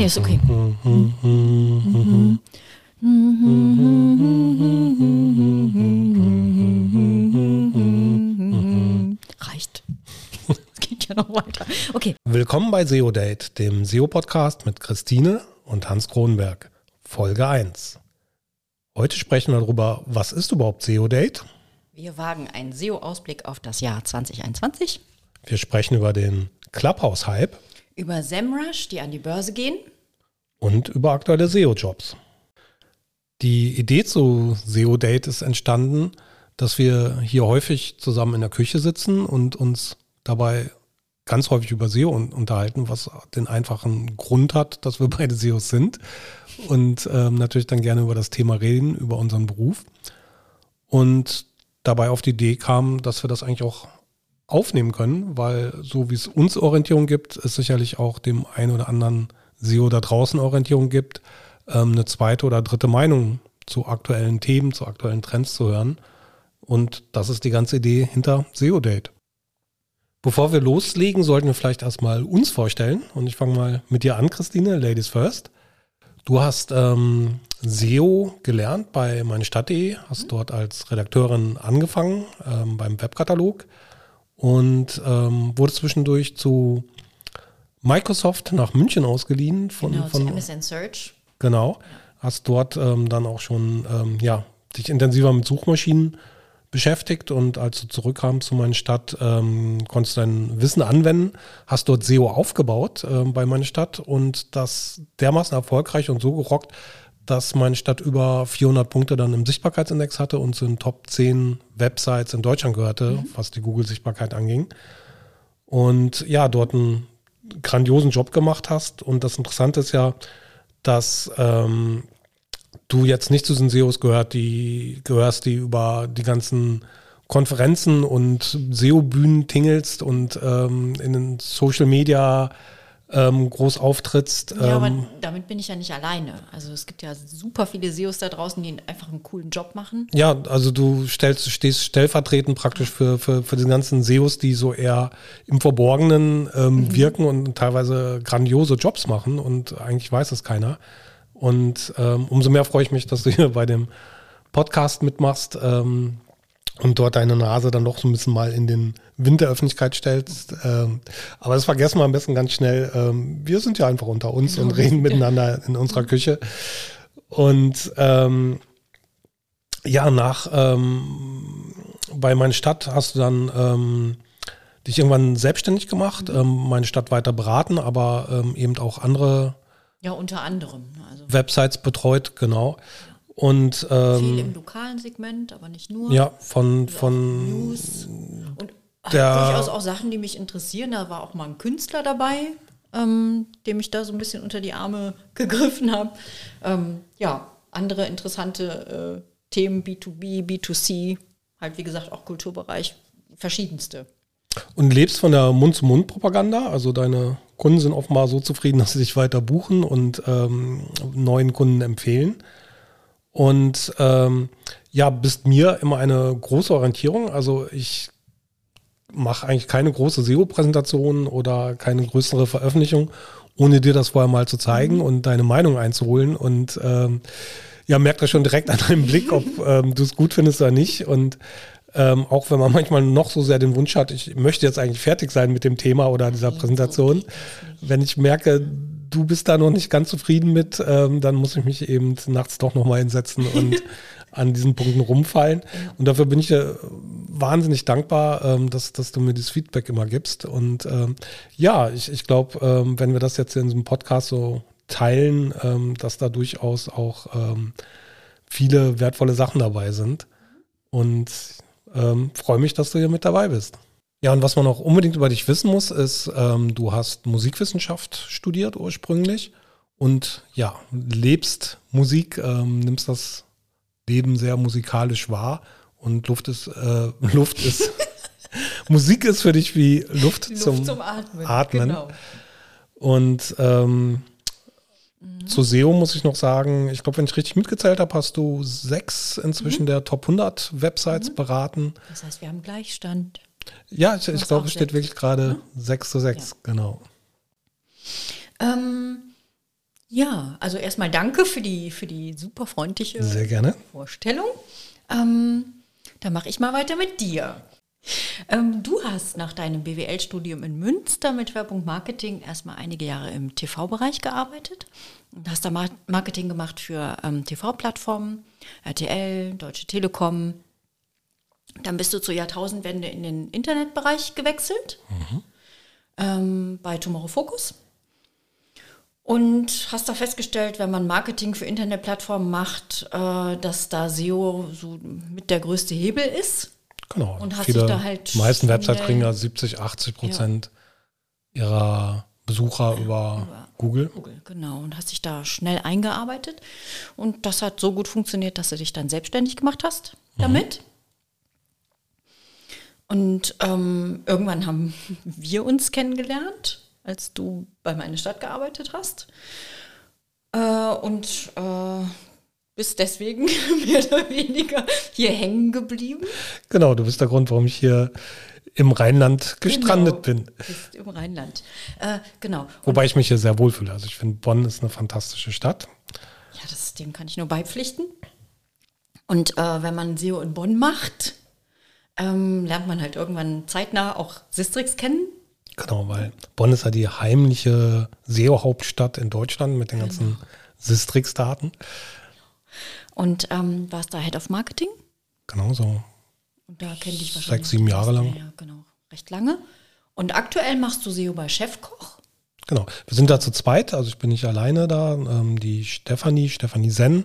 der ist okay. Reicht. Es geht ja noch weiter. Okay. Willkommen bei SEO Date, dem SEO-Podcast mit Christine und Hans Kronberg. Folge 1. Heute sprechen wir darüber, was ist überhaupt SEO Date? Wir wagen einen SEO-Ausblick auf das Jahr 2021. Wir sprechen über den Clubhouse-Hype Über SEMrush, die an die Börse gehen. Und über aktuelle SEO-Jobs. Die Idee zu SEO Date ist entstanden, dass wir hier häufig zusammen in der Küche sitzen und uns dabei ganz häufig über SEO un- unterhalten, was den einfachen Grund hat, dass wir beide SEOs sind und ähm, natürlich dann gerne über das Thema reden, über unseren Beruf. Und dabei auf die Idee kam, dass wir das eigentlich auch aufnehmen können, weil so wie es uns Orientierung gibt, es sicherlich auch dem einen oder anderen SEO da draußen Orientierung gibt, ähm, eine zweite oder dritte Meinung zu aktuellen Themen, zu aktuellen Trends zu hören. Und das ist die ganze Idee hinter SEO Date. Bevor wir loslegen, sollten wir vielleicht erstmal uns vorstellen. Und ich fange mal mit dir an, Christine, Ladies First. Du hast ähm, SEO gelernt bei meinestadt.de, hast dort als Redakteurin angefangen ähm, beim Webkatalog und ähm, wurde zwischendurch zu Microsoft nach München ausgeliehen von, Genau, von MSN Search. Genau. Hast dort ähm, dann auch schon ähm, ja, dich intensiver mit Suchmaschinen beschäftigt und als du zurückkamst zu meiner Stadt, ähm, konntest du dein Wissen anwenden, hast dort SEO aufgebaut ähm, bei meiner Stadt und das dermaßen erfolgreich und so gerockt, dass meine Stadt über 400 Punkte dann im Sichtbarkeitsindex hatte und zu den Top 10 Websites in Deutschland gehörte, was die Google-Sichtbarkeit anging. Und ja, dort einen grandiosen Job gemacht hast. Und das Interessante ist ja, dass ähm, du jetzt nicht zu den SEOs gehört, die gehörst, die über die ganzen Konferenzen und SEO-Bühnen tingelst und ähm, in den Social Media ähm, groß auftrittst. Ja, aber ähm, damit bin ich ja nicht alleine. Also es gibt ja super viele SEOs da draußen, die einfach einen coolen Job machen. Ja, also du stellst, stehst stellvertretend praktisch für, für, für die ganzen SEOs, die so eher im Verborgenen ähm, wirken und teilweise grandiose Jobs machen und eigentlich weiß es keiner. Und ähm, umso mehr freue ich mich, dass du hier bei dem Podcast mitmachst ähm, und dort deine Nase dann doch so ein bisschen mal in den Wind der Öffentlichkeit stellst. Ähm, aber das vergessen wir am besten ganz schnell. Ähm, wir sind ja einfach unter uns und reden miteinander in unserer Küche. Und ähm, ja, nach ähm, bei meiner Stadt hast du dann dich irgendwann selbstständig gemacht, ähm, meine Stadt weiter beraten, aber eben auch andere Ja, unter anderem. Also Websites betreut, genau. Und ähm, viel im lokalen Segment, aber nicht nur. ja, von, Also von News und der- durchaus auch Sachen, die mich interessieren. Da war auch mal ein Künstler dabei, ähm, dem ich da so ein bisschen unter die Arme gegriffen habe. Ähm, ja, andere interessante äh, Themen, B2B, B2C, halt wie gesagt auch Kulturbereich, verschiedenste. Und lebst von der Mund-zu-Mund-Propaganda. Also deine Kunden sind offenbar so zufrieden, dass sie dich weiter buchen und ähm, neuen Kunden empfehlen. Und ähm, ja, bist mir immer eine große Orientierung. Also ich mache eigentlich keine große SEO-Präsentation oder keine größere Veröffentlichung, ohne dir das vorher mal zu zeigen und deine Meinung einzuholen. Und ähm, ja, merkt das schon direkt an deinem Blick, ob ähm, du es gut findest oder nicht. Und ähm, auch wenn man manchmal noch so sehr den Wunsch hat, ich möchte jetzt eigentlich fertig sein mit dem Thema oder dieser Präsentation, wenn ich merke, du bist da noch nicht ganz zufrieden mit, ähm, dann muss ich mich eben nachts doch nochmal hinsetzen und an diesen Punkten rumfallen. Und dafür bin ich dir wahnsinnig dankbar, ähm, dass, dass du mir dieses Feedback immer gibst. Und ähm, ja, ich, ich glaube, ähm, wenn wir das jetzt in diesem Podcast so teilen, ähm, dass da durchaus auch ähm, viele wertvolle Sachen dabei sind. Und ähm, freue mich, dass du hier mit dabei bist. Ja, und was man auch unbedingt über dich wissen muss, ist, ähm, du hast Musikwissenschaft studiert ursprünglich und ja, lebst Musik, ähm, nimmst das Leben sehr musikalisch wahr und Luft ist, äh, Luft ist, Musik ist für dich wie Luft, Luft zum, zum Atmen. Atmen. Genau. Und ähm, zu SEO muss ich noch sagen, ich glaube, wenn ich richtig mitgezählt habe, hast du sechs inzwischen der Top 100 Websites beraten. Das heißt, wir haben Gleichstand. Ja, ich, ich glaube, es steht wirklich gerade 6 zu 6, genau. Ähm, Ja, also erstmal danke für die, für die super freundliche Sehr gerne. Vorstellung. Ähm, dann mache ich mal weiter mit dir. Ähm, du hast nach deinem BWL-Studium in Münster mit Schwerpunkt Marketing erstmal einige Jahre im TV-Bereich gearbeitet und hast da Marketing gemacht für ähm, TV-Plattformen, RTL, Deutsche Telekom. Dann bist du zur Jahrtausendwende in den Internetbereich gewechselt mhm. ähm, bei Tomorrow Focus und hast da festgestellt, wenn man Marketing für Internetplattformen macht, äh, dass da SEO so mit der größte Hebel ist. Genau. Und hast Viele, da halt. Die meisten Websites kriegen ja 70, 80 Prozent ja. ihrer Besucher ja, über, über, Google. Google, genau. Und hast dich da schnell eingearbeitet. Und das hat so gut funktioniert, dass du dich dann selbstständig gemacht hast mhm. Und ähm, irgendwann haben wir uns kennengelernt als du bei meiner Stadt gearbeitet hast. Äh, und äh, bist deswegen mehr oder weniger hier hängen geblieben. Genau, du bist der Grund, warum ich hier im Rheinland gestrandet genau, bin. Bist im Rheinland. Äh, genau. Wobei ich mich hier sehr wohlfühle. Also ich finde, Bonn ist eine fantastische Stadt. Ja, das, dem kann ich nur beipflichten. Und äh, wenn man SEO in Bonn macht, ähm, lernt man halt irgendwann zeitnah auch Sistrix kennen. Genau, weil Bonn ist ja die heimliche SEO-Hauptstadt in Deutschland mit den ganzen genau. Sistrix-Daten. Und ähm, warst da Head of Marketing? Genau so. Und da kenne ich wahrscheinlich. Sechs, sieben Jahre lang. Ja, genau, recht lange. Und aktuell machst du SEO bei Chefkoch? Genau, wir sind da zu zweit, also ich bin nicht alleine da. Ähm, die Stefanie, Stefanie Senn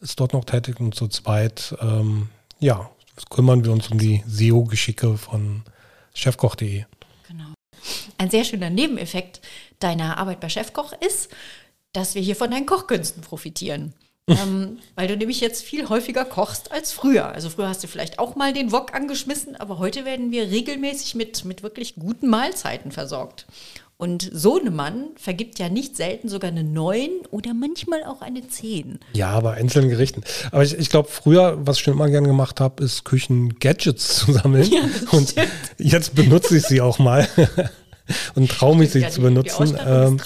ist dort noch tätig und zu zweit, ähm, ja, kümmern wir uns um die SEO-Geschicke von chefkoch.de. Ein sehr schöner Nebeneffekt deiner Arbeit bei Chefkoch ist, dass wir hier von deinen Kochkünsten profitieren. ähm, weil du nämlich jetzt viel häufiger kochst als früher. Also früher hast du vielleicht auch mal den Wok angeschmissen, aber heute werden wir regelmäßig mit, mit wirklich guten Mahlzeiten versorgt. Und so ein Mann vergibt ja nicht selten sogar eine 9 oder manchmal auch eine 10. Ja, bei einzelnen Gerichten. Aber ich, ich glaube, früher, was ich schon immer gerne gemacht habe, ist Küchen-Gadgets zu sammeln. Ja, Und stimmt. jetzt benutze ich sie auch mal. und traue mich, sie ja, zu benutzen. Ähm,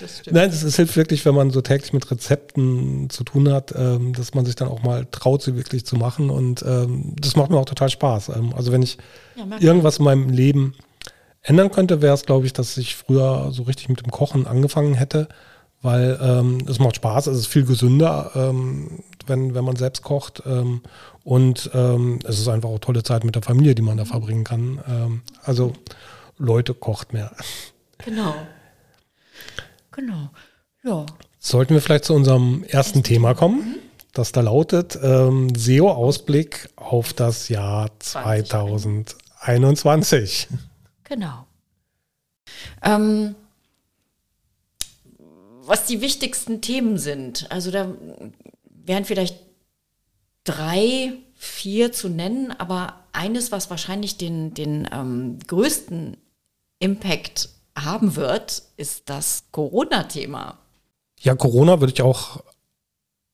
das. Nein, es hilft wirklich, wenn man so täglich mit Rezepten zu tun hat, ähm, dass man sich dann auch mal traut, sie wirklich zu machen. Und ähm, das macht mir auch total Spaß. Ähm, also wenn ich ja, irgendwas in meinem Leben ändern könnte, wäre es, glaube ich, dass ich früher so richtig mit dem Kochen angefangen hätte, weil ähm, es macht Spaß, es ist viel gesünder, ähm, wenn, wenn man selbst kocht. Ähm, und ähm, es ist einfach auch tolle Zeit mit der Familie, die man da verbringen kann. Ähm, also Leute kocht mehr. Genau. Genau. Ja. Sollten wir vielleicht zu unserem ersten Thema kommen, mhm. das da lautet ähm, SEO-Ausblick auf das Jahr 2021. Genau. Ähm, was die wichtigsten Themen sind, also da wären vielleicht drei, vier zu nennen, aber eines, was wahrscheinlich den, den ähm, größten Impact haben wird, ist das Corona-Thema. Ja, Corona würde ich auch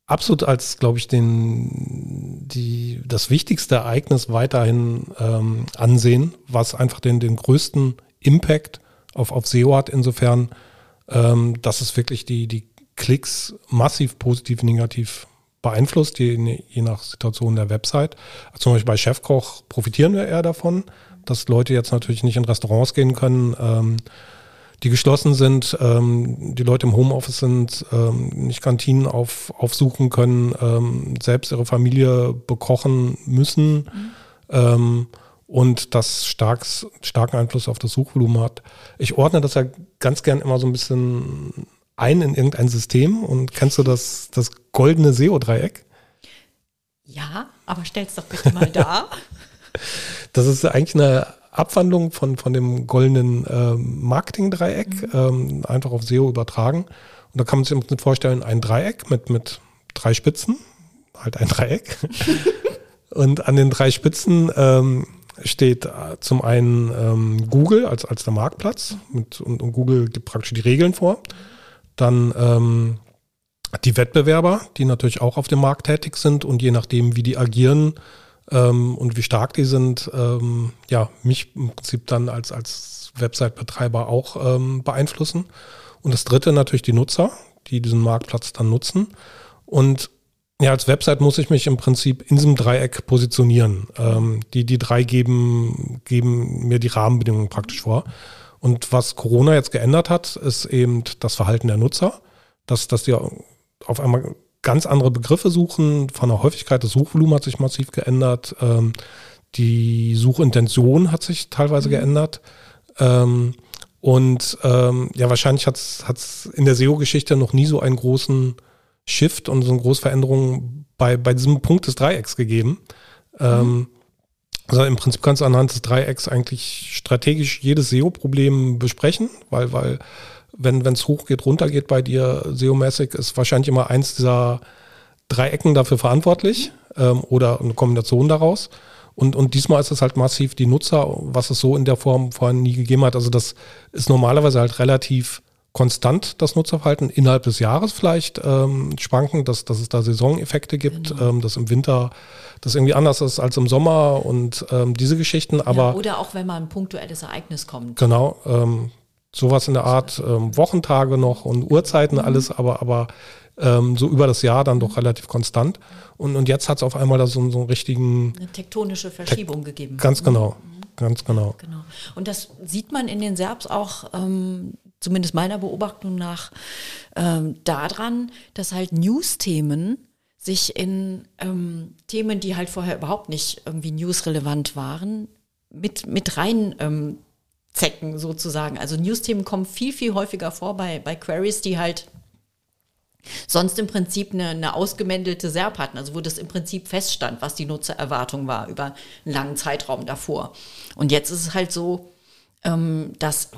absolut als, glaube ich, den, die, das wichtigste Ereignis weiterhin ähm, ansehen, was einfach den, den größten Impact auf, auf SEO hat, insofern, ähm, dass es wirklich die, die Klicks massiv positiv, negativ beeinflusst, je, je nach Situation der Website. Also zum Beispiel bei Chefkoch profitieren wir eher davon dass Leute jetzt natürlich nicht in Restaurants gehen können, ähm, die geschlossen sind, ähm, die Leute im Homeoffice sind, ähm, nicht Kantinen auf, aufsuchen können, ähm, selbst ihre Familie bekochen müssen mhm. Ähm, und das stark, starken Einfluss auf das Suchvolumen hat. Ich ordne das ja ganz gern immer so ein bisschen ein in irgendein System und kennst du das, das goldene SEO-Dreieck? Ja, aber stell's doch bitte mal da. Das ist eigentlich eine Abwandlung von, von dem goldenen ähm, Marketing-Dreieck, mhm. ähm, einfach auf SEO übertragen. Und da kann man sich vorstellen, ein Dreieck mit, mit drei Spitzen, halt ein Dreieck. und an den drei Spitzen ähm, steht äh, zum einen ähm, Google als, als der Marktplatz mit, und, und Google gibt praktisch die Regeln vor. Dann ähm, die Wettbewerber, die natürlich auch auf dem Markt tätig sind und je nachdem, wie die agieren, ähm, und wie stark die sind, ähm, ja, mich im Prinzip dann als, als Website-Betreiber auch ähm, beeinflussen. Und das dritte natürlich die Nutzer, die diesen Marktplatz dann nutzen. Und ja, als Website muss ich mich im Prinzip in diesem Dreieck positionieren. Ähm, die, die drei geben, geben mir die Rahmenbedingungen praktisch vor. Und was Corona jetzt geändert hat, ist eben das Verhalten der Nutzer, dass, dass die auf einmal ganz andere Begriffe suchen. Von der Häufigkeit des Suchvolumens hat sich massiv geändert. Ähm, die Suchintention hat sich teilweise mhm. geändert. Ähm, und ähm, ja, wahrscheinlich hat es in der SEO-Geschichte noch nie so einen großen Shift und so eine große Veränderung bei, bei diesem Punkt des Dreiecks gegeben. Ähm, mhm. also im Prinzip kannst du anhand des Dreiecks eigentlich strategisch jedes SEO-Problem besprechen, weil, weil wenn es hochgeht, runtergeht bei dir, SEO-mäßig, ist wahrscheinlich immer eins dieser Dreiecken dafür verantwortlich ähm, oder eine Kombination daraus. Und, und diesmal ist es halt massiv die Nutzer, was es so in der Form vorhin nie gegeben hat. Also das ist normalerweise halt relativ konstant, das Nutzerverhalten, innerhalb des Jahres vielleicht ähm, schwanken, dass, dass es da Saisoneffekte gibt, genau. ähm, dass im Winter das irgendwie anders ist als im Sommer und ähm, diese Geschichten. Aber ja, oder auch wenn mal ein punktuelles Ereignis kommt. Genau, ähm, sowas in der Art ähm, Wochentage noch und Uhrzeiten mhm. alles, aber, aber ähm, so über das Jahr dann doch relativ konstant. Und, und jetzt hat es auf einmal da so, so einen richtigen. Eine tektonische Verschiebung Te gegeben. Ganz genau. Mhm. Ganz genau. genau. Und das sieht man in den Serbs auch, ähm, zumindest meiner Beobachtung nach, ähm, daran, dass halt News-Themen sich in ähm, Themen, die halt vorher überhaupt nicht irgendwie newsrelevant waren, mit, mit rein ähm, zecken sozusagen. Also News-Themen kommen viel, viel häufiger vor bei, bei Queries, die halt sonst im Prinzip eine, eine ausgemändelte SERP hatten, also wo das im Prinzip feststand, was die Nutzererwartung war über einen langen Zeitraum davor. Und jetzt ist es halt so, ähm, dass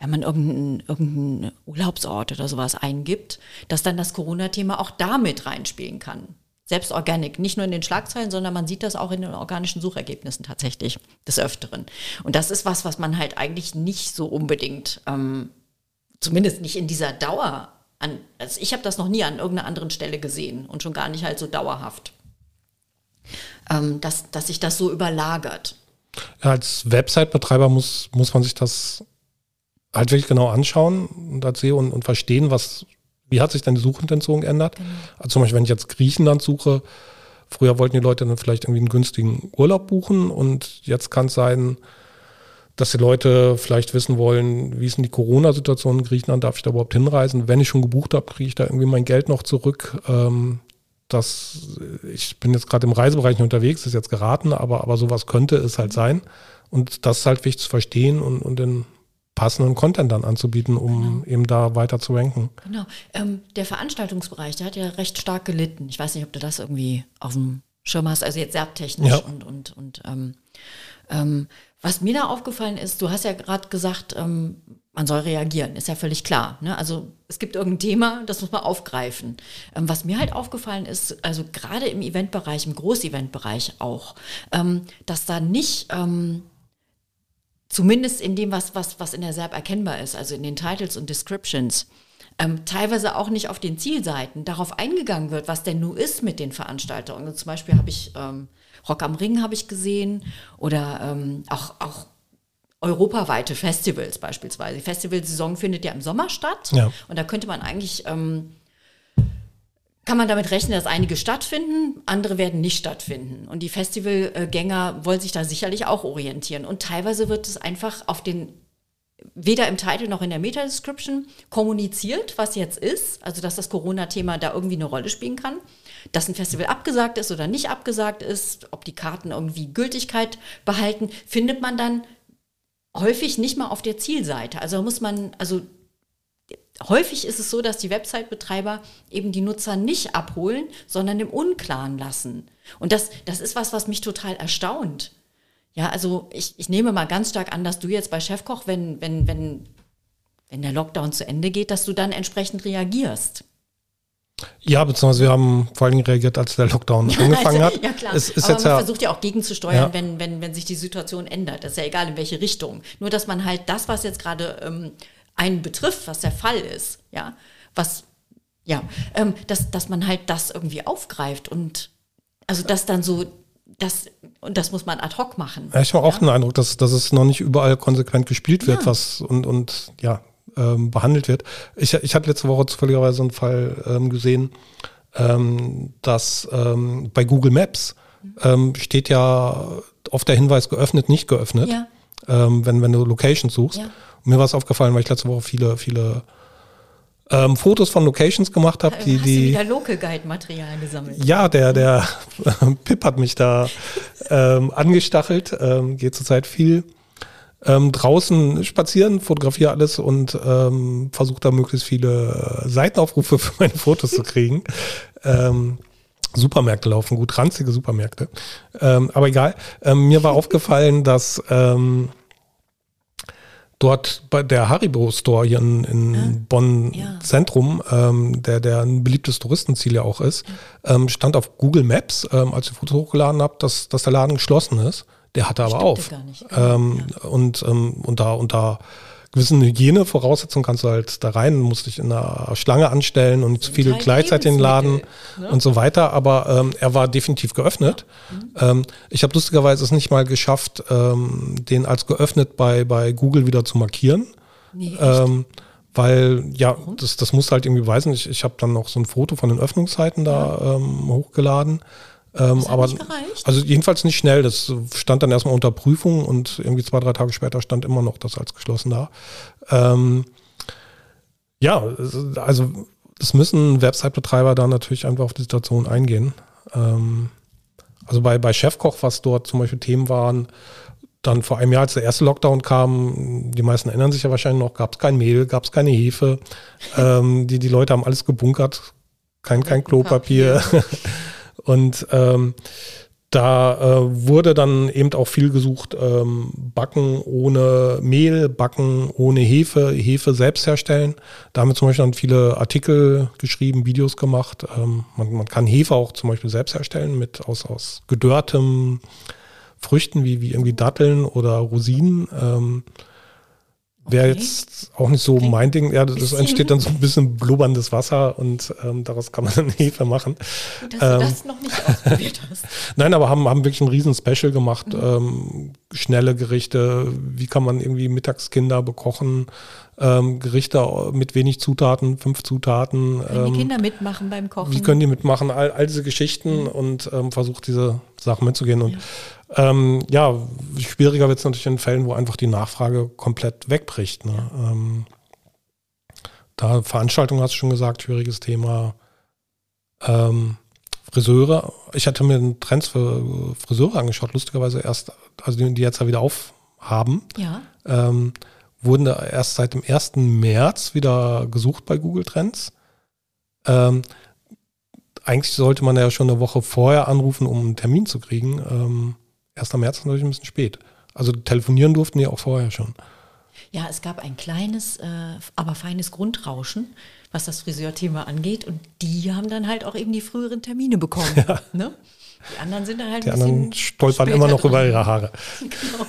wenn man irgendeinen irgendein Urlaubsort oder sowas eingibt, dass dann das Corona-Thema auch damit reinspielen kann. Selbst Organic, nicht nur in den Schlagzeilen, sondern man sieht das auch in den organischen Suchergebnissen tatsächlich des Öfteren. Und das ist was, was man halt eigentlich nicht so unbedingt, ähm, zumindest nicht in dieser Dauer an, also ich habe das noch nie an irgendeiner anderen Stelle gesehen und schon gar nicht halt so dauerhaft, ähm, dass, dass sich das so überlagert. Als Website-Betreiber muss, muss man sich das halt wirklich genau anschauen und und, und verstehen, was, wie hat sich denn die Suchintention geändert. Genau. Also zum Beispiel, wenn ich jetzt Griechenland suche, früher wollten die Leute dann vielleicht irgendwie einen günstigen Urlaub buchen und jetzt kann es sein, dass die Leute vielleicht wissen wollen, wie ist denn die Corona-Situation in Griechenland, darf ich da überhaupt hinreisen? Wenn ich schon gebucht habe, kriege ich da irgendwie mein Geld noch zurück. Ähm, das, ich bin jetzt gerade im Reisebereich nicht unterwegs, ist jetzt geraten, aber, aber sowas könnte es halt sein. Und das ist halt wichtig zu verstehen und, und den passenden Content dann anzubieten, um genau. eben da weiter zu ranken. Genau. Ähm, der Veranstaltungsbereich, der hat ja recht stark gelitten. Ich weiß nicht, ob du das irgendwie auf dem Schirm hast, also jetzt serbtechnisch ja. und, und, und ähm, ähm, was mir da aufgefallen ist, du hast ja gerade gesagt, ähm, man soll reagieren, ist ja völlig klar. Ne? Also es gibt irgendein Thema, das muss man aufgreifen. Ähm, was mir halt aufgefallen ist, also gerade im Eventbereich, im Großeventbereich auch, ähm, dass da nicht, ähm, zumindest in dem, was, was, was in der SERP erkennbar ist, also in den Titles und Descriptions, ähm, teilweise auch nicht auf den Zielseiten darauf eingegangen wird, was denn nun ist mit den Veranstaltungen. Also zum Beispiel habe ich ähm, Rock am Ring habe ich gesehen oder ähm, auch, auch europaweite Festivals beispielsweise. Die Festivalsaison findet ja im Sommer statt ja. und da könnte man eigentlich, ähm, kann man damit rechnen, dass einige stattfinden, andere werden nicht stattfinden. Und die Festivalgänger wollen sich da sicherlich auch orientieren. Und teilweise wird es einfach auf den weder im Titel noch in der Meta-Description kommuniziert, was jetzt ist, also dass das Corona-Thema da irgendwie eine Rolle spielen kann dass ein Festival abgesagt ist oder nicht abgesagt ist, ob die Karten irgendwie Gültigkeit behalten, findet man dann häufig nicht mal auf der Zielseite. Also muss man, also häufig ist es so, dass die Website-Betreiber eben die Nutzer nicht abholen, sondern im Unklaren lassen. Und das, das ist was, was mich total erstaunt. Ja, also ich, ich nehme mal ganz stark an, dass du jetzt bei Chefkoch, wenn, wenn, wenn, wenn der Lockdown zu Ende geht, dass du dann entsprechend reagierst. Ja, beziehungsweise wir haben vor allem reagiert, als der Lockdown ja, angefangen also, hat. Ja, klar. Es ist Aber jetzt man ja, versucht ja auch gegenzusteuern, ja. wenn, wenn, wenn sich die Situation ändert. Das ist ja egal, in welche Richtung. Nur, dass man halt das, was jetzt gerade ähm, einen betrifft, was der Fall ist, ja, was, ja, ähm, dass, dass man halt das irgendwie aufgreift und also das dann so das, und das muss man ad hoc machen. Ja, ich habe auch den Eindruck, dass, dass es noch nicht überall konsequent gespielt wird, ja. was und, und ja, ähm, behandelt wird. Ich, ich hatte letzte Woche zufälligerweise einen Fall ähm, gesehen, ähm, dass ähm, bei Google Maps ähm, steht ja oft der Hinweis geöffnet, nicht geöffnet, Ja. wenn, wenn du Locations suchst. Ja. Mir war es aufgefallen, weil ich letzte Woche viele, viele ähm, Fotos von Locations gemacht habe, die, Hast du die, wieder Local Guide Material gesammelt? ja, der, der Pip hat mich da ähm, angestachelt, ähm, geht zurzeit viel ähm, draußen spazieren, fotografiere alles und ähm, versuche da möglichst viele äh, Seitenaufrufe für meine Fotos zu kriegen. Ähm, Supermärkte laufen gut, ranzige Supermärkte. Ähm, aber egal. Ähm, mir war aufgefallen, dass ähm, dort bei der Haribo Store hier in, in Bonn ja. Zentrum, ähm, der, der ein beliebtes Touristenziel ja auch ist, ähm, stand auf Google Maps, ähm, als ich Fotos hochgeladen habe, dass, dass der Laden geschlossen ist. Der hatte aber Stimmte auf. gar nicht. Ähm, Und ähm, unter, unter gewissen Hygienevoraussetzungen kannst du halt da rein, musst dich in einer Schlange anstellen und zu viele gleichzeitig in den Laden ne? und so weiter. Aber ähm, er war definitiv geöffnet. Ähm, ich habe lustigerweise es nicht mal geschafft, ähm, den als geöffnet bei, bei Google wieder zu markieren. Nee? Ähm, weil, ja, das, das muss halt irgendwie beweisen. Ich, ich habe dann noch so ein Foto von den Öffnungszeiten da ähm, hochgeladen. Ähm, aber also jedenfalls nicht schnell. Das stand dann erstmal unter Prüfung und irgendwie zwei, drei Tage später stand immer noch das als geschlossen da. Ähm, ja, also es müssen Website-Betreiber da natürlich einfach auf die Situation eingehen. Ähm, also bei, bei Chefkoch, was dort zum Beispiel Themen waren, dann vor einem Jahr, als der erste Lockdown kam, die meisten erinnern sich ja wahrscheinlich noch, gab es kein Mehl, gab es keine Hefe. ähm, die, die Leute haben alles gebunkert, kein, kein Klopapier. Und ähm, da äh, wurde dann eben auch viel gesucht, ähm, Backen ohne Mehl, Backen ohne Hefe, Hefe selbst herstellen. Da haben wir zum Beispiel dann viele Artikel geschrieben, Videos gemacht. Ähm, man, man kann Hefe auch zum Beispiel selbst herstellen mit aus, aus gedörrtem Früchten wie, wie irgendwie Datteln oder Rosinen. Ähm, Wäre Okay. jetzt auch nicht so mein Ding. Ja, das Bisschen- entsteht dann so ein bisschen blubberndes Wasser und ähm, daraus kann man dann Hefe machen. Gut, dass du ähm, das noch nicht ausprobiert hast. Nein, aber haben, haben wirklich ein riesen Special gemacht. Ähm, schnelle Gerichte, wie kann man irgendwie Mittagskinder bekochen, ähm, Gerichte mit wenig Zutaten, fünf Zutaten. Können die Ähm, Kinder mitmachen beim Kochen? wie können die mitmachen? All, all diese Geschichten und ähm, versucht diese Sachen mitzugehen. Und ähm, ja, schwieriger wird es natürlich in Fällen, wo einfach die Nachfrage komplett wegbricht. Ne? Ähm, da Veranstaltung hast du schon gesagt, schwieriges Thema. Ähm, Friseure, ich hatte mir den Trends für Friseure angeschaut, lustigerweise erst, also die, die jetzt ja wieder aufhaben, ja. ähm, wurden da erst seit dem 1. März wieder gesucht bei Google Trends. Ähm, eigentlich sollte man ja schon eine Woche vorher anrufen, um einen Termin zu kriegen. Ähm, 1. März ist natürlich ein bisschen spät. Also telefonieren durften die auch vorher schon. Ja, es gab ein kleines, äh, aber feines Grundrauschen, was das Friseurthema angeht. Und die haben dann halt auch eben die früheren Termine bekommen. Ne? Die anderen sind dann halt Die anderen stolpern immer noch dran. über ihre Haare. Genau.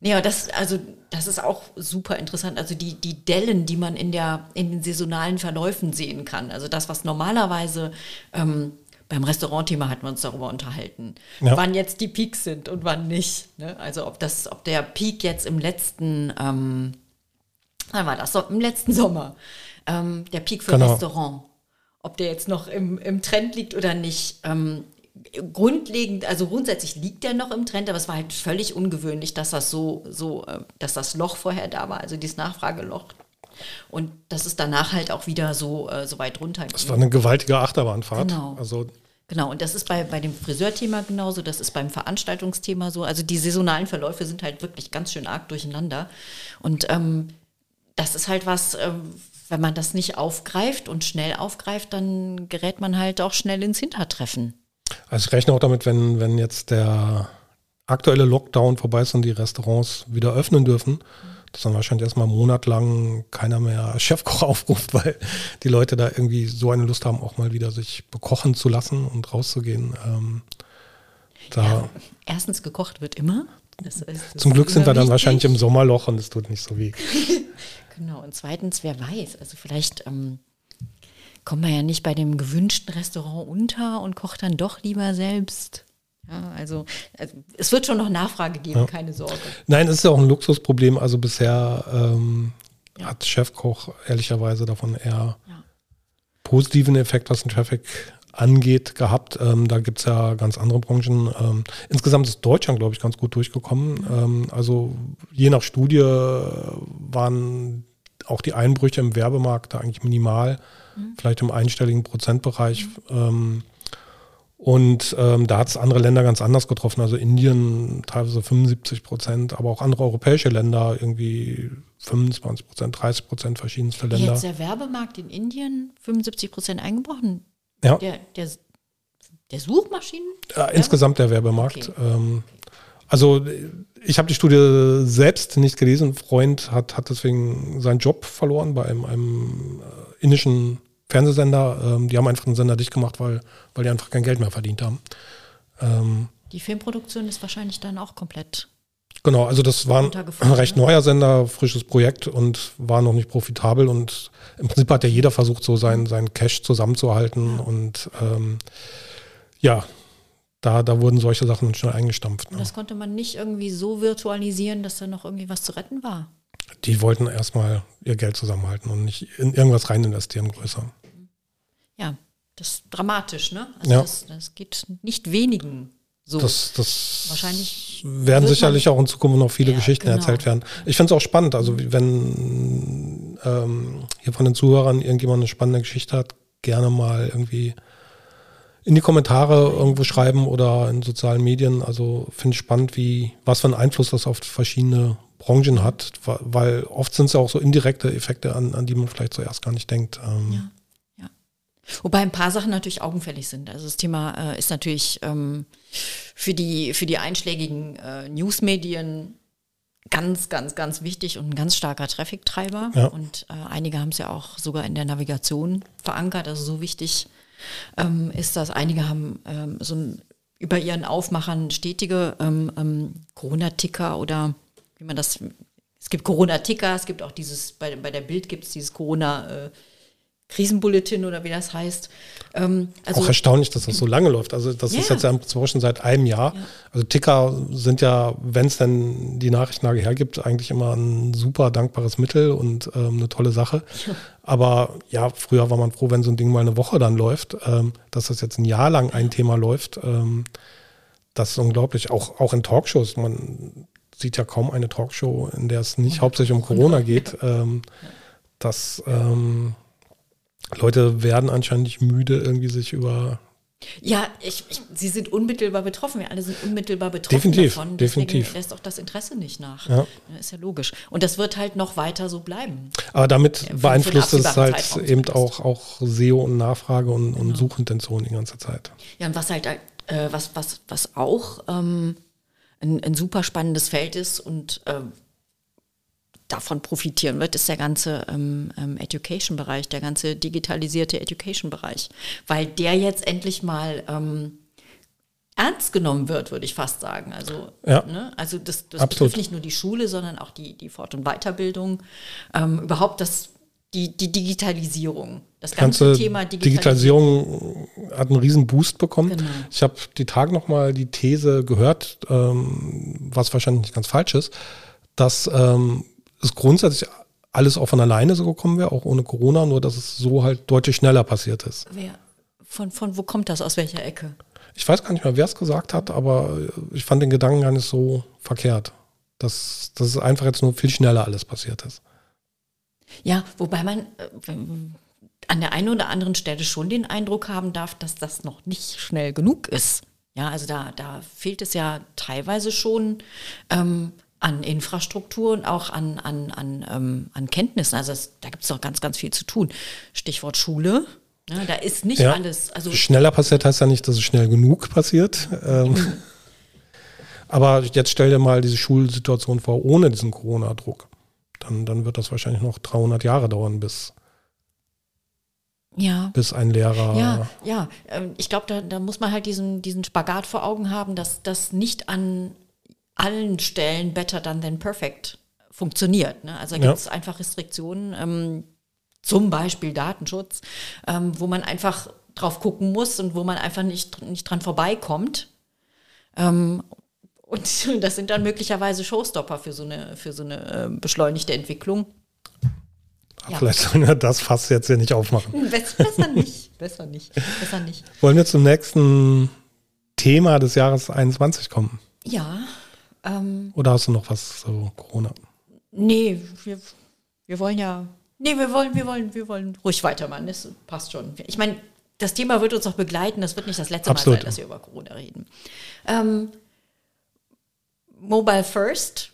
Ja, das, also, das ist auch super interessant. Also die, die Dellen, die man in, der, in den saisonalen Verläufen sehen kann. Also das, was normalerweise ähm, beim Restaurantthema hatten wir uns darüber unterhalten, Ja. wann jetzt die Peaks sind und wann nicht. Ne? Also ob das, ob der Peak jetzt im letzten, ähm, wann war das? Im letzten Sommer. Ähm, der Peak für Genau. Restaurant. Ob der jetzt noch im, im Trend liegt oder nicht. Ähm, grundlegend, also grundsätzlich liegt der noch im Trend, aber es war halt völlig ungewöhnlich, dass das so, so, äh, dass das Loch vorher da war, also dieses Nachfrageloch. Und dass es danach halt auch wieder so, äh, so weit runter Das war eine gewaltige Achterbahnfahrt. Genau. Also Genau, und das ist bei, bei dem Friseurthema genauso, das ist beim Veranstaltungsthema so. Also die saisonalen Verläufe sind halt wirklich ganz schön arg durcheinander. Und ähm, das ist halt was, ähm, wenn man das nicht aufgreift und schnell aufgreift, dann gerät man halt auch schnell ins Hintertreffen. Also ich rechne auch damit, wenn, wenn jetzt der aktuelle Lockdown vorbei ist und die Restaurants wieder öffnen dürfen, dass dann wahrscheinlich erstmal einen Monat lang keiner mehr Chefkoch aufruft, weil die Leute da irgendwie so eine Lust haben, auch mal wieder sich bekochen zu lassen und rauszugehen. Ähm, da, Ja, erstens gekocht wird immer. Das ist, das zum Glück sind wir dann wichtig. wahrscheinlich im Sommerloch und es tut nicht so weh. Genau, und zweitens, wer weiß, also vielleicht ähm, kommt man ja nicht bei dem gewünschten Restaurant unter und kocht dann doch lieber selbst. Ja, also, also es wird schon noch Nachfrage geben, keine Sorge. Nein, es ist ja auch ein Luxusproblem. Also bisher ähm, ja. hat Chefkoch ehrlicherweise davon eher Ja. positiven Effekt, was den Traffic angeht, gehabt. Ähm, da gibt es ja ganz andere Branchen. Ähm, insgesamt ist Deutschland, glaube ich, ganz gut durchgekommen. Ähm, also je nach Studie waren auch die Einbrüche im Werbemarkt da eigentlich minimal, vielleicht im einstelligen Prozentbereich. Ähm, und ähm, da hat es andere Länder ganz anders getroffen. Also Indien teilweise 75 Prozent, aber auch andere europäische Länder irgendwie 25 Prozent, 30 Prozent verschiedenste Länder. Jetzt der Werbemarkt in Indien 75 Prozent eingebrochen. Ja. Der, der, der Suchmaschinen? Ja, insgesamt der Werbemarkt. Okay. Ähm, also ich habe die Studie selbst nicht gelesen. Ein Freund hat, hat deswegen seinen Job verloren bei einem, einem äh, indischen Fernsehsender. Ähm, die haben einfach den Sender dicht gemacht, weil, weil die einfach kein Geld mehr verdient haben. Ähm, Die Filmproduktion ist wahrscheinlich dann auch komplett. Genau, also das war ein recht ne? neuer Sender, frisches Projekt und war noch nicht profitabel. Und im Prinzip hat ja jeder versucht, so seinen, seinen Cash zusammenzuhalten. Und ähm, ja, da, da wurden solche Sachen schnell eingestampft. Und Ne? das konnte man nicht irgendwie so virtualisieren, dass da noch irgendwie was zu retten war. Die wollten erstmal ihr Geld zusammenhalten und nicht in irgendwas rein investieren größer. Ja, das ist dramatisch, ne? Also Ja. das, das geht nicht wenigen so. Das, das Wahrscheinlich werden sicherlich auch in Zukunft noch viele Ja, Geschichten genau. erzählt werden. Ich finde es auch spannend, also wie- wenn ähm, hier von den Zuhörern irgendjemand eine spannende Geschichte hat, gerne mal irgendwie in die Kommentare irgendwo schreiben oder in sozialen Medien. Also finde ich spannend, wie, was für einen Einfluss das auf verschiedene Branchen hat, weil oft sind es ja auch so indirekte Effekte, an, an die man vielleicht zuerst gar nicht denkt. Ähm, Ja. Ja. Wobei ein paar Sachen natürlich augenfällig sind. Also das Thema äh, ist natürlich ähm, für, die, für die einschlägigen äh, Newsmedien ganz, ganz, ganz wichtig und ein ganz starker Traffic-Treiber. Ja. Und äh, einige haben es ja auch sogar in der Navigation verankert. Also so wichtig ähm, ist das. Einige haben ähm, so ein, über ihren Aufmachern stetige ähm, ähm, Corona-Ticker oder wie man das. Es gibt Corona-Ticker, es gibt auch dieses, bei, bei der Bild gibt es dieses Corona- äh, Krisenbulletin oder wie das heißt. Ähm, also auch erstaunlich, dass das so lange läuft. Also das ist Ja. jetzt ja inzwischen seit einem Jahr. Also Ticker sind ja, wenn es denn die Nachrichtenlage hergibt, eigentlich immer ein super dankbares Mittel und ähm, eine tolle Sache. Aber ja, früher war man froh, wenn so ein Ding mal eine Woche dann läuft. Ähm, dass das jetzt ein Jahr lang ein Thema läuft, ähm, das ist unglaublich. Auch, auch in Talkshows. Man sieht ja kaum eine Talkshow, in der es nicht hauptsächlich um Corona geht. Ähm, das ähm, Leute werden anscheinend nicht müde, irgendwie sich über Ja, ich, ich, sie sind unmittelbar betroffen. Wir alle sind unmittelbar betroffen Definitiv, davon. definitiv. Deswegen lässt auch das Interesse nicht nach. Ja. Ist ja logisch. Und das wird halt noch weiter so bleiben. Aber damit beeinflusst es halt Zeitraum eben auch, auch SEO und Nachfrage und, Genau. und Suchintention die ganze Zeit. Ja, und was halt, äh, was, was, was auch ähm, ein, ein super spannendes Feld ist und ähm, davon profitieren wird, ist der ganze ähm, ähm, Education-Bereich, der ganze digitalisierte Education-Bereich. Weil der jetzt endlich mal ähm, ernst genommen wird, würde ich fast sagen. Also, Ja. ne? also das, das betrifft nicht nur die Schule, sondern auch die, die Fort- und Weiterbildung. Ähm, überhaupt das, die, die Digitalisierung. Das ganze ganze Thema Digitalisierung. Digitalisierung hat einen riesen Boost bekommen. Genau. Ich habe die Tage nochmal die These gehört, ähm, was wahrscheinlich nicht ganz falsch ist, dass ähm, es grundsätzlich alles auch von alleine so gekommen wäre, auch ohne Corona, nur dass es so halt deutlich schneller passiert ist. Wer, von, von wo kommt das? Aus welcher Ecke? Ich weiß gar nicht mehr, wer es gesagt hat, aber ich fand den Gedanken gar nicht so verkehrt, dass, dass es einfach jetzt nur viel schneller alles passiert ist. Ja, wobei man äh, an der einen oder anderen Stelle schon den Eindruck haben darf, dass das noch nicht schnell genug ist. Ja, also da, da fehlt es ja teilweise schon ähm, an Infrastruktur und auch an, an, an, ähm, an Kenntnissen. Also es, da gibt es noch ganz, ganz viel zu tun. Stichwort Schule. Ja, da ist nicht Ja. alles. Also Schneller passiert heißt ja nicht, dass es schnell genug passiert. Ähm, aber jetzt stell dir mal diese Schulsituation vor, ohne diesen Corona-Druck. Dann, dann wird das wahrscheinlich noch 300 Jahre dauern, bis, ja. bis ein Lehrer. Ja, ja. ähm, Ich glaube, da, da muss man halt diesen, diesen Spagat vor Augen haben, dass das nicht an allen Stellen better done than perfect funktioniert. Ne? Also da Ja. gibt es einfach Restriktionen, ähm, zum Beispiel Datenschutz, ähm, wo man einfach drauf gucken muss und wo man einfach nicht, nicht dran vorbeikommt. Ähm, und das sind dann möglicherweise Showstopper für so eine, für so eine äh, beschleunigte Entwicklung. Ja. Vielleicht sollen wir das fast jetzt hier nicht aufmachen. Besser nicht, besser nicht, besser nicht. Wollen wir zum nächsten Thema des Jahres 21 kommen? Ja. Ähm, Oder hast du noch was so Corona? Nee, wir, wir wollen ja, nee, wir wollen, wir wollen, wir wollen ruhig weitermachen. Das passt schon. Ich meine, das Thema wird uns noch begleiten. Das wird nicht das letzte Absolut. Mal sein, dass wir über Corona reden. Ähm, Mobile First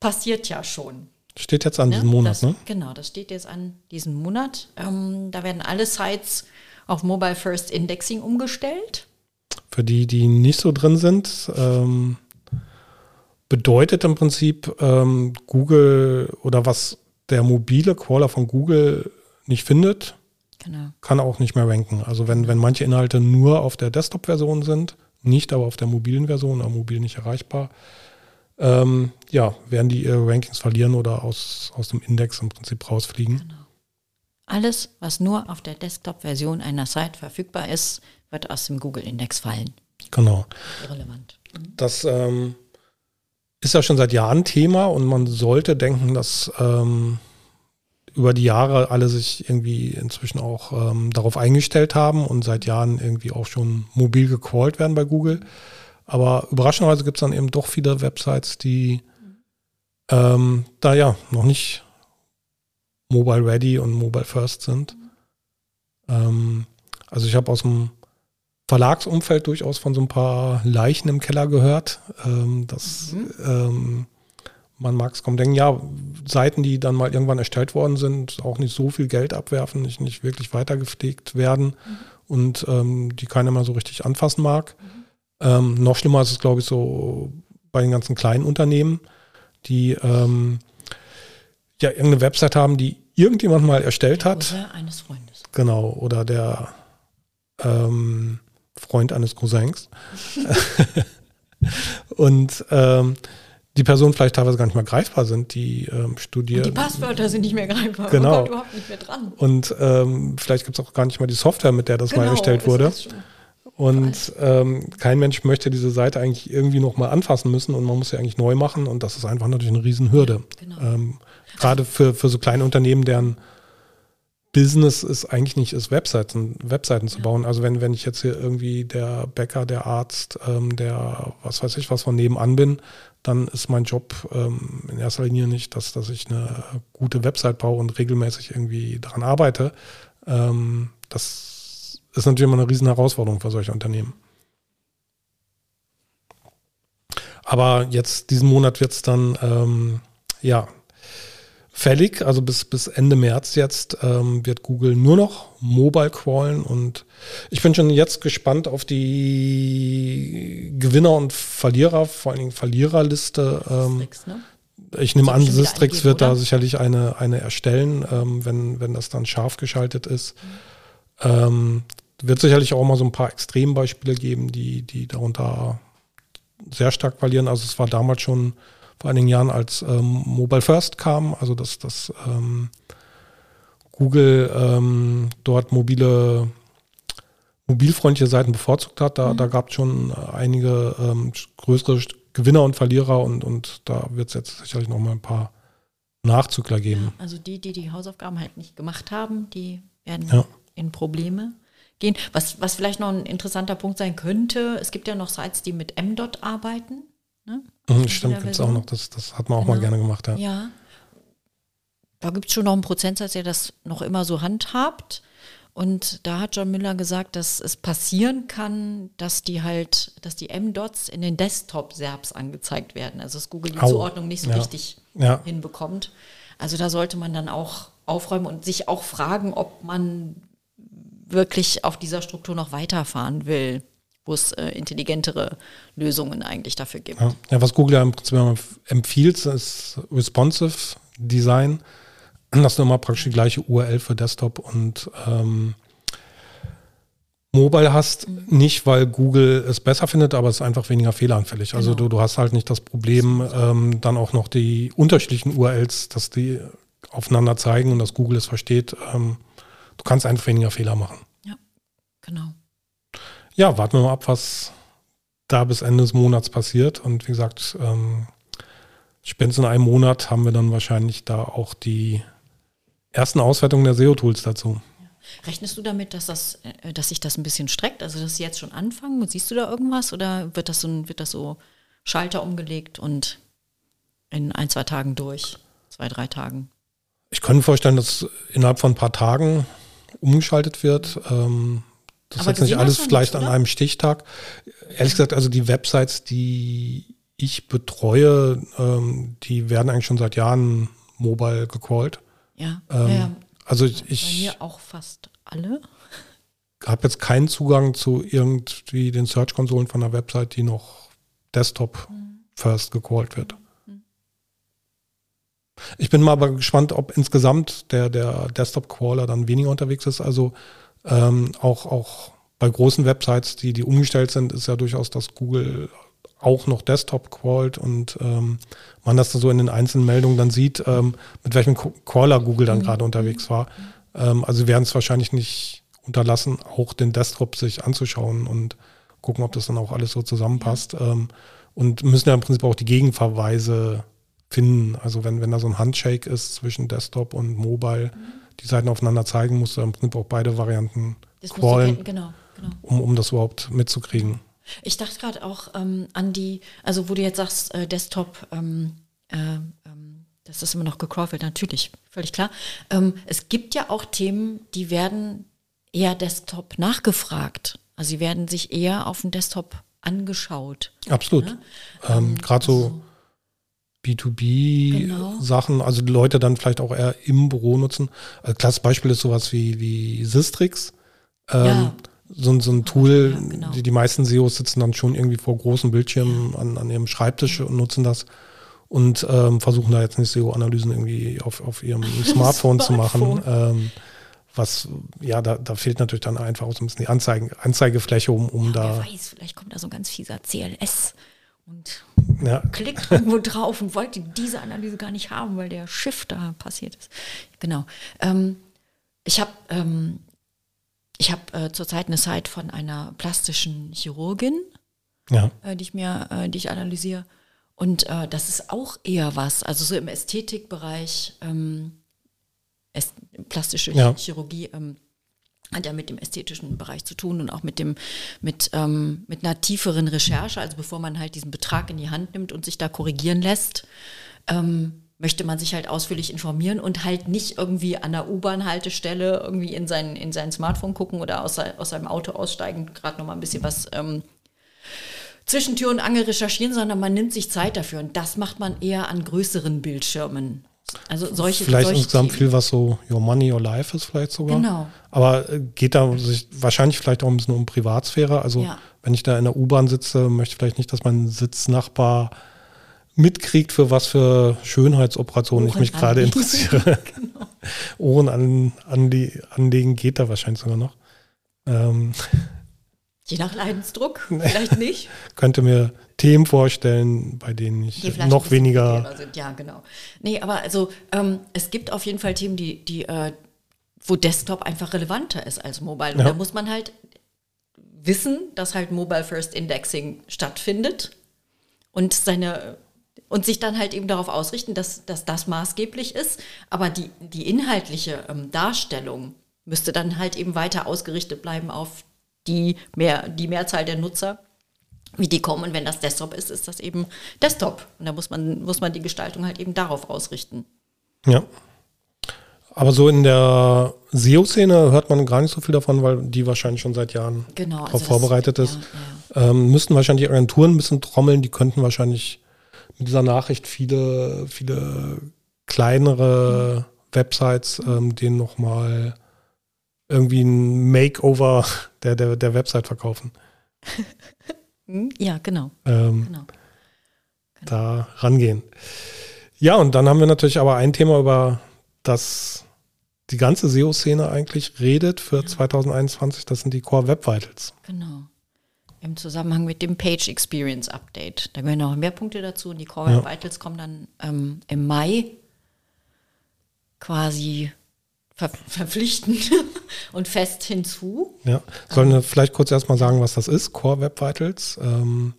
passiert ja schon. Steht jetzt an ne? diesem Monat, das, ne? Genau, das steht jetzt an diesem Monat. Ähm, da werden alle Sites auf Mobile First Indexing umgestellt. Für die, die nicht so drin sind, ähm, bedeutet im Prinzip ähm, Google oder was der mobile Crawler von Google nicht findet, genau. kann auch nicht mehr ranken. Also wenn, wenn manche Inhalte nur auf der Desktop-Version sind, nicht aber auf der mobilen Version, aber mobil nicht erreichbar, ähm, ja, werden die ihre Rankings verlieren oder aus, aus dem Index im Prinzip rausfliegen. Genau. Alles, was nur auf der Desktop-Version einer Site verfügbar ist, wird aus dem Google-Index fallen. Genau. Irrelevant. Mhm. Das ähm, ist ja schon seit Jahren Thema und man sollte denken, dass ähm, über die Jahre alle sich irgendwie inzwischen auch ähm, darauf eingestellt haben und seit Jahren irgendwie auch schon mobil gecallt werden bei Google. Aber überraschenderweise gibt es dann eben doch viele Websites, die ähm, da ja noch nicht mobile ready und mobile first sind. Ähm, also ich habe aus dem Verlagsumfeld durchaus von so ein paar Leichen im Keller gehört. Ähm, dass mhm. Man mag es kaum denken, ja, Seiten, die dann mal irgendwann erstellt worden sind, auch nicht so viel Geld abwerfen, nicht, nicht wirklich weitergepflegt werden mhm. und ähm, die keiner mal so richtig anfassen mag. Mhm. Ähm, noch schlimmer ist es, glaube ich, so bei den ganzen kleinen Unternehmen, die ähm, ja irgendeine Website haben, die irgendjemand mal erstellt hat. Oder eines Freundes. Genau, oder der ähm, Freund eines Cousins. und ähm, die Personen vielleicht teilweise gar nicht mehr greifbar sind, die ähm, studieren. Und die Passwörter sind nicht mehr greifbar. Genau. Man kommt überhaupt nicht mehr dran. Und ähm, vielleicht gibt es auch gar nicht mal die Software, mit der das genau, mal erstellt wurde. Und ähm, kein Mensch möchte diese Seite eigentlich irgendwie nochmal anfassen müssen und man muss sie eigentlich neu machen und das ist einfach natürlich eine Riesenhürde. Genau. Ähm, Gerade für, für so kleine Unternehmen, deren Business ist eigentlich nicht ist, Webseiten, Webseiten zu bauen. Also wenn, wenn ich jetzt hier irgendwie der Bäcker, der Arzt, ähm, der was weiß ich was von nebenan bin, dann ist mein Job ähm, in erster Linie nicht, dass, dass ich eine gute Website baue und regelmäßig irgendwie daran arbeite. Ähm, das ist natürlich immer eine riesen Herausforderung für solche Unternehmen. Aber jetzt diesen Monat wird es dann ähm, ja fällig, also bis, bis Ende März jetzt ähm, wird Google nur noch mobile crawlen und ich bin schon jetzt gespannt auf die Gewinner und Verlierer, vor allen Dingen Verliererliste. Ähm, Sistrix, ne? Ich nehme an, Sistrix wird oder? da sicherlich eine, eine erstellen, ähm, wenn, wenn das dann scharf geschaltet ist. Mhm. Wird sicherlich auch mal so ein paar Extrembeispiele geben, die, die darunter sehr stark verlieren. Also es war damals schon vor einigen Jahren, als ähm, Mobile First kam, also dass, dass ähm, Google ähm, dort mobile mobilfreundliche Seiten bevorzugt hat. Da, mhm. da gab es schon einige ähm, größere Gewinner und Verlierer und, und da wird es jetzt sicherlich noch mal ein paar Nachzügler geben. Ja, also die, die die Hausaufgaben halt nicht gemacht haben, die werden ja. in Probleme gehen. Was, was vielleicht noch ein interessanter Punkt sein könnte, es gibt ja noch Sites, die mit MDOT arbeiten. Ne? Mhm, stimmt, gibt es auch noch. Das, das hat man auch genau. mal gerne gemacht. Ja. ja. Da gibt es schon noch einen Prozentsatz, der das noch immer so handhabt. Und da hat John Miller gesagt, dass es passieren kann, dass die halt, dass die M-Dots in den Desktop-Serbs angezeigt werden. Also dass Google die Au. Zuordnung nicht so ja. richtig ja. hinbekommt. Also da sollte man dann auch aufräumen und sich auch fragen, ob man wirklich auf dieser Struktur noch weiterfahren will, wo es äh, intelligentere Lösungen eigentlich dafür gibt. Ja. ja, was Google ja im Prinzip empfiehlt, ist responsive Design, dass du immer praktisch die gleiche URL für Desktop und ähm, Mobile hast, mhm. nicht weil Google es besser findet, aber es ist einfach weniger fehleranfällig. Also genau. Du, du hast halt nicht das Problem, ähm, dann auch noch die unterschiedlichen URLs, dass die aufeinander zeigen und dass Google es versteht, ähm, Du kannst einfach weniger Fehler machen. Ja, genau. Ja, warten wir mal ab, was da bis Ende des Monats passiert. Und wie gesagt, ähm, spätestens in einem Monat haben wir dann wahrscheinlich da auch die ersten Auswertungen der SEO-Tools dazu. Rechnest du damit, dass, das, äh, dass sich das ein bisschen streckt? Also, dass sie jetzt schon anfangen? Siehst du da irgendwas? Oder wird das so, wird das so Schalter umgelegt und in ein, zwei Tagen durch? Zwei, drei Tagen? Ich könnte mir vorstellen, dass innerhalb von ein paar Tagen umgeschaltet wird. Ähm, das ist jetzt nicht alles vielleicht an einem Stichtag. Ehrlich gesagt, also die Websites, die ich betreue, ähm, die werden eigentlich schon seit Jahren mobile gecallt. Ja, ähm, ja, Also ich, ich Bei mir auch fast alle. Habe jetzt keinen Zugang zu irgendwie den Search-Konsolen von der Website, die noch Desktop mhm. first gecallt wird. Mhm. Ich bin mal aber gespannt, ob insgesamt der, der Desktop-Crawler dann weniger unterwegs ist. Also ähm, auch, auch bei großen Websites, die, die umgestellt sind, ist ja durchaus, dass Google auch noch Desktop crawlt und ähm, man das so in den einzelnen Meldungen dann sieht, ähm, mit welchem Crawler Google dann gerade unterwegs war. Ähm, also werden es wahrscheinlich nicht unterlassen, auch den Desktop sich anzuschauen und gucken, ob das dann auch alles so zusammenpasst. Ähm, und müssen ja im Prinzip auch die Gegenverweise finden. Also wenn, wenn da so ein Handshake ist zwischen Desktop und Mobile, mhm. Die Seiten aufeinander zeigen, musst du im Prinzip auch beide Varianten das crawlen, genau, genau. Um, um das überhaupt mitzukriegen. Ich dachte gerade auch ähm, an die, also wo du jetzt sagst, äh, Desktop, ähm, äh, ähm, das ist immer noch gecrawlt wird, natürlich, völlig klar. Ähm, es gibt ja auch Themen, die werden eher Desktop nachgefragt. Also sie werden sich eher auf dem Desktop angeschaut. Absolut. Ne? Ähm, Gerade so also, B2B-Sachen, genau. also die Leute dann vielleicht auch eher im Büro nutzen. Als klassisches Beispiel ist sowas wie, wie Sistrix. Ähm, ja so, so ein Tool, ja, genau. die, die meisten SEOs sitzen dann schon irgendwie vor großen Bildschirmen an, an ihrem Schreibtisch und nutzen das und ähm, versuchen da jetzt nicht SEO-Analysen irgendwie auf, auf ihrem Smartphone, Smartphone. zu machen. Ähm, was, ja, da, da fehlt natürlich dann einfach auch so ein bisschen die Anzeigen, Anzeigefläche, um, um ja, da. Wer weiß, vielleicht kommt da so ein ganz fieser CLS und ja. klickt irgendwo drauf und wollte diese Analyse gar nicht haben, weil der Shift da passiert ist. Genau. Ähm, ich habe ähm, ich habe äh, zurzeit eine Site von einer plastischen Chirurgin, ja. äh, die ich mir, äh, die ich analysiere. Und äh, das ist auch eher was, also so im Ästhetikbereich, ähm, äst plastische ja. Chirurgie ähm, hat ja mit dem ästhetischen Bereich zu tun und auch mit dem, mit, ähm, mit einer tieferen Recherche, also bevor man halt diesen Betrag in die Hand nimmt und sich da korrigieren lässt. Ähm, möchte man sich halt ausführlich informieren und halt nicht irgendwie an der U-Bahn-Haltestelle irgendwie in sein, in sein Smartphone gucken oder aus, aus seinem Auto aussteigen, gerade nochmal ein bisschen was ähm, zwischen Tür und Angel recherchieren, sondern man nimmt sich Zeit dafür. Und das macht man eher an größeren Bildschirmen. Also solche Vielleicht solche insgesamt viel, was so Your Money, Your Life ist vielleicht sogar. Genau. Aber äh, geht da sich wahrscheinlich vielleicht auch ein bisschen um Privatsphäre. Also ja. wenn ich da in der U-Bahn sitze, möchte ich vielleicht nicht, dass mein Sitznachbar mitkriegt, für was für Schönheitsoperationen ich mich gerade interessiere. genau. Ohren an, an die, anlegen geht da wahrscheinlich sogar noch. Ähm, Je nach Leidensdruck, vielleicht nicht. könnte mir Themen vorstellen, bei denen ich noch weniger. Sind. Ja, genau. Nee, aber also ähm, es gibt auf jeden Fall Themen, die, die äh, wo Desktop einfach relevanter ist als Mobile. Und ja. da muss man halt wissen, dass halt Mobile First Indexing stattfindet und seine und sich dann halt eben darauf ausrichten, dass, dass das maßgeblich ist. Aber die, die inhaltliche ähm, Darstellung müsste dann halt eben weiter ausgerichtet bleiben auf die, mehr, die Mehrzahl der Nutzer, wie die kommen. Und wenn das Desktop ist, ist das eben Desktop. Und da muss man, muss man die Gestaltung halt eben darauf ausrichten. Ja. Aber so in der SEO-Szene hört man gar nicht so viel davon, weil die wahrscheinlich schon seit Jahren genau, darauf also vorbereitet ist. Ja, ja. Ähm, müssten wahrscheinlich die Agenturen ein bisschen trommeln, die könnten wahrscheinlich mit dieser Nachricht viele, viele kleinere mhm. Websites, ähm, denen nochmal irgendwie ein Makeover der, der, der Website verkaufen. Hm, ja, genau. Ähm, genau. genau. Da rangehen. Ja, und dann haben wir natürlich aber ein Thema, über das die ganze SEO-Szene eigentlich redet für 2021, das sind die Core Web Vitals. Genau im Zusammenhang mit dem Page Experience Update. Da gehören noch mehr Punkte dazu und die Core ja. Vitals kommen dann ähm, im Mai quasi ver verpflichtend und fest hinzu. Ja, sollen wir vielleicht kurz erstmal sagen, was das ist, Core Web Vitals. Ähm,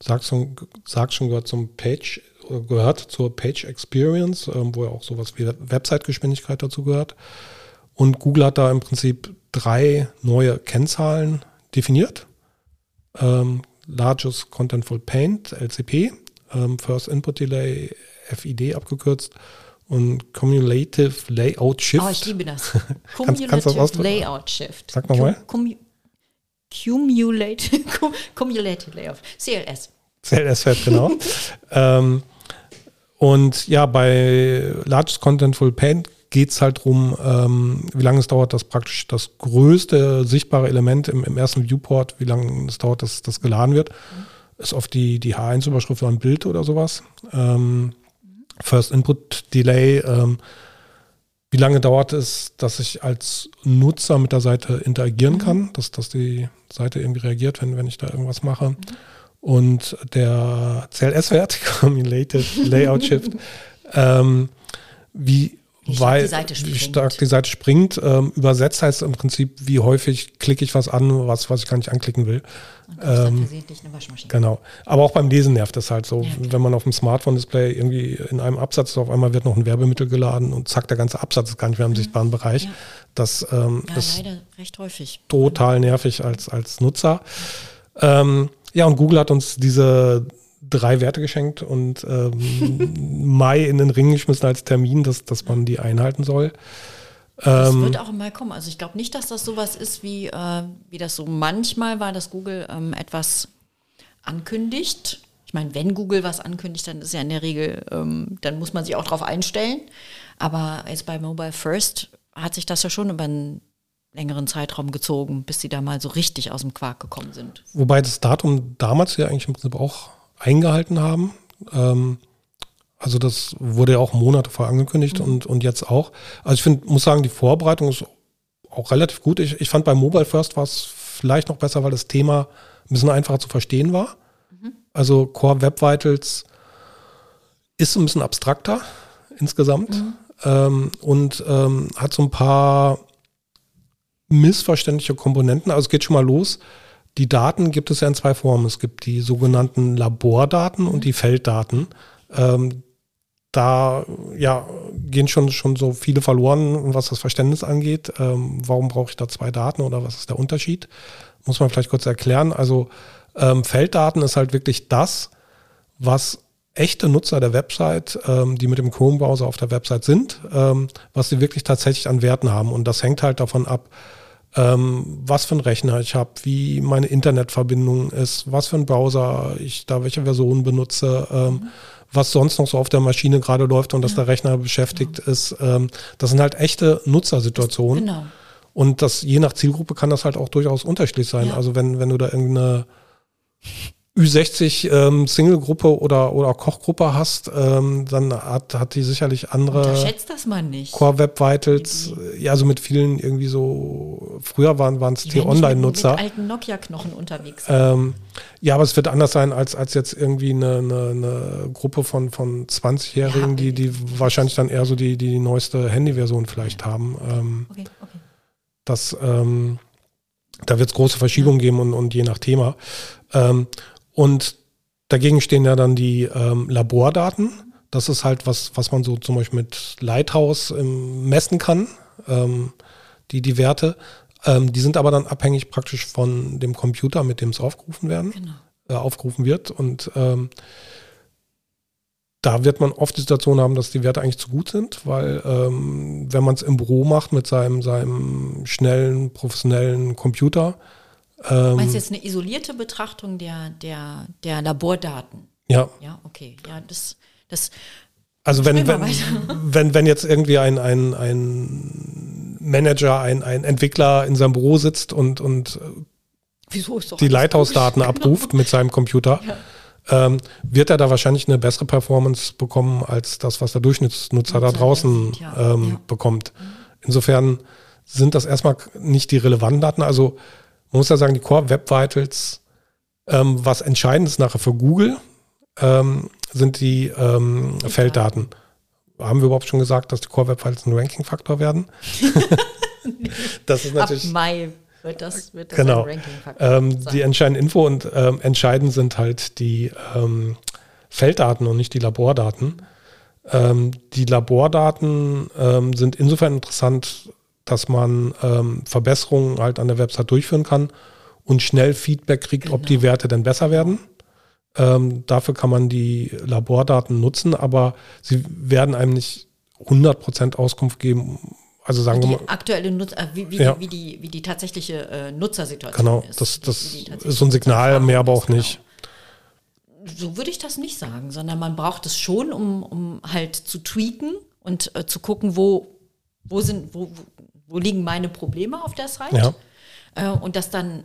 sag schon, sag schon gehört zum Page gehört zur Page Experience, ähm, wo ja auch sowas wie Website-Geschwindigkeit dazu gehört. Und Google hat da im Prinzip drei neue Kennzahlen definiert. Ähm, Largest Contentful Paint, LCP, ähm, First Input Delay, FID abgekürzt und Cumulative Layout Shift. Oh, ich liebe das. Cumulative kannst, kannst Layout Shift. Sag nochmal. Cum Cumulative, Cumulative Layout. CLS. CLS fährt, genau. ähm, und ja, bei Largest Contentful Paint geht es halt darum, ähm, wie lange es dauert, dass praktisch das größte sichtbare Element im, im ersten Viewport, wie lange es dauert, dass das geladen wird. Mhm. Ist oft die, die H1-Überschrift oder ein Bild oder sowas. Ähm, First Input Delay, ähm, wie lange dauert es, dass ich als Nutzer mit der Seite interagieren mhm. kann, dass, dass die Seite irgendwie reagiert, wenn, wenn ich da irgendwas mache. Mhm. Und der CLS-Wert, Cumulative Layout Shift, ähm, wie, wie weil, wie stark die Seite springt. Ähm, übersetzt heißt im Prinzip, wie häufig klicke ich was an, was, was ich gar nicht anklicken will. Ähm, genau. Aber auch beim Lesen nervt es halt so, ja, wenn man auf dem Smartphone-Display irgendwie in einem Absatz auf einmal wird noch ein Werbemittel geladen und zack, der ganze Absatz ist gar nicht mehr im mhm. sichtbaren Bereich. Ja. Das ähm, ja, ist recht häufig. total nervig als, als Nutzer. Ähm, ja, und Google hat uns diese drei Werte geschenkt und ähm, Mai in den Ring geschmissen als Termin, dass, dass man die einhalten soll. Das ähm, wird auch mal kommen. Also ich glaube nicht, dass das sowas ist, wie, äh, wie das so manchmal war, dass Google ähm, etwas ankündigt. Ich meine, wenn Google was ankündigt, dann ist ja in der Regel, ähm, dann muss man sich auch darauf einstellen. Aber jetzt bei Mobile First hat sich das ja schon über einen längeren Zeitraum gezogen, bis sie da mal so richtig aus dem Quark gekommen sind. Wobei das Datum damals ja eigentlich im Prinzip auch eingehalten haben. Ähm, also das wurde ja auch Monate vorher angekündigt mhm. und, und jetzt auch. Also ich finde, muss sagen, die Vorbereitung ist auch relativ gut. Ich, ich fand bei Mobile First war es vielleicht noch besser, weil das Thema ein bisschen einfacher zu verstehen war. Mhm. Also Core Web Vitals ist ein bisschen abstrakter insgesamt mhm. ähm, und ähm, hat so ein paar missverständliche Komponenten. Also es geht schon mal los. Die Daten gibt es ja in zwei Formen. Es gibt die sogenannten Labordaten und die Felddaten. Ähm, da ja, gehen schon, schon so viele verloren, was das Verständnis angeht. Ähm, warum brauche ich da zwei Daten oder was ist der Unterschied? Muss man vielleicht kurz erklären. Also ähm, Felddaten ist halt wirklich das, was echte Nutzer der Website, ähm, die mit dem Chrome-Browser auf der Website sind, ähm, was sie wirklich tatsächlich an Werten haben. Und das hängt halt davon ab, ähm, was für ein Rechner ich habe, wie meine Internetverbindung ist, was für ein Browser ich da, welche Version benutze, ähm, mhm. was sonst noch so auf der Maschine gerade läuft und dass der Rechner beschäftigt ja. ist. Ähm, das sind halt echte Nutzersituationen. Genau. Und das je nach Zielgruppe kann das halt auch durchaus unterschiedlich sein. Ja. Also wenn, wenn du da irgendeine Ü60 ähm, Single-Gruppe oder, oder Kochgruppe hast, ähm, dann hat, hat die sicherlich andere. Unterschätzt das man nicht. Core Web Vitals, ja, also mit vielen irgendwie so, früher waren es T-Online-Nutzer. Mit, mit alten Nokia-Knochen unterwegs. Ähm, ja, aber es wird anders sein als, als jetzt irgendwie eine, eine, eine Gruppe von, von 20-Jährigen, ja, die, die wahrscheinlich dann eher so die, die neueste Handy-Version vielleicht haben. Ähm, okay, okay. Das, ähm, da wird es große Verschiebungen geben und, und je nach Thema. Ähm, und dagegen stehen ja dann die ähm, Labordaten. Das ist halt was, was man so zum Beispiel mit Lighthouse ähm, messen kann, ähm, die, die Werte. Ähm, die sind aber dann abhängig praktisch von dem Computer, mit dem es aufgerufen werden, genau. äh, aufgerufen wird. Und ähm, da wird man oft die Situation haben, dass die Werte eigentlich zu gut sind, weil ähm, wenn man es im Büro macht mit seinem, seinem schnellen, professionellen Computer, ähm, Meinst du jetzt eine isolierte Betrachtung der, der, der Labordaten? Ja. Ja, okay. Ja, das, das also wenn, wenn, wenn, wenn jetzt irgendwie ein, ein, ein Manager, ein, ein Entwickler in seinem Büro sitzt und, und die Lighthouse-Daten genau. abruft mit seinem Computer, ja. ähm, wird er da wahrscheinlich eine bessere Performance bekommen als das, was der Durchschnittsnutzer da draußen ja. Ähm, ja. bekommt. Insofern sind das erstmal nicht die relevanten Daten. Also man muss ja sagen, die Core Web Vitals, ähm, was entscheidend ist nachher für Google, ähm, sind die ähm, Felddaten. Haben wir überhaupt schon gesagt, dass die Core Web Vitals ein Ranking-Faktor werden? das ist natürlich. Ab Mai wird das, wird das genau. ein Ranking-Faktor. Ähm, die entscheidenden Info und ähm, entscheidend sind halt die ähm, Felddaten und nicht die Labordaten. Ähm, die Labordaten ähm, sind insofern interessant, dass man ähm, Verbesserungen halt an der Website durchführen kann und schnell Feedback kriegt, genau. ob die genau. Werte denn besser werden. Ähm, dafür kann man die Labordaten nutzen, aber sie werden einem nicht 100% Auskunft geben. Also sagen die wir mal. Aktuelle Nutzer, äh, wie, wie, ja. die, wie, die, wie die tatsächliche äh, Nutzersituation genau, ist. Genau, das, das ist so ein Signal, mehr aber auch nicht. Genau. So würde ich das nicht sagen, sondern man braucht es schon, um, um halt zu tweaken und äh, zu gucken, wo, wo, sind, wo, wo liegen meine Probleme auf der Seite. Ja. Äh, und das dann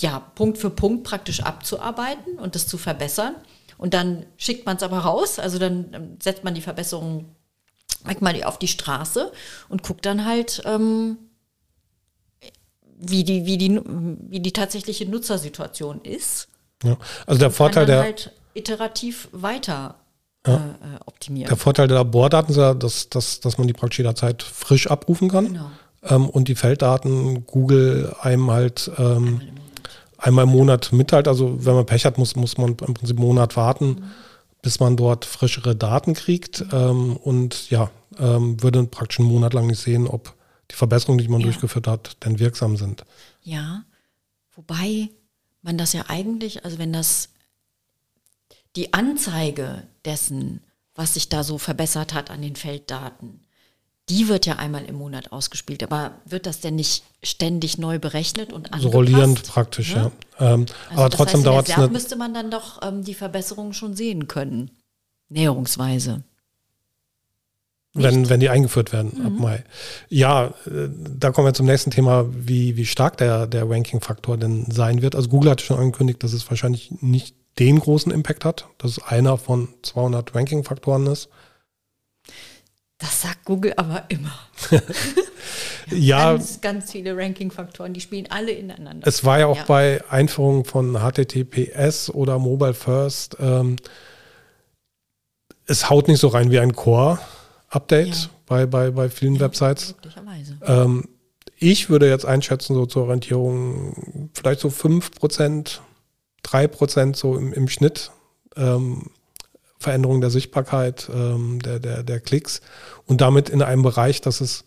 ja, Punkt für Punkt praktisch abzuarbeiten und das zu verbessern. Und dann schickt man es aber raus, also dann setzt man die Verbesserung mal auf die Straße und guckt dann halt, ähm, wie, die, wie, die, wie die tatsächliche Nutzersituation ist. Ja, also der Vorteil der halt iterativ weiter ja. äh, optimieren. Der Vorteil der Labordaten ist ja, dass, dass, dass man die praktisch jederzeit frisch abrufen kann. Genau. Ähm, und die Felddaten Google einem halt ähm, einmal im Monat mitteilt. Also wenn man Pech hat, muss, muss man im Prinzip einen Monat warten, mhm. bis man dort frischere Daten kriegt. Ähm, und ja, ähm, würde praktisch einen Monat lang nicht sehen, ob die Verbesserungen, die man ja. durchgeführt hat, denn wirksam sind. Ja, wobei man das ja eigentlich, also wenn das die Anzeige dessen, was sich da so verbessert hat an den Felddaten, die wird ja einmal im Monat ausgespielt. Aber wird das denn nicht ständig neu berechnet und angepasst? So rollierend praktisch, ne? ja. Ähm, also aber trotzdem dauert es. müsste man dann doch ähm, die Verbesserungen schon sehen können. Näherungsweise. Wenn, wenn die eingeführt werden mhm. ab Mai. Ja, äh, da kommen wir zum nächsten Thema, wie, wie stark der, der Ranking-Faktor denn sein wird. Also Google hat schon angekündigt, dass es wahrscheinlich nicht den großen Impact hat, dass es einer von 200 Ranking-Faktoren ist. Das sagt Google aber immer. ja. Ganz, ganz viele Ranking-Faktoren, die spielen alle ineinander. Es war ja auch ja. bei Einführung von HTTPS oder Mobile First, ähm, es haut nicht so rein wie ein Core-Update ja. bei, bei, bei vielen ja, Websites. Ähm, ich würde jetzt einschätzen, so zur Orientierung, vielleicht so 5%, 3% so im, im Schnitt. Ähm, Veränderung der Sichtbarkeit ähm, der, der, der Klicks und damit in einem Bereich, dass es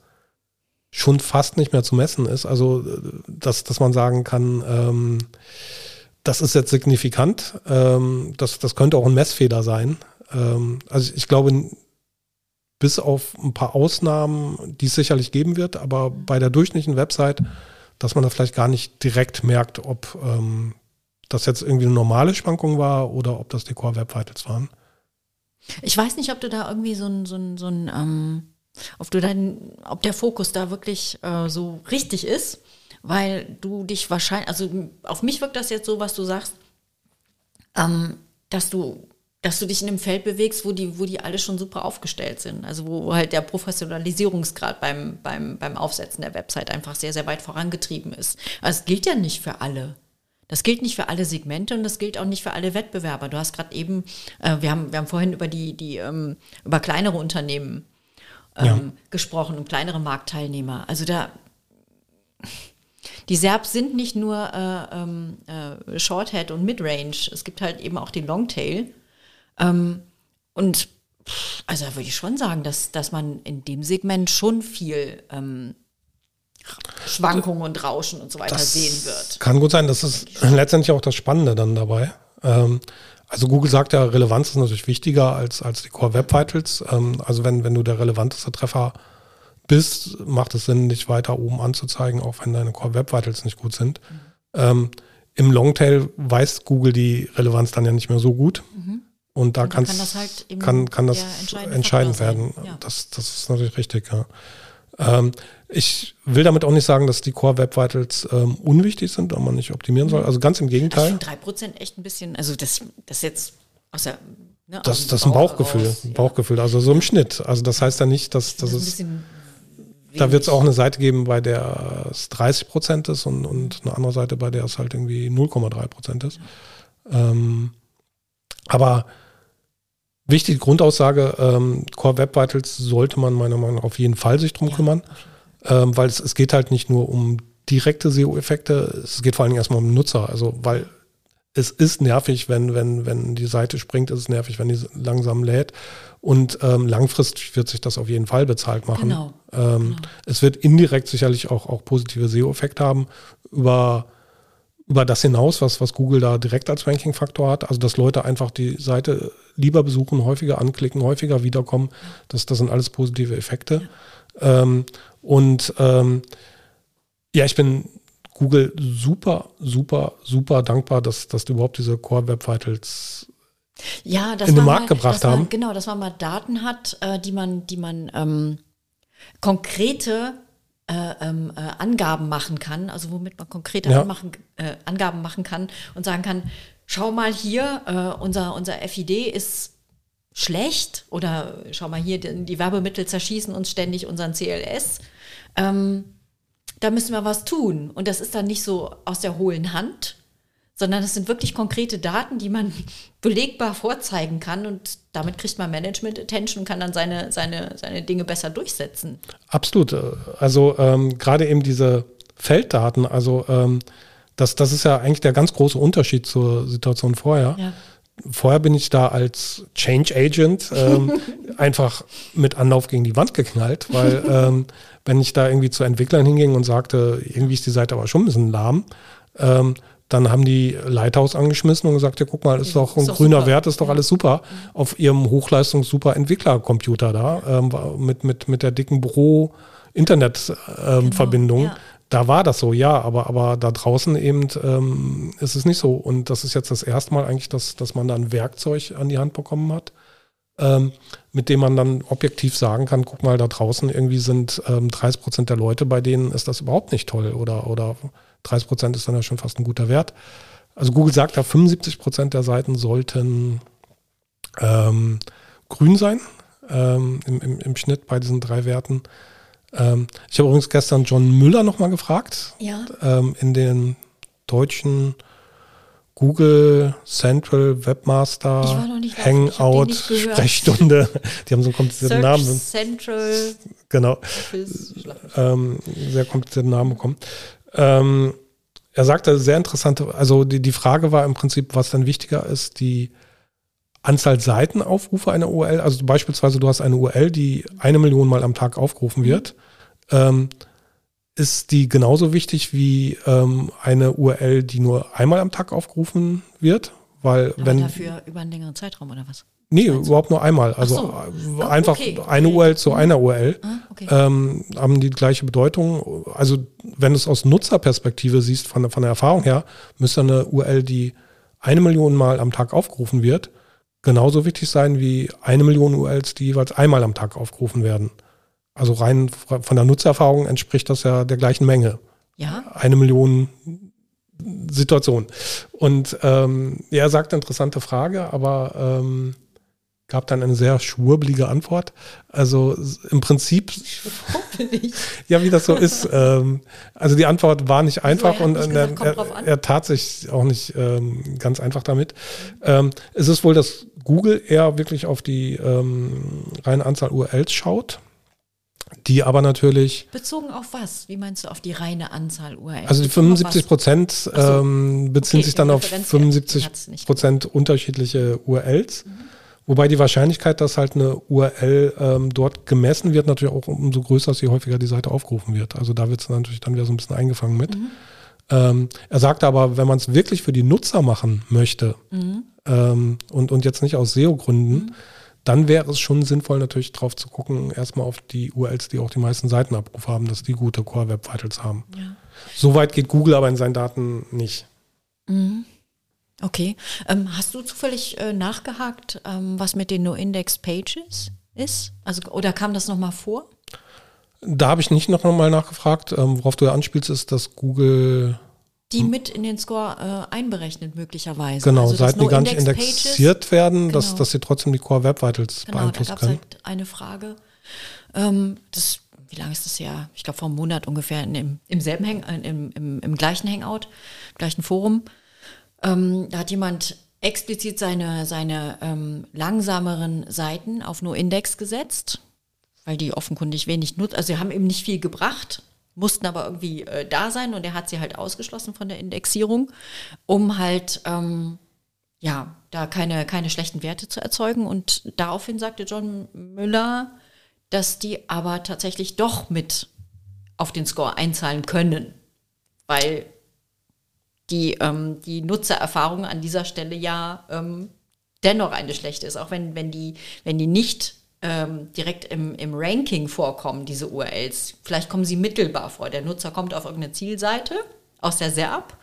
schon fast nicht mehr zu messen ist. Also, dass, dass man sagen kann, ähm, das ist jetzt signifikant. Ähm, das, das könnte auch ein Messfehler sein. Ähm, also ich glaube, bis auf ein paar Ausnahmen, die es sicherlich geben wird, aber bei der durchschnittlichen Website, dass man da vielleicht gar nicht direkt merkt, ob ähm, das jetzt irgendwie eine normale Schwankung war oder ob das die Core Web Vitals waren. Ich weiß nicht, ob du da irgendwie so ein, so ein, so ein ähm, ob du dann, ob der Fokus da wirklich äh, so richtig ist, weil du dich wahrscheinlich, also auf mich wirkt das jetzt so, was du sagst, ähm, dass du dass du dich in einem Feld bewegst, wo die, wo die alle schon super aufgestellt sind. Also wo, wo halt der Professionalisierungsgrad beim, beim, beim Aufsetzen der Website einfach sehr, sehr weit vorangetrieben ist. Also es gilt ja nicht für alle. Das gilt nicht für alle Segmente und das gilt auch nicht für alle Wettbewerber. Du hast gerade eben, äh, wir, haben, wir haben vorhin über die, die ähm, über kleinere Unternehmen ähm, ja. gesprochen und kleinere Marktteilnehmer. Also da die SERPs sind nicht nur äh, ähm, äh, Shorthead und Midrange, es gibt halt eben auch den Longtail. Ähm, und also da würde ich schon sagen, dass, dass man in dem Segment schon viel ähm, Schwankungen und Rauschen und so weiter das sehen wird. Kann gut sein, das ist letztendlich auch das Spannende dann dabei. Ähm, also Google sagt ja, Relevanz ist natürlich wichtiger als, als die Core Web Vitals. Ähm, also wenn, wenn du der relevanteste Treffer bist, macht es Sinn, dich weiter oben anzuzeigen, auch wenn deine Core Web Vitals nicht gut sind. Mhm. Ähm, Im Longtail weiß Google die Relevanz dann ja nicht mehr so gut. Mhm. Und da und kann, das, halt kann, kann das entscheidend werden. Ja. Das, das ist natürlich richtig, ja. Ähm, ich will damit auch nicht sagen, dass die Core Web Vitals ähm, unwichtig sind, da man nicht optimieren soll. Also ganz im Gegenteil. Also 3% echt ein bisschen, also das, das jetzt aus der Ne, das, das ist ein Bauchgefühl, raus, ja. Bauchgefühl, also so im Schnitt. Also das heißt ja nicht, dass, dass es, da wird es auch eine Seite geben, bei der es 30 Prozent ist und, und eine andere Seite, bei der es halt irgendwie 0,3 Prozent ist. Ja. Ähm, aber Wichtige Grundaussage, ähm, Core Web Vitals sollte man meiner Meinung nach auf jeden Fall sich drum ja. kümmern, ähm, weil es, es geht halt nicht nur um direkte SEO-Effekte, es geht vor allen Dingen erstmal um den Nutzer. Also, weil es ist nervig, wenn, wenn, wenn die Seite springt, es ist nervig, wenn die langsam lädt. Und ähm, langfristig wird sich das auf jeden Fall bezahlt machen. Genau. Ähm, genau. Es wird indirekt sicherlich auch, auch positive SEO-Effekte haben über, über das hinaus, was, was Google da direkt als Ranking-Faktor hat. Also dass Leute einfach die Seite lieber besuchen, häufiger anklicken, häufiger wiederkommen. Das, das sind alles positive Effekte. Ja. Ähm, und ähm, ja, ich bin Google super, super, super dankbar, dass, dass die überhaupt diese Core Web Vitals ja, in den Markt mal, gebracht haben. Man, genau, dass man mal Daten hat, äh, die man, die man ähm, konkrete äh, ähm, äh, Angaben machen kann, also womit man konkrete ja. Anmachen, äh, Angaben machen kann und sagen kann, schau mal hier, äh, unser, unser FID ist schlecht oder schau mal hier, die, die Werbemittel zerschießen uns ständig unseren CLS. Ähm, da müssen wir was tun. Und das ist dann nicht so aus der hohlen Hand, sondern das sind wirklich konkrete Daten, die man belegbar vorzeigen kann und damit kriegt man Management-Attention und kann dann seine, seine, seine Dinge besser durchsetzen. Absolut. Also ähm, gerade eben diese Felddaten, also ähm, das, das ist ja eigentlich der ganz große Unterschied zur Situation vorher. Ja. Vorher bin ich da als Change Agent ähm, einfach mit Anlauf gegen die Wand geknallt, weil ähm, wenn ich da irgendwie zu Entwicklern hinging und sagte, irgendwie ist die Seite aber schon ein bisschen lahm, ähm, dann haben die Lighthouse angeschmissen und gesagt, ja, guck mal, ist doch ein ist grüner super. Wert, ist doch alles super. Auf ihrem Hochleistungs-super Entwicklercomputer da, ähm, mit, mit, mit der dicken Büro-Internet-Verbindung. Ähm, genau. ja. Da war das so, ja, aber, aber da draußen eben ähm, ist es nicht so. Und das ist jetzt das erste Mal eigentlich, dass, dass man da ein Werkzeug an die Hand bekommen hat, ähm, mit dem man dann objektiv sagen kann, guck mal, da draußen irgendwie sind ähm, 30 Prozent der Leute, bei denen ist das überhaupt nicht toll oder, oder 30 Prozent ist dann ja schon fast ein guter Wert. Also Google sagt da, 75 Prozent der Seiten sollten ähm, grün sein ähm, im, im, im Schnitt bei diesen drei Werten. Ähm, ich habe übrigens gestern John Müller nochmal gefragt. Ja. Ähm, in den deutschen Google Central Webmaster Hangout Sprechstunde. Die haben so einen komplizierten Search Namen. Central. Genau. Ähm, sehr komplizierten Namen bekommen. Ähm, er sagte sehr interessante, also die, die Frage war im Prinzip, was dann wichtiger ist, die Anzahl Seitenaufrufe einer URL, also beispielsweise du hast eine URL, die eine Million Mal am Tag aufgerufen wird, ähm, ist die genauso wichtig wie ähm, eine URL, die nur einmal am Tag aufgerufen wird? Weil Aber wenn dafür über einen längeren Zeitraum oder was? Nee, überhaupt nur einmal. Also so. oh, einfach okay, eine okay. URL zu mhm. einer URL ah, okay. ähm, haben die gleiche Bedeutung. Also wenn du es aus Nutzerperspektive siehst, von, von der Erfahrung her, müsste eine URL, die eine Million Mal am Tag aufgerufen wird, genauso wichtig sein wie eine Million URLs, die jeweils einmal am Tag aufgerufen werden. Also rein von der Nutzererfahrung entspricht das ja der gleichen Menge. Ja. Eine Million Situationen. Und ähm, er sagt interessante Frage, aber ähm, gab dann eine sehr schwurbelige Antwort. Also im Prinzip, ja, wie das so ist. Ähm, also die Antwort war nicht einfach so, und nicht gesagt, er, er, er, tat sich auch nicht ähm, ganz einfach damit. Ähm, es ist wohl, dass Google eher wirklich auf die ähm, reine Anzahl URLs schaut die aber natürlich. Bezogen auf was? Wie meinst du auf die reine Anzahl URLs? Also die 75 Prozent so. ähm, beziehen okay, sich dann auf 75 Prozent unterschiedliche URLs. Mhm. Wobei die Wahrscheinlichkeit, dass halt eine URL ähm, dort gemessen wird, natürlich auch umso größer ist, je häufiger die Seite aufgerufen wird. Also da wird es natürlich dann wieder so ein bisschen eingefangen mit. Mhm. Ähm, er sagte aber, wenn man es wirklich für die Nutzer machen möchte mhm. ähm, und, und jetzt nicht aus SEO-Gründen, mhm dann wäre es schon sinnvoll, natürlich drauf zu gucken, erstmal auf die URLs, die auch die meisten Seitenabrufe haben, dass die gute Core Web Vitals haben. Ja. So weit geht Google aber in seinen Daten nicht. Mhm. Okay. Ähm, hast du zufällig äh, nachgehakt, ähm, was mit den No-Index-Pages ist? Also, oder kam das nochmal vor? Da habe ich nicht noch mal nachgefragt. Ähm, worauf du ja anspielst, ist, dass Google die mit in den Score äh, einberechnet möglicherweise. Genau, also, Seiten, die gar nicht indexiert werden, genau. dass, dass sie trotzdem die Core Web Vitals genau, beeinflussen da können. Halt eine Frage. Ähm, das, wie lange ist das her? Ich glaube vor einem Monat ungefähr im, im selben Hang, äh, im, im, im, gleichen Hangout, im gleichen Forum. Ähm, da hat jemand explizit seine, seine ähm, langsameren Seiten auf No-Index gesetzt, weil die offenkundig wenig nutzen. Also sie haben eben nicht viel gebracht mussten aber irgendwie äh, da sein und er hat sie halt ausgeschlossen von der Indexierung, um halt ähm, ja da keine, keine schlechten Werte zu erzeugen. Und daraufhin sagte John Müller, dass die aber tatsächlich doch mit auf den Score einzahlen können, weil die, ähm, die Nutzererfahrung an dieser Stelle ja ähm, dennoch eine schlechte ist, auch wenn, wenn, die, wenn die nicht ähm, direkt im, im Ranking vorkommen, diese URLs. Vielleicht kommen sie mittelbar vor. Der Nutzer kommt auf irgendeine Zielseite aus der SERP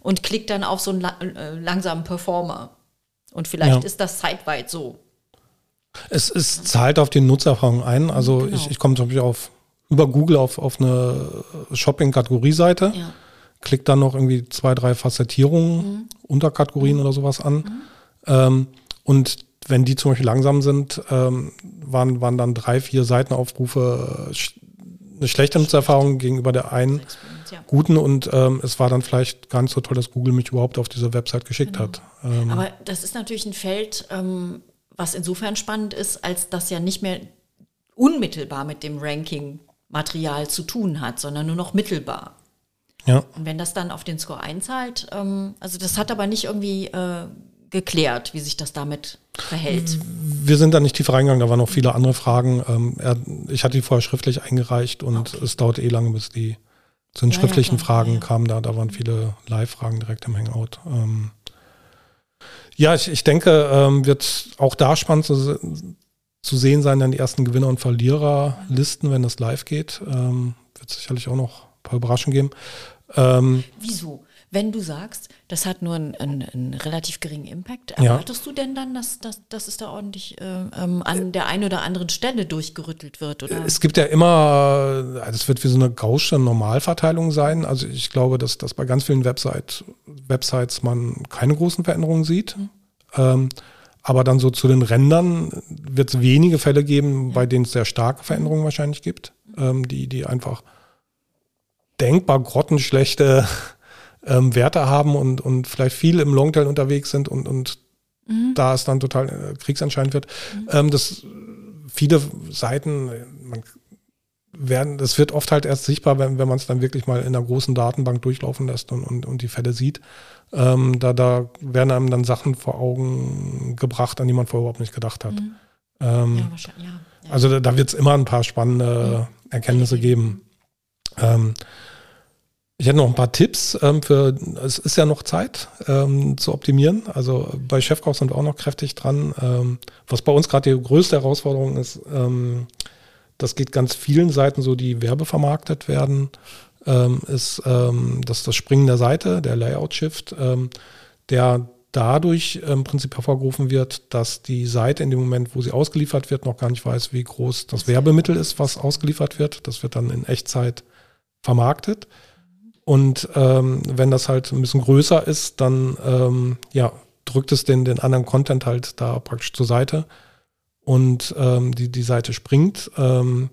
und klickt dann auf so einen la äh, langsamen Performer. Und vielleicht ja. ist das zeitweit so. Es, es zahlt auf die Nutzererfahrung ein. Also genau. ich, ich komme zum Beispiel auf, über Google auf, auf eine Shopping-Kategorieseite, ja. Klick dann noch irgendwie zwei, drei Facettierungen, mhm. Unterkategorien mhm. oder sowas an. Mhm. Ähm, und wenn die zum Beispiel langsam sind, ähm, waren, waren dann drei, vier Seitenaufrufe äh, eine schlechte Nutzererfahrung gegenüber der einen ja. guten und ähm, es war dann vielleicht gar nicht so toll, dass Google mich überhaupt auf diese Website geschickt genau. hat. Ähm, Aber das ist natürlich ein Feld, ähm, was insofern spannend ist, als das ja nicht mehr unmittelbar mit dem Ranking-Material zu tun hat, sondern nur noch mittelbar. Ja. Und wenn das dann auf den Score einzahlt, ähm, also das hat aber nicht irgendwie äh, geklärt, wie sich das damit verhält. Wir sind da nicht tiefer reingegangen, da waren noch viele andere Fragen. Ähm, er, ich hatte die vorher schriftlich eingereicht und okay. es dauert eh lange, bis die zu den ja, schriftlichen ja, Fragen kamen. Da, da waren viele Live-Fragen direkt im Hangout. Ähm, ja, ich, ich denke, ähm, wird auch da spannend zu, zu sehen sein, dann die ersten Gewinner und Verliererlisten, wenn das live geht. Ähm, wird sicherlich auch noch ein paar Überraschungen geben. Ähm, Wieso? Wenn du sagst, das hat nur einen, einen, einen relativ geringen Impact, erwartest ja. du denn dann, dass, dass, dass es da ordentlich äh, ähm, an der einen oder anderen Stelle durchgerüttelt wird? Oder? Es gibt ja immer, es wird wie so eine gausche Normalverteilung sein. Also ich glaube, dass, dass bei ganz vielen Website, Websites man keine großen Veränderungen sieht. Mhm. Ähm, aber dann so zu den Rändern wird es wenige Fälle geben, bei denen es sehr starke Veränderungen wahrscheinlich gibt, ähm, die, die einfach denkbar grottenschlechte ähm, Werte haben und, und vielleicht viel im Longtail unterwegs sind und, und mhm. da es dann total äh, kriegsentscheidend wird. Mhm. Ähm, das viele Seiten, man werden, das wird oft halt erst sichtbar, wenn, wenn man es dann wirklich mal in einer großen Datenbank durchlaufen lässt und, und, und die Fälle sieht. Ähm, da, da werden einem dann Sachen vor Augen gebracht, an die man vorher überhaupt nicht gedacht hat. Mhm. Ähm, ja, wahrscheinlich, ja. Ja. Also da, da wird es immer ein paar spannende mhm. Erkenntnisse geben. Ähm, ich hätte noch ein paar Tipps ähm, für, es ist ja noch Zeit ähm, zu optimieren. Also bei Chefkoch sind wir auch noch kräftig dran. Ähm, was bei uns gerade die größte Herausforderung ist, ähm, das geht ganz vielen Seiten so, die werbevermarktet werden, ähm, ist ähm, das, das Springen der Seite, der Layout-Shift, der dadurch im Prinzip hervorgerufen wird, dass die Seite in dem Moment, wo sie ausgeliefert wird, noch gar nicht weiß, wie groß das Werbemittel ist, was ausgeliefert wird. Das wird dann in Echtzeit vermarktet. Und ähm, wenn das halt ein bisschen größer ist, dann ähm, ja, drückt es den, den anderen Content halt da praktisch zur Seite und ähm, die, die Seite springt. Ähm,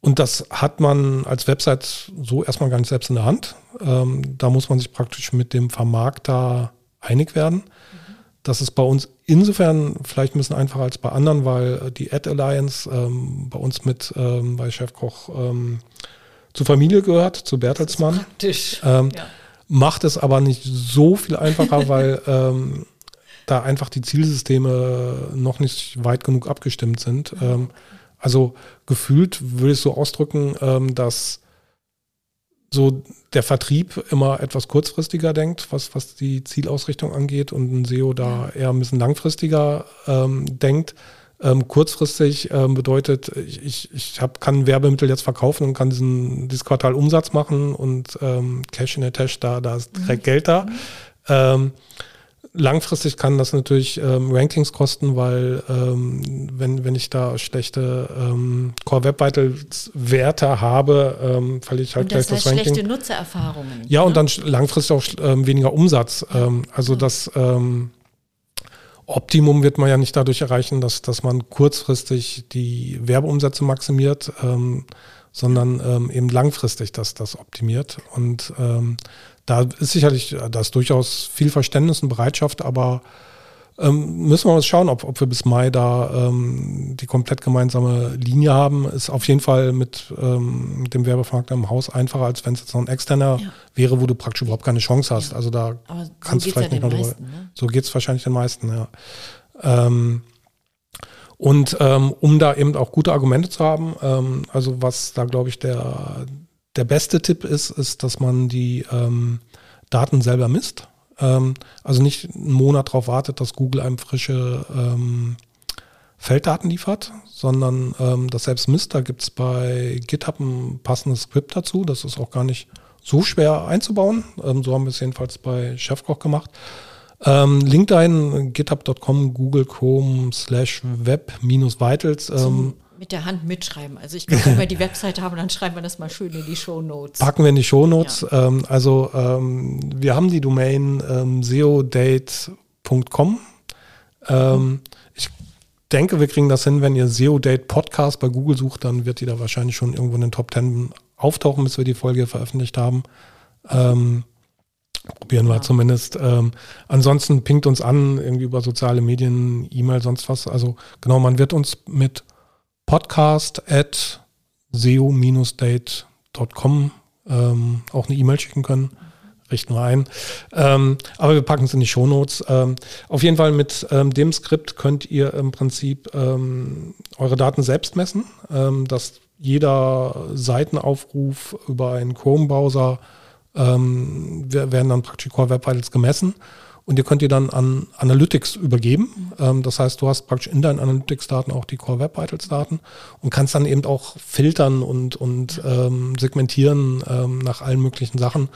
und das hat man als Website so erstmal gar nicht selbst in der Hand. Ähm, da muss man sich praktisch mit dem Vermarkter einig werden. Das ist bei uns insofern vielleicht ein bisschen einfacher als bei anderen, weil die Ad Alliance ähm, bei uns mit ähm, bei Chefkoch ähm, zur Familie gehört, zu Bertelsmann. Praktisch. Ähm, ja. Macht es aber nicht so viel einfacher, weil ähm, da einfach die Zielsysteme noch nicht weit genug abgestimmt sind. Ähm, also gefühlt würde ich so ausdrücken, ähm, dass so der Vertrieb immer etwas kurzfristiger denkt, was, was die Zielausrichtung angeht und ein SEO da eher ein bisschen langfristiger ähm, denkt. Ähm, kurzfristig ähm, bedeutet, ich, ich, ich hab, kann Werbemittel jetzt verkaufen und kann diesen, dieses Quartal Umsatz machen und ähm, Cash in der Tasche, da, da ist direkt mhm. Geld da. Mhm. Ähm, langfristig kann das natürlich ähm, Rankings kosten, weil ähm, wenn, wenn ich da schlechte ähm, Core Web Vitals Werte habe, ähm, verliere ich halt und das gleich das heißt Ranking. schlechte Nutzererfahrungen. Ja, ne? und dann langfristig auch ähm, weniger Umsatz. Ähm, also das ähm, Optimum wird man ja nicht dadurch erreichen, dass, dass man kurzfristig die Werbeumsätze maximiert, ähm, sondern ähm, eben langfristig das, das optimiert. Und ähm, da ist sicherlich, da ist durchaus viel Verständnis und Bereitschaft, aber ähm, müssen wir mal schauen, ob, ob wir bis Mai da ähm, die komplett gemeinsame Linie haben. Ist auf jeden Fall mit ähm, dem Werbevermarkter im Haus einfacher, als wenn es jetzt noch ein externer ja. wäre, wo du praktisch überhaupt keine Chance hast. Ja. Also da Aber kannst du vielleicht ja nicht mehr drüber. Ne? So geht es wahrscheinlich den meisten, ja. Ähm, und ähm, um da eben auch gute Argumente zu haben, ähm, also was da glaube ich der, der beste Tipp ist, ist, dass man die Daten selber misst. Ähm, also nicht einen Monat darauf wartet, dass Google einem frische ähm, Felddaten liefert, sondern ähm, das selbst misst. Da gibt es bei GitHub ein passendes Skript dazu. Das ist auch gar nicht so schwer einzubauen. Ähm, so haben wir es jedenfalls bei Chefkoch gemacht. Ähm, Link dahin, github.com, Google Chrome slash web minus vitals. Ähm, mit der Hand mitschreiben. Also ich glaube, wenn wir die Webseite haben, dann schreiben wir das mal schön in die Show Notes. Packen wir in die Show Notes. Ja. Ähm, also ähm, wir haben die Domain ähm, seodate.com. Ähm, ich denke, wir kriegen das hin, wenn ihr SEO-Date Podcast bei Google sucht, dann wird die da wahrscheinlich schon irgendwo in den Top 10 auftauchen, bis wir die Folge veröffentlicht haben. Ähm, probieren wir ja. zumindest. Ähm, ansonsten pinkt uns an, irgendwie über soziale Medien, E-Mail, sonst was. Also genau, man wird uns mit podcast at seo-date.com ähm, auch eine E-Mail schicken können. Richten wir ein. Ähm, aber wir packen es in die Shownotes. Ähm, auf jeden Fall mit ähm, dem Skript könnt ihr im Prinzip ähm, eure Daten selbst messen, ähm, dass jeder Seitenaufruf über einen Chrome-Browser ähm, werden dann praktisch Core Web Vitals gemessen und ihr könnt die dann an Analytics übergeben. Mhm. Das heißt, du hast praktisch in deinen Analytics-Daten auch die Core Web Vitals-Daten und kannst dann eben auch filtern und, und ähm, segmentieren ähm, nach allen möglichen Sachen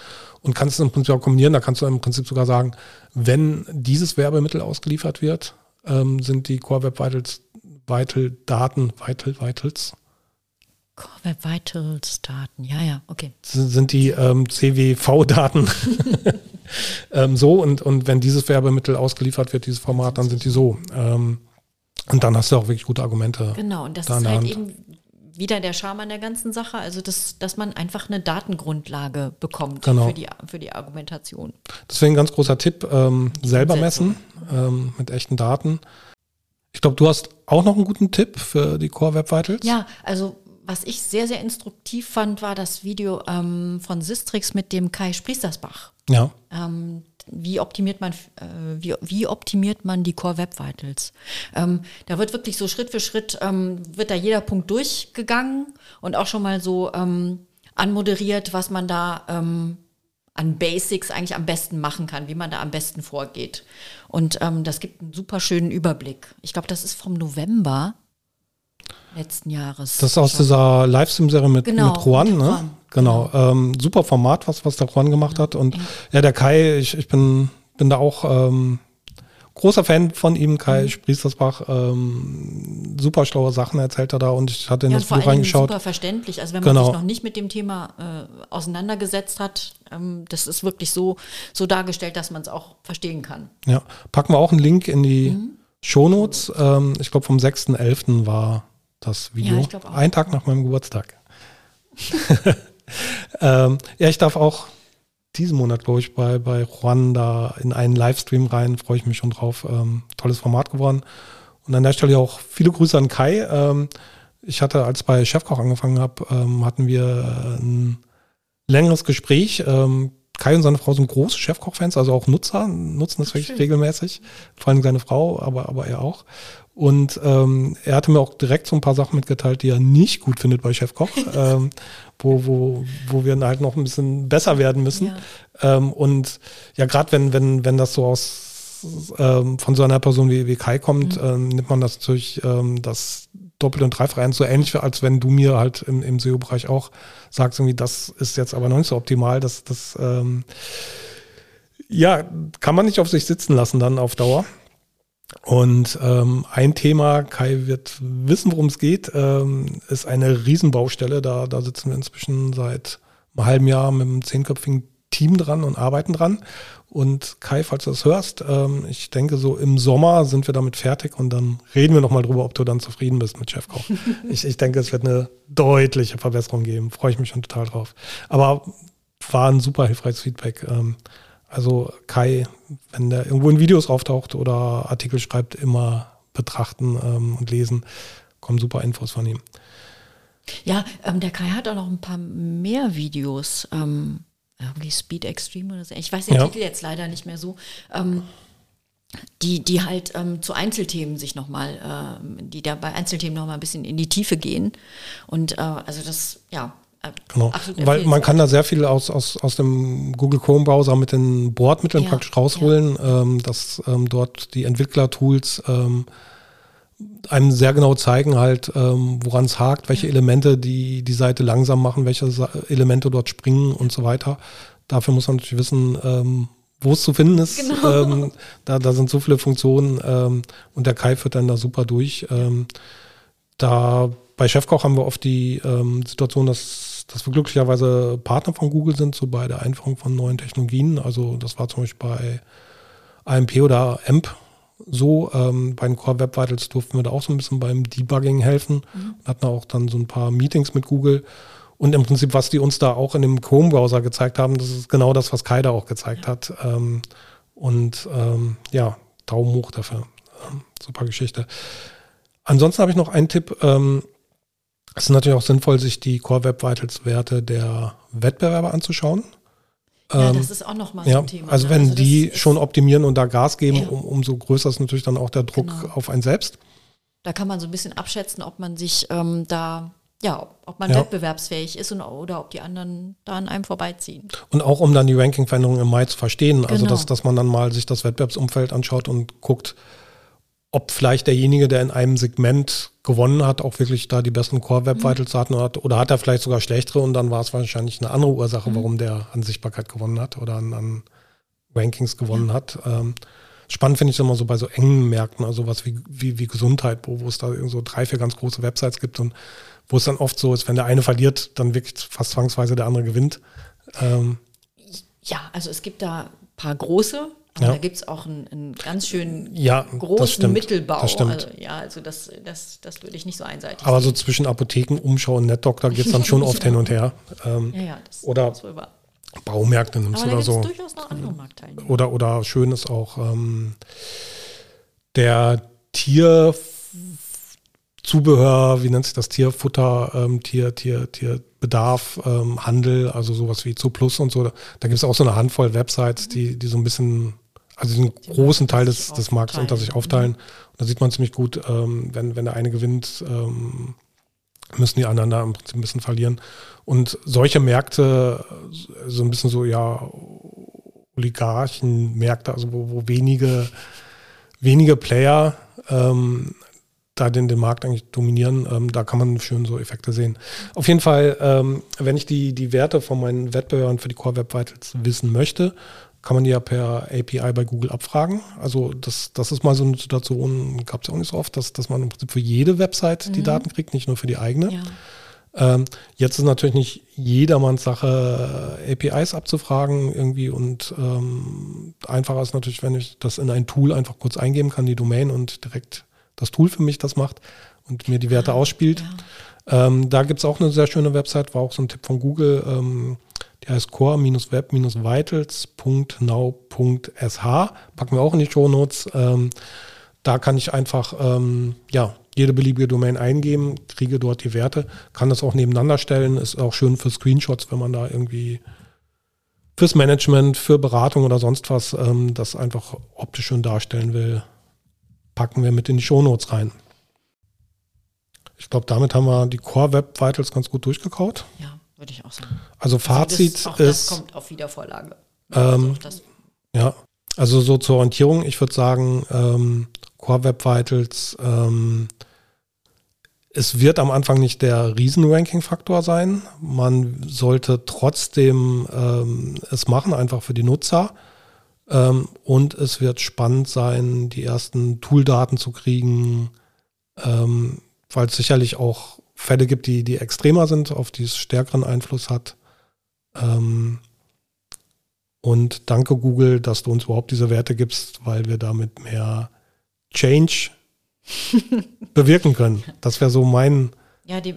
und kannst es im Prinzip auch kombinieren. Da kannst du im Prinzip sogar sagen, wenn dieses Werbemittel ausgeliefert wird, ähm, sind die Core Web Vitals Vital-Daten, Vital, Vitals, Core Web Vitals Daten, ja, ja, okay. Sind die ähm, CWV-Daten ähm, so und, und wenn dieses Werbemittel ausgeliefert wird, dieses Format, dann sind die so. Ähm, und dann hast du auch wirklich gute Argumente. Genau, und das da ist halt eben wieder der Charme an der ganzen Sache, also das, dass man einfach eine Datengrundlage bekommt genau. für, die, für die Argumentation. Deswegen ganz großer Tipp, ähm, selber messen ähm, mit echten Daten. Ich glaube, du hast auch noch einen guten Tipp für die Core Web Vitals. Ja, also was ich sehr, sehr instruktiv fand, war das Video ähm, von Sistrix mit dem Kai Spriestersbach. Ja. Ähm, wie optimiert man, äh, wie, wie optimiert man die Core Web Vitals? Ähm, da wird wirklich so Schritt für Schritt, ähm, wird da jeder Punkt durchgegangen und auch schon mal so ähm, anmoderiert, was man da ähm, an Basics eigentlich am besten machen kann, wie man da am besten vorgeht. Und das gibt einen super schönen Überblick. Ich glaube, das ist vom November letzten Jahres. Das ist aus dieser Livestream-Serie mit, genau, mit Juan, mit ne? Juan. Genau. genau. Ähm, super Format, was, was der Juan gemacht hat. Und ja, ja der Kai, ich, ich bin, bin da auch ähm, großer Fan von ihm, Kai mhm. Spriestersbach. Ähm, super schlaue Sachen erzählt er da und ich hatte in ja, das Buch reingeschaut. Super verständlich. Also wenn man genau. sich noch nicht mit dem Thema äh, auseinandergesetzt hat, ähm, das ist wirklich so, so dargestellt, dass man es auch verstehen kann. Ja, packen wir auch einen Link in die mhm. Shownotes. Ähm, ich glaube vom 6.11. war das Video. Ja, ich Ein Tag nach meinem Geburtstag. ähm, ja, ich darf auch diesen Monat, glaube ich, bei, bei Juan da in einen Livestream rein. Freue ich mich schon drauf. Ähm, tolles Format geworden. Und an der Stelle auch viele Grüße an Kai. Ähm, ich hatte, als ich bei Chefkoch angefangen habe, ähm, hatten wir ein längeres Gespräch. Ähm, Kai und seine Frau sind große Chefkoch-Fans, also auch Nutzer, nutzen das wirklich regelmäßig. Vor allem seine Frau, aber, aber er auch. Und ähm, er hatte mir auch direkt so ein paar Sachen mitgeteilt, die er nicht gut findet bei Chefkoch, ähm, wo, wo, wo wir halt noch ein bisschen besser werden müssen. Ja. Ähm, und ja, gerade wenn, wenn, wenn das so aus ähm, von so einer Person wie, wie Kai kommt, mhm. ähm, nimmt man das natürlich ähm, das doppelt und dreifach ein, so ähnlich als wenn du mir halt im, im SEO-Bereich auch sagst, irgendwie, das ist jetzt aber noch nicht so optimal, das, das ähm, ja, kann man nicht auf sich sitzen lassen dann auf Dauer. Und ähm, ein Thema, Kai wird wissen, worum es geht, ähm, ist eine Riesenbaustelle. Da, da sitzen wir inzwischen seit einem halben Jahr mit einem zehnköpfigen Team dran und arbeiten dran. Und Kai, falls du das hörst, ähm, ich denke, so im Sommer sind wir damit fertig und dann reden wir nochmal drüber, ob du dann zufrieden bist mit Chefkoch. ich, ich denke, es wird eine deutliche Verbesserung geben. Freue ich mich schon total drauf. Aber war ein super hilfreiches Feedback. Ähm, Also Kai, wenn der irgendwo in Videos auftaucht oder Artikel schreibt, immer betrachten ähm, und lesen. Kommen super Infos von ihm. Ja, ähm, der Kai hat auch noch ein paar mehr Videos. Ähm, irgendwie Speed Extreme oder so. Ich weiß den ja. Titel jetzt leider nicht mehr so. Ähm, die, die halt ähm, zu Einzelthemen sich nochmal, äh, die da bei Einzelthemen nochmal ein bisschen in die Tiefe gehen. Und äh, also das, ja, Genau, weil man kann da sehr viel aus, aus, aus dem Google Chrome Browser mit den Bordmitteln ja, praktisch rausholen, ja. ähm, dass ähm, dort die Entwickler-Tools ähm, einem sehr genau zeigen halt, ähm, woran es hakt, welche ja. Elemente die, die Seite langsam machen, welche Elemente dort springen und so weiter. Dafür muss man natürlich wissen, ähm, wo es zu finden ist. Genau. Ähm, da, da sind so viele Funktionen und der Kai führt dann da super durch. Da bei Chefkoch haben wir oft die Situation, dass, dass wir glücklicherweise Partner von Google sind, so bei der Einführung von neuen Technologien. Also das war zum Beispiel bei AMP oder AMP so. Ähm, bei den Core Web Vitals durften wir da auch so ein bisschen beim Debugging helfen. Mhm. Hatten auch dann so ein paar Meetings mit Google. Und im Prinzip, was die uns da auch in dem Chrome-Browser gezeigt haben, das ist genau das, was Kai da auch gezeigt ja. hat. Ähm, und ähm, ja, Daumen hoch dafür. Ähm, super Geschichte. Ansonsten habe ich noch einen Tipp. Ähm, es ist natürlich auch sinnvoll, sich die Core Web Vitals Werte der Wettbewerber anzuschauen. Ja, das ähm, ist auch nochmal so ja, ein Thema. Also ne? wenn also die schon optimieren und da Gas geben, ja. um, umso größer ist natürlich dann auch der Druck genau. auf einen selbst. Da kann man so ein bisschen abschätzen, ob man sich ähm, da ja, ob man ja. wettbewerbsfähig ist und, oder ob die anderen da an einem vorbeiziehen. Und auch um dann die Ranking-Veränderungen im Mai zu verstehen. Also, genau. Also, dass, dass man dann mal sich das Wettbewerbsumfeld anschaut und guckt, ob vielleicht derjenige, der in einem Segment gewonnen hat, auch wirklich da die besten Core-Web-Vitals mhm. hat oder hat er vielleicht sogar schlechtere und dann war es wahrscheinlich eine andere Ursache, mhm. warum der an Sichtbarkeit gewonnen hat oder an, an Rankings gewonnen ja. hat. Ähm, spannend finde ich es immer so bei so engen Märkten, also was wie, wie, wie Gesundheit, wo, wo es da so drei, vier ganz große Websites gibt und wo es dann oft so ist, wenn der eine verliert, dann wirkt fast zwangsweise der andere gewinnt. Ähm, ja, also es gibt da ein paar große, ja. da gibt es auch einen, einen, ganz schön ja, großen Mittelbau. Das stimmt. Also, ja, also das, das, das würde ich nicht so einseitig Aber sehen. so zwischen Apotheken, Umschau und NetDoctor geht es dann schon oft hin und her. Ähm, ja, ja, das, oder das Baumärkte nimmst oder so. durchaus noch andere Marktteilnehmer. Oder, oder schön ist auch ähm, der Tier Zubehör, wie nennt sich das, Tierfutter, ähm, Tier, Tier, Tierbedarf, ähm, Handel, also sowas wie Zooplus und so. Da, da gibt es auch so eine Handvoll Websites, die, die so ein bisschen, also den großen Teil des, des Marktes unter sich aufteilen. Mhm. Und da sieht man ziemlich gut, ähm, wenn, wenn der eine gewinnt, ähm, müssen die anderen da im Prinzip ein bisschen verlieren. Und solche Märkte, so ein bisschen so, ja, Oligarchenmärkte, also wo, wo wenige, wenige Player ähm, da den, den Markt eigentlich dominieren. Ähm, da kann man schön so Effekte sehen. Auf jeden Fall, ähm, wenn ich die, die Werte von meinen Wettbewerbern für die Core Web Vitals wissen möchte, kann man die ja per API bei Google abfragen. Also das, das ist mal so eine Situation, gab es ja auch nicht so oft, dass, dass man im Prinzip für jede Website mhm. die Daten kriegt, nicht nur für die eigene. Ja. Ähm, jetzt ist natürlich nicht jedermanns Sache, APIs abzufragen irgendwie und ähm, einfacher ist natürlich, wenn ich das in ein Tool einfach kurz eingeben kann, die Domain und direkt das Tool für mich das macht und mir die Werte ah, ausspielt. Ja. Ähm, da gibt es auch eine sehr schöne Website, war auch so ein Tipp von Google. Ähm, die heißt core-web-vitals.now.sh. Packen wir auch in die Show Notes. Ähm, da kann ich einfach ähm, ja, jede beliebige Domain eingeben, kriege dort die Werte, kann das auch nebeneinander stellen. Ist auch schön für Screenshots, wenn man da irgendwie fürs Management, für Beratung oder sonst was ähm, das einfach optisch schön darstellen will packen wir mit in die Shownotes rein. Ich glaube, damit haben wir die Core Web Vitals ganz gut durchgekaut. Ja, würde ich auch sagen. Also Fazit also das, ist. Das kommt auf Wiedervorlage. Ähm, also ja, also so zur Orientierung, ich würde sagen, ähm, Core Web Vitals, ähm, es wird am Anfang nicht der Riesen-Ranking-Faktor sein. Man sollte trotzdem ähm, es machen, einfach für die Nutzer. Ähm, und es wird spannend sein, die ersten Tooldaten zu kriegen, ähm, weil es sicherlich auch Fälle gibt, die, die extremer sind, auf die es stärkeren Einfluss hat. Ähm, und danke Google, dass du uns überhaupt diese Werte gibst, weil wir damit mehr Change bewirken können. Das wäre so mein ja, dem,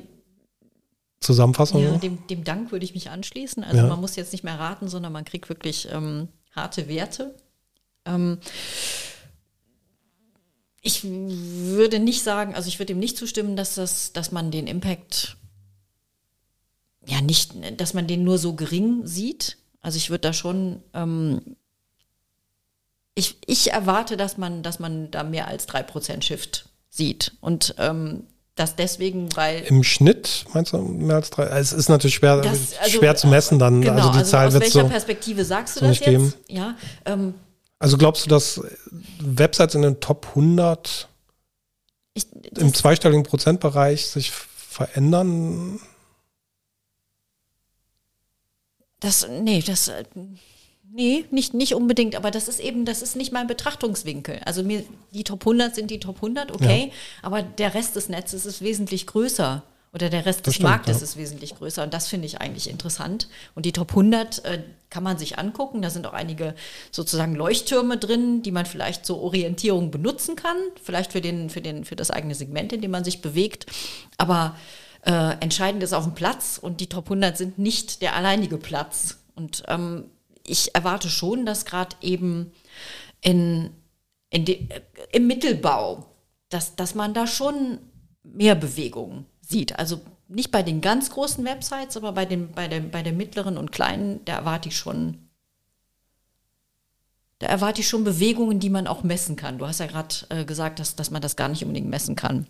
Zusammenfassung. Ja, dem, dem Dank würde ich mich anschließen. Also ja. man muss jetzt nicht mehr raten, sondern man kriegt wirklich ähm, harte Werte. Ähm, ich würde nicht sagen, also ich würde ihm nicht zustimmen, dass das, dass man den Impact ja nicht, dass man den nur so gering sieht. Also ich würde da schon, ähm, ich, ich erwarte, dass man, dass man da mehr als 3% Shift sieht. Und ähm, das deswegen, weil. Im Schnitt meinst du mehr als drei? Es ist natürlich schwer, das, also, schwer zu messen dann. Genau, also die also Zahl aus welcher so Perspektive sagst du das jetzt? Geben. Ja, ähm, also glaubst du, dass Websites in den Top 100 ich, im zweistelligen Prozentbereich sich verändern? Das, nee, das, nee, nicht, nicht unbedingt, aber das ist eben, das ist nicht mein Betrachtungswinkel. Also mir, die Top 100 sind die Top 100, okay, ja. aber der Rest des Netzes ist wesentlich größer. Oder der Rest das des stimmt, Marktes ja. ist wesentlich größer und das finde ich eigentlich interessant. Und die Top 100 äh, kann man sich angucken. Da sind auch einige sozusagen Leuchttürme drin, die man vielleicht zur Orientierung benutzen kann, vielleicht für, den, für, den, für das eigene Segment, in dem man sich bewegt. Aber äh, entscheidend ist auf dem Platz und die Top 100 sind nicht der alleinige Platz. Und ähm, ich erwarte schon, dass gerade eben in, in de, äh, im Mittelbau, dass, dass man da schon mehr Bewegung sieht. Also nicht bei den ganz großen Websites, aber bei den, bei den, bei den mittleren und kleinen, da erwarte ich schon, da erwarte ich schon Bewegungen, die man auch messen kann. Du hast ja gerade äh, gesagt, dass, dass man das gar nicht unbedingt messen kann.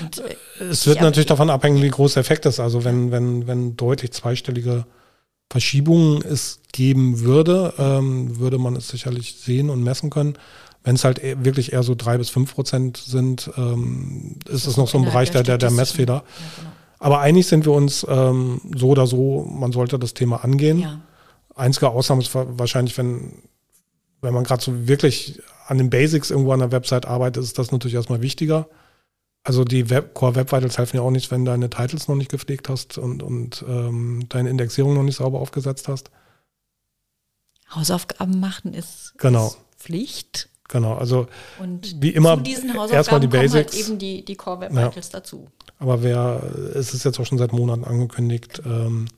Und, äh, es wird natürlich davon abhängen, wie groß der Effekt ist. Also wenn, wenn, wenn deutlich zweistellige Verschiebungen es geben würde, ähm, würde man es sicherlich sehen und messen können. Wenn es halt e-, wirklich eher so drei bis fünf Prozent sind, ähm, ist es noch so ein Bereich der, der, der Messfehler. Ja, genau. Aber einig sind wir uns ähm, so oder so, man sollte das Thema angehen. Ja. Einzige Ausnahme ist wahrscheinlich, wenn, wenn man gerade so wirklich an den Basics irgendwo an der Website arbeitet, ist das natürlich erstmal wichtiger. Also die Web Core Web Vitals helfen ja auch nicht, wenn deine Titles noch nicht gepflegt hast und, und ähm, deine Indexierung noch nicht sauber aufgesetzt hast. Hausaufgaben machen ist, genau. ist Pflicht. Genau, also und wie immer erstmal die Basics. Halt eben die, die Core Web Vitals ja. dazu. Aber wer, es ist jetzt auch schon seit Monaten angekündigt, ähm,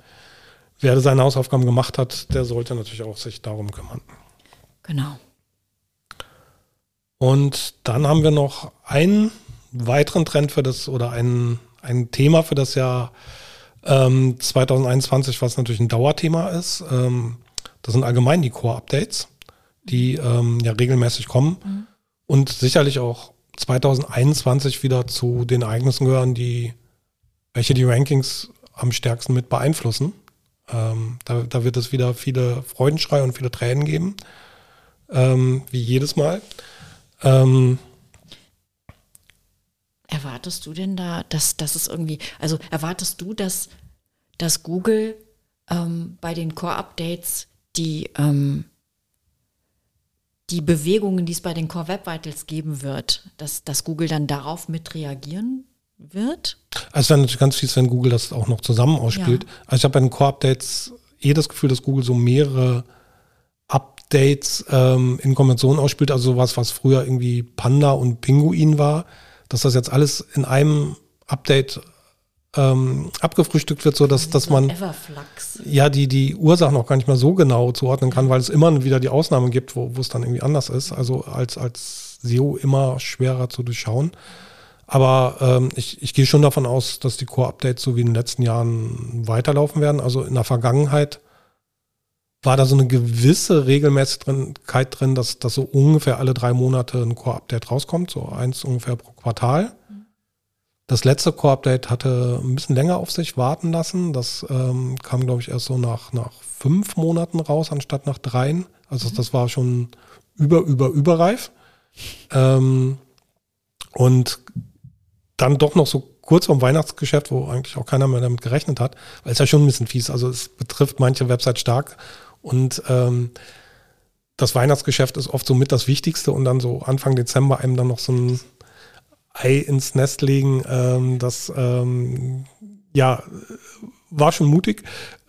wer seine Hausaufgaben gemacht hat, der sollte natürlich auch sich darum kümmern. Genau. Und dann haben wir noch einen weiteren Trend für das oder ein, ein Thema für das Jahr ähm, 2021, was natürlich ein Dauerthema ist. Ähm, das sind allgemein die Core-Updates die ähm, ja regelmäßig kommen mhm. und sicherlich auch 2021 wieder zu den Ereignissen gehören, die welche die Rankings am stärksten mit beeinflussen. Ähm, da, da, wird es wieder viele Freudenschrei und viele Tränen geben, ähm, wie jedes Mal. Ähm, erwartest du denn da, dass, dass es irgendwie, also erwartest du, dass, dass Google ähm, bei den Core-Updates die ähm, die Bewegungen, die es bei den Core Web Vitals geben wird, dass, dass Google dann darauf mit reagieren wird? Also es wäre natürlich ganz fies, wenn Google das auch noch zusammen ausspielt. Ja. Also ich habe bei den Core Updates eh das Gefühl, dass Google so mehrere Updates ähm, in Kombination ausspielt, also sowas, was früher irgendwie Panda und Pinguin war, dass das jetzt alles in einem Update ähm, abgefrühstückt wird, so dass, dass man Everflux. ja die, die Ursachen auch gar nicht mehr so genau zuordnen kann, weil es immer wieder die Ausnahmen gibt, wo, wo es dann irgendwie anders ist. Also als, als SEO immer schwerer zu durchschauen. Aber ähm, ich, ich gehe schon davon aus, dass die Core-Updates so wie in den letzten Jahren weiterlaufen werden. Also in der Vergangenheit war da so eine gewisse Regelmäßigkeit drin, dass, dass so ungefähr alle drei Monate ein Core-Update rauskommt, so eins ungefähr pro Quartal. Das letzte Core-Update hatte ein bisschen länger auf sich warten lassen. Das ähm, kam, glaube ich, erst so nach, nach fünf Monaten raus, anstatt nach dreien. Also mhm. das war schon über, über, überreif. Ähm, und dann doch noch so kurz vorm Weihnachtsgeschäft, wo eigentlich auch keiner mehr damit gerechnet hat, weil es ja schon ein bisschen fies. Also es betrifft manche Websites stark und ähm, das Weihnachtsgeschäft ist oft so mit das Wichtigste und dann so Anfang Dezember einem dann noch so ein Ei ins Nest legen. Ähm, das ja war schon mutig,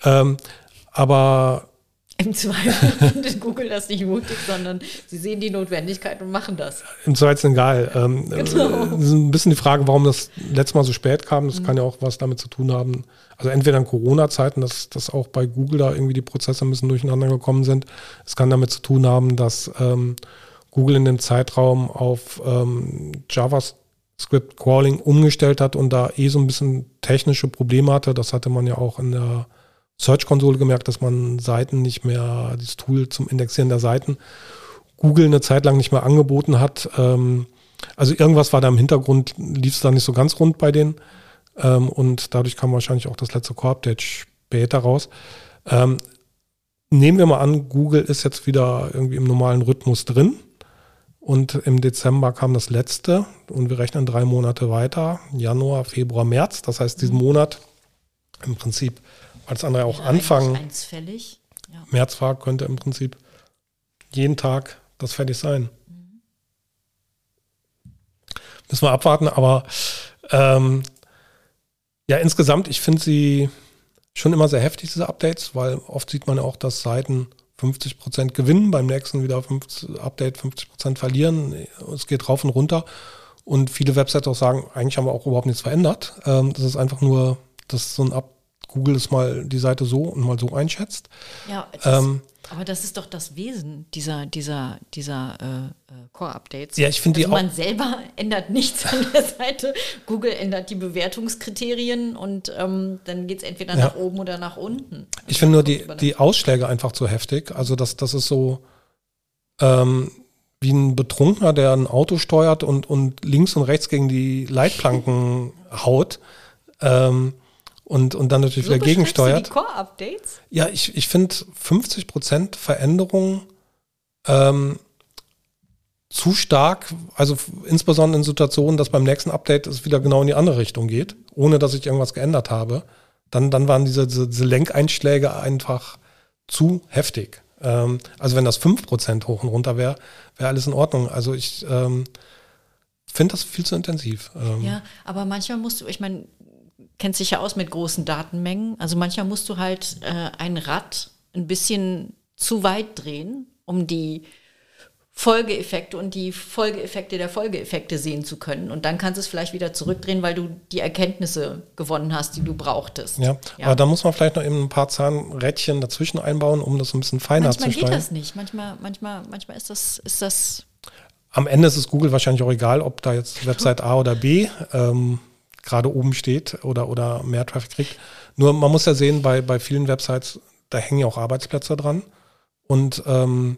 ähm, aber Im Zweifel findet Google das nicht mutig, sondern sie sehen die Notwendigkeit und machen das. Im Zweifel egal. Ähm, Genau. äh, ist ein bisschen die Frage, warum das letztes Mal so spät kam. Das kann ja auch was damit zu tun haben. Also entweder in Corona-Zeiten, dass, dass auch bei Google da irgendwie die Prozesse ein bisschen durcheinander gekommen sind. Es kann damit zu tun haben, dass ähm, Google in dem Zeitraum auf ähm, JavaScript Crawling umgestellt hat und da eh so ein bisschen technische Probleme hatte. Das hatte man ja auch in der Search-Konsole gemerkt, dass man Seiten nicht mehr, dieses Tool zum Indexieren der Seiten, Google eine Zeit lang nicht mehr angeboten hat. Ähm, also irgendwas war da im Hintergrund, lief es da nicht so ganz rund bei denen. Ähm, und dadurch kam wahrscheinlich auch das letzte Core-Update später raus. Ähm, nehmen wir mal an, Google ist jetzt wieder irgendwie im normalen Rhythmus drin. Und im Dezember kam das letzte und wir rechnen drei Monate weiter. Januar, Februar, März. Das heißt, diesen Monat im Prinzip, weil das andere auch Wäre Anfang eigentlich Eins fällig. Ja. März war, könnte im Prinzip jeden Tag das fertig sein. Müssen wir abwarten, aber ähm, ja, insgesamt, ich finde sie schon immer sehr heftig, diese Updates, weil oft sieht man ja auch, dass Seiten 50% gewinnen, beim nächsten wieder 50, Update 50% verlieren. Es geht rauf und runter. Und viele Websites auch sagen, eigentlich haben wir auch überhaupt nichts verändert. Ähm, das ist einfach nur, dass so ein Up Google es mal die Seite so und mal so einschätzt. Ja, das, Ähm, aber das ist doch das Wesen dieser, dieser, dieser äh, äh, Core-Updates. Ja, ich finde die also auch- Man selber ändert nichts an der Seite. Google ändert die Bewertungskriterien und ähm, dann geht es entweder Ja. nach oben oder nach unten. Ich finde nur Kommt die, die Ausschläge einfach zu heftig. Also das, das ist so ähm, wie ein Betrunkener, der ein Auto steuert und, und links und rechts gegen die Leitplanken haut ähm, und, und dann natürlich so wieder beschreibst du gegensteuert. die Core-Updates? Ja, ich, ich finde 50% Veränderung ähm, zu stark, also insbesondere in Situationen, dass beim nächsten Update es wieder genau in die andere Richtung geht, ohne dass ich irgendwas geändert habe. Dann, dann waren diese, diese, diese Lenkeinschläge einfach zu heftig. Ähm, also wenn das 5% hoch und runter wäre, wäre alles in Ordnung. Also ich ähm, finde das viel zu intensiv. Ähm, Ja, aber manchmal musst du, ich meine, kennst dich ja aus mit großen Datenmengen. Also manchmal musst du halt äh, ein Rad ein bisschen zu weit drehen, um die Folgeeffekte und die Folgeeffekte der Folgeeffekte sehen zu können. Und dann kannst du es vielleicht wieder zurückdrehen, weil du die Erkenntnisse gewonnen hast, die du brauchtest. Ja, Ja. aber da muss man vielleicht noch eben ein paar Zahnrädchen dazwischen einbauen, um das ein bisschen feiner manchmal zu geht steuern. das nicht. Manchmal, manchmal, manchmal ist das, ist das Am Ende ist es Google wahrscheinlich auch egal, ob da jetzt Website A oder B ähm, gerade oben steht oder, oder mehr Traffic kriegt. Nur man muss ja sehen, bei, bei vielen Websites, da hängen ja auch Arbeitsplätze dran. Und ähm,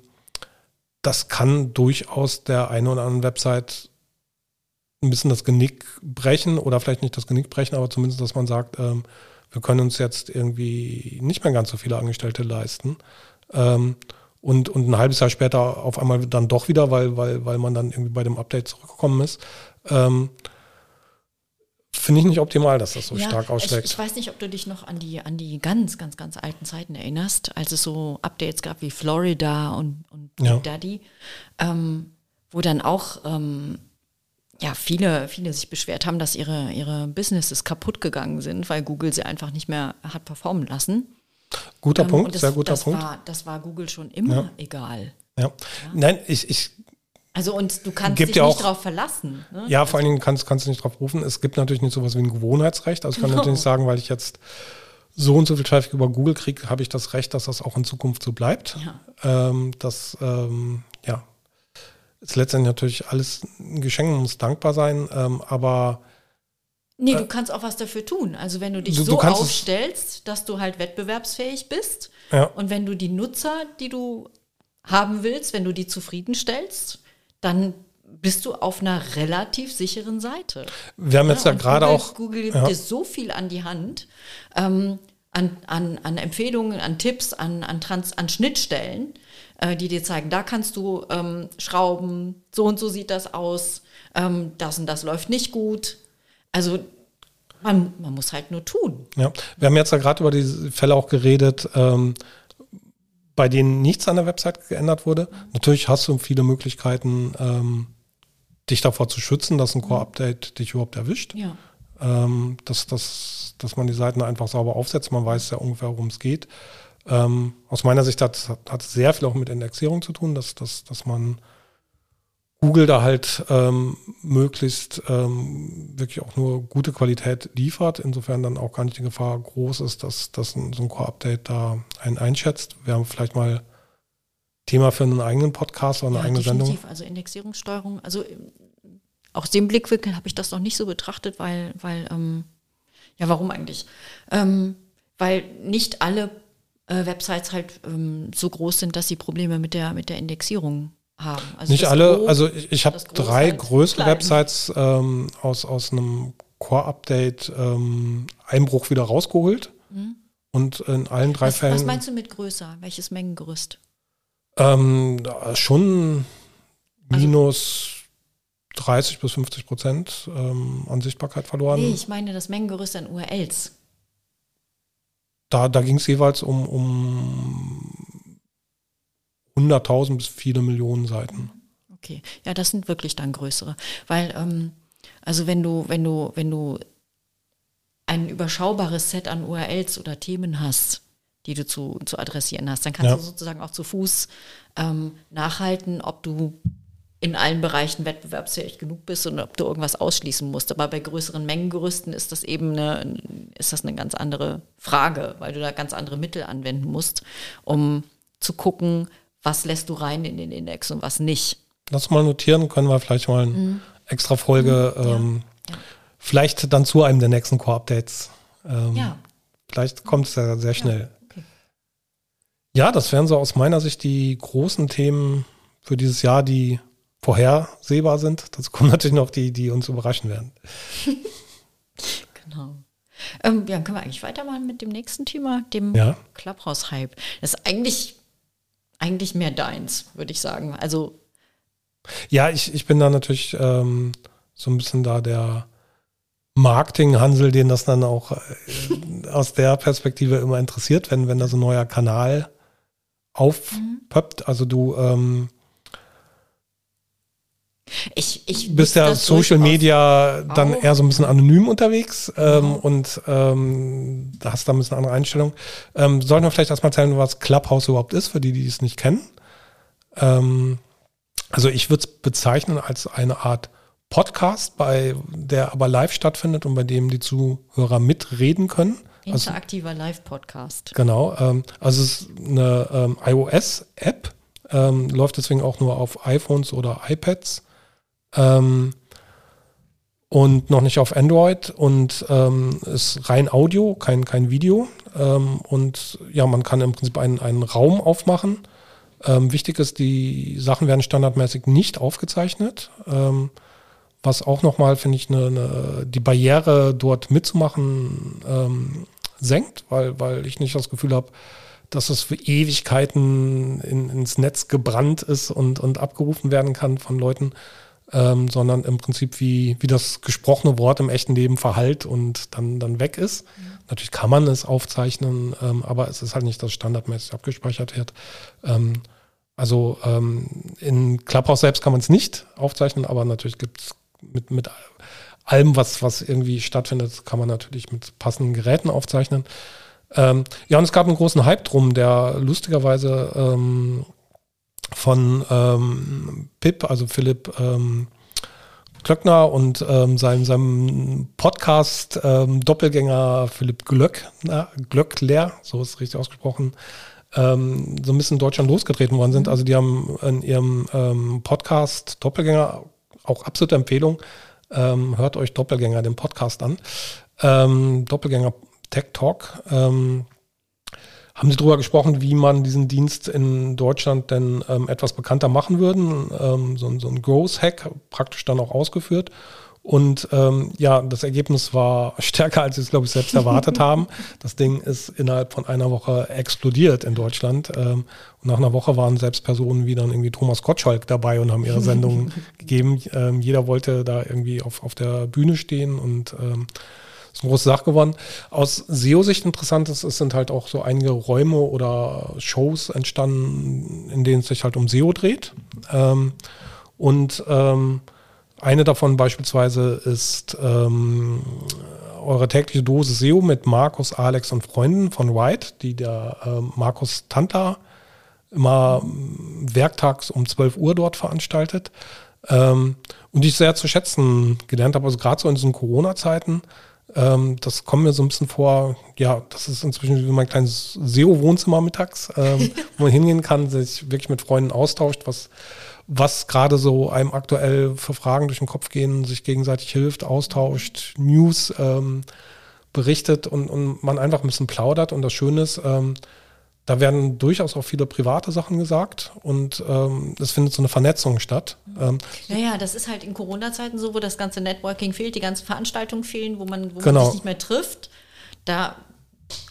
das kann durchaus der eine oder anderen Website ein bisschen das Genick brechen oder vielleicht nicht das Genick brechen, aber zumindest, dass man sagt, ähm, wir können uns jetzt irgendwie nicht mehr ganz so viele Angestellte leisten. Ähm, und, und ein halbes Jahr später auf einmal dann doch wieder, weil, weil, weil man dann irgendwie bei dem Update zurückgekommen ist. Ähm, Finde ich nicht optimal, dass das so stark Ich, ausschlägt. ich weiß nicht, ob du dich noch an die, an die ganz, ganz, ganz alten Zeiten erinnerst, als es so Updates gab wie Florida und, und Ja. Big Daddy, ähm, wo dann auch ähm, ja, viele, viele sich beschwert haben, dass ihre, ihre Businesses kaputt gegangen sind, weil Google sie einfach nicht mehr hat performen lassen. guter Ähm, Punkt, das, sehr guter das Punkt. War, das war Google schon immer Ja. egal. ja. Nein, ich, ich, Also und du kannst Gibt dich ja nicht auch- drauf verlassen. Ne? Ja, vor allen Dingen kannst, kannst du nicht drauf rufen. Es gibt natürlich nicht sowas wie ein Gewohnheitsrecht. Also ich kann Genau. natürlich sagen, weil ich jetzt so und so viel Traffic über Google kriege, habe ich das Recht, dass das auch in Zukunft so bleibt. Ja. Ähm, das, ähm, ja, ist letztendlich natürlich alles ein Geschenk, man muss dankbar sein, ähm, aber Nee, du kannst auch was dafür tun. Also wenn du dich Du- du so es- aufstellst, dass du halt wettbewerbsfähig bist ja, und wenn du die Nutzer, die du haben willst, wenn du die zufriedenstellst, dann bist du auf einer relativ sicheren Seite. wir haben jetzt ja, und gerade Google, auch, Google gibt ja. dir so viel an die Hand, ähm, an, an, an Empfehlungen, an Tipps, an, an, Trans, an Schnittstellen, äh, die dir zeigen, da kannst du ähm, schrauben, so und so sieht das aus, ähm, das und das läuft nicht gut. Also man, man muss halt nur tun. Ja, wir haben jetzt ja gerade über diese Fälle auch geredet, ähm, bei denen nichts an der Website geändert wurde. Natürlich hast du viele Möglichkeiten, ähm, dich davor zu schützen, dass ein Core-Update dich überhaupt erwischt. Ja. Ähm, dass, dass, dass man die Seiten einfach sauber aufsetzt, man weiß ja ungefähr, worum es geht. Ähm, aus meiner Sicht hat, hat sehr viel auch mit Indexierung zu tun, dass, dass, dass man Google da halt ähm, möglichst ähm, wirklich auch nur gute Qualität liefert. Insofern dann auch gar nicht die Gefahr groß ist, dass, dass ein, so ein Core-Update da einen einschätzt. Wir haben vielleicht mal Thema für einen eigenen Podcast oder eine ja, eigene definitiv. Sendung. Also Indexierungssteuerung, also aus dem Blickwinkel habe ich das noch nicht so betrachtet, weil, weil ähm, ja, warum eigentlich? Ähm, weil nicht alle äh, Websites halt ähm, so groß sind, dass sie Probleme mit der, mit der Indexierung haben. Also nicht alle, Gros, also ich, ich habe drei größere klein. Websites ähm, aus, aus einem Core-Update ähm, Einbruch wieder rausgeholt. Mhm. Und in allen drei was, Fällen. Was meinst du mit größer? Welches Mengengerüst? Ähm, schon also minus 30 bis 50 Prozent ähm, an Sichtbarkeit verloren. Nee, ich meine das Mengengerüst an URLs. Da, da ging es jeweils um, um 100.000 bis viele Millionen Seiten. Okay, ja, das sind wirklich dann größere. Weil, ähm, also wenn du, wenn du, wenn du ein überschaubares Set an URLs oder Themen hast, die du zu, zu adressieren hast, dann kannst ja. du sozusagen auch zu Fuß ähm, nachhalten, ob du in allen Bereichen wettbewerbsfähig genug bist und ob du irgendwas ausschließen musst. Aber bei größeren Mengengerüsten ist das eben eine, ist das eine ganz andere Frage, weil du da ganz andere Mittel anwenden musst, um zu gucken, was lässt du rein in den Index und was nicht. Lass mal notieren, können wir vielleicht mal eine mhm. extra Folge, mhm. ähm, ja. vielleicht dann zu einem der nächsten Core-Updates. Ähm, ja. Vielleicht kommt es ja sehr schnell. Ja. Okay. ja, das wären so aus meiner Sicht die großen Themen für dieses Jahr, die vorhersehbar sind. Dazu kommen natürlich noch die, die uns überraschen werden. genau. Ähm, ja, können wir eigentlich weitermachen mit dem nächsten Thema, dem ja. Clubhouse-Hype. Das ist eigentlich, eigentlich mehr deins, würde ich sagen. Also. Ja, ich, ich bin da natürlich ähm, so ein bisschen da der Marketing-Hansel, den das dann auch äh, aus der Perspektive immer interessiert, wenn, wenn da so ein neuer Kanal aufpöppt. Also du ähm, ich, ich bist ja Social Media dann auch. eher so ein bisschen anonym unterwegs ähm, mhm. und ähm, hast da ein bisschen andere Einstellung. Ähm, sollten wir vielleicht erstmal erzählen, was Clubhouse überhaupt ist, für die, die es nicht kennen? Ähm, also ich würde es bezeichnen als eine Art Podcast, bei der aber live stattfindet und bei dem die Zuhörer mitreden können. Also Interaktiver also, Live-Podcast. Genau. Ähm, also es ist eine ähm, iOS-App, ähm, läuft deswegen auch nur auf iPhones oder iPads ähm, und noch nicht auf Android und ähm, ist rein Audio, kein, kein Video. Ähm, und ja, man kann im Prinzip einen, einen Raum aufmachen. Ähm, wichtig ist, die Sachen werden standardmäßig nicht aufgezeichnet. Ähm, was auch nochmal, finde ich, eine, eine, die Barriere dort mitzumachen ähm, senkt, weil, weil ich nicht das Gefühl habe, dass es für Ewigkeiten in, ins Netz gebrannt ist und, und abgerufen werden kann von Leuten, ähm, sondern im Prinzip wie, wie das gesprochene Wort im echten Leben verhallt und dann, dann weg ist. Mhm. Natürlich kann man es aufzeichnen, ähm, aber es ist halt nicht, dass standardmäßig abgespeichert wird. Ähm, also ähm, in Clubhouse selbst kann man es nicht aufzeichnen, aber natürlich gibt es mit, mit allem, was, was irgendwie stattfindet, kann man natürlich mit passenden Geräten aufzeichnen. Ähm, ja, und es gab einen großen Hype drum, der lustigerweise ähm, von ähm, Pip, also Philipp ähm, Klöckner und ähm, seinem, seinem Podcast ähm, Doppelgänger Philipp Glöck, na, Glöckler, so ist es richtig ausgesprochen, ähm, so ein bisschen in Deutschland losgetreten worden sind. Mhm. Also die haben in ihrem ähm, Podcast Doppelgänger, auch absolute Empfehlung, ähm, hört euch Doppelgänger den Podcast an. Ähm, Doppelgänger Tech Talk. Ähm, haben Sie darüber gesprochen, wie man diesen Dienst in Deutschland denn ähm, etwas bekannter machen würden? Ähm, so, so, ein Growth-Hack praktisch dann auch ausgeführt. Und ähm, ja, das Ergebnis war stärker, als Sie es, glaube ich, selbst erwartet haben. Das Ding ist innerhalb von einer Woche explodiert in Deutschland. Ähm, und nach einer Woche waren selbst Personen wie dann irgendwie Thomas Gottschalk dabei und haben ihre Sendungen gegeben. Ähm, jeder wollte da irgendwie auf, auf der Bühne stehen und ähm, ist eine große Sache geworden. Aus SEO-Sicht interessant ist, es sind halt auch so einige Räume oder Shows entstanden, in denen es sich halt um SEO dreht. Ähm, und ähm, eine davon beispielsweise ist ähm, eure tägliche Dose SEO mit Markus, Alex und Freunden von White, die der äh, Markus Tantler immer werktags um 12 Uhr dort veranstaltet. Ähm, und die ich sehr zu schätzen gelernt habe, also gerade so in diesen Corona-Zeiten, ähm, das kommt mir so ein bisschen vor, ja, das ist inzwischen wie mein kleines SEO-Wohnzimmer mittags, ähm, wo man hingehen kann, sich wirklich mit Freunden austauscht, was, was gerade so einem aktuell für Fragen durch den Kopf gehen, sich gegenseitig hilft, austauscht, News ähm, berichtet und, und man einfach ein bisschen plaudert. Und das Schöne ist, ähm, da werden durchaus auch viele private Sachen gesagt und ähm, es findet so eine Vernetzung statt. Ähm, ja, das ist halt in Corona-Zeiten so, wo das ganze Networking fehlt, die ganzen Veranstaltungen fehlen, wo man, wo Genau. man sich nicht mehr trifft. Da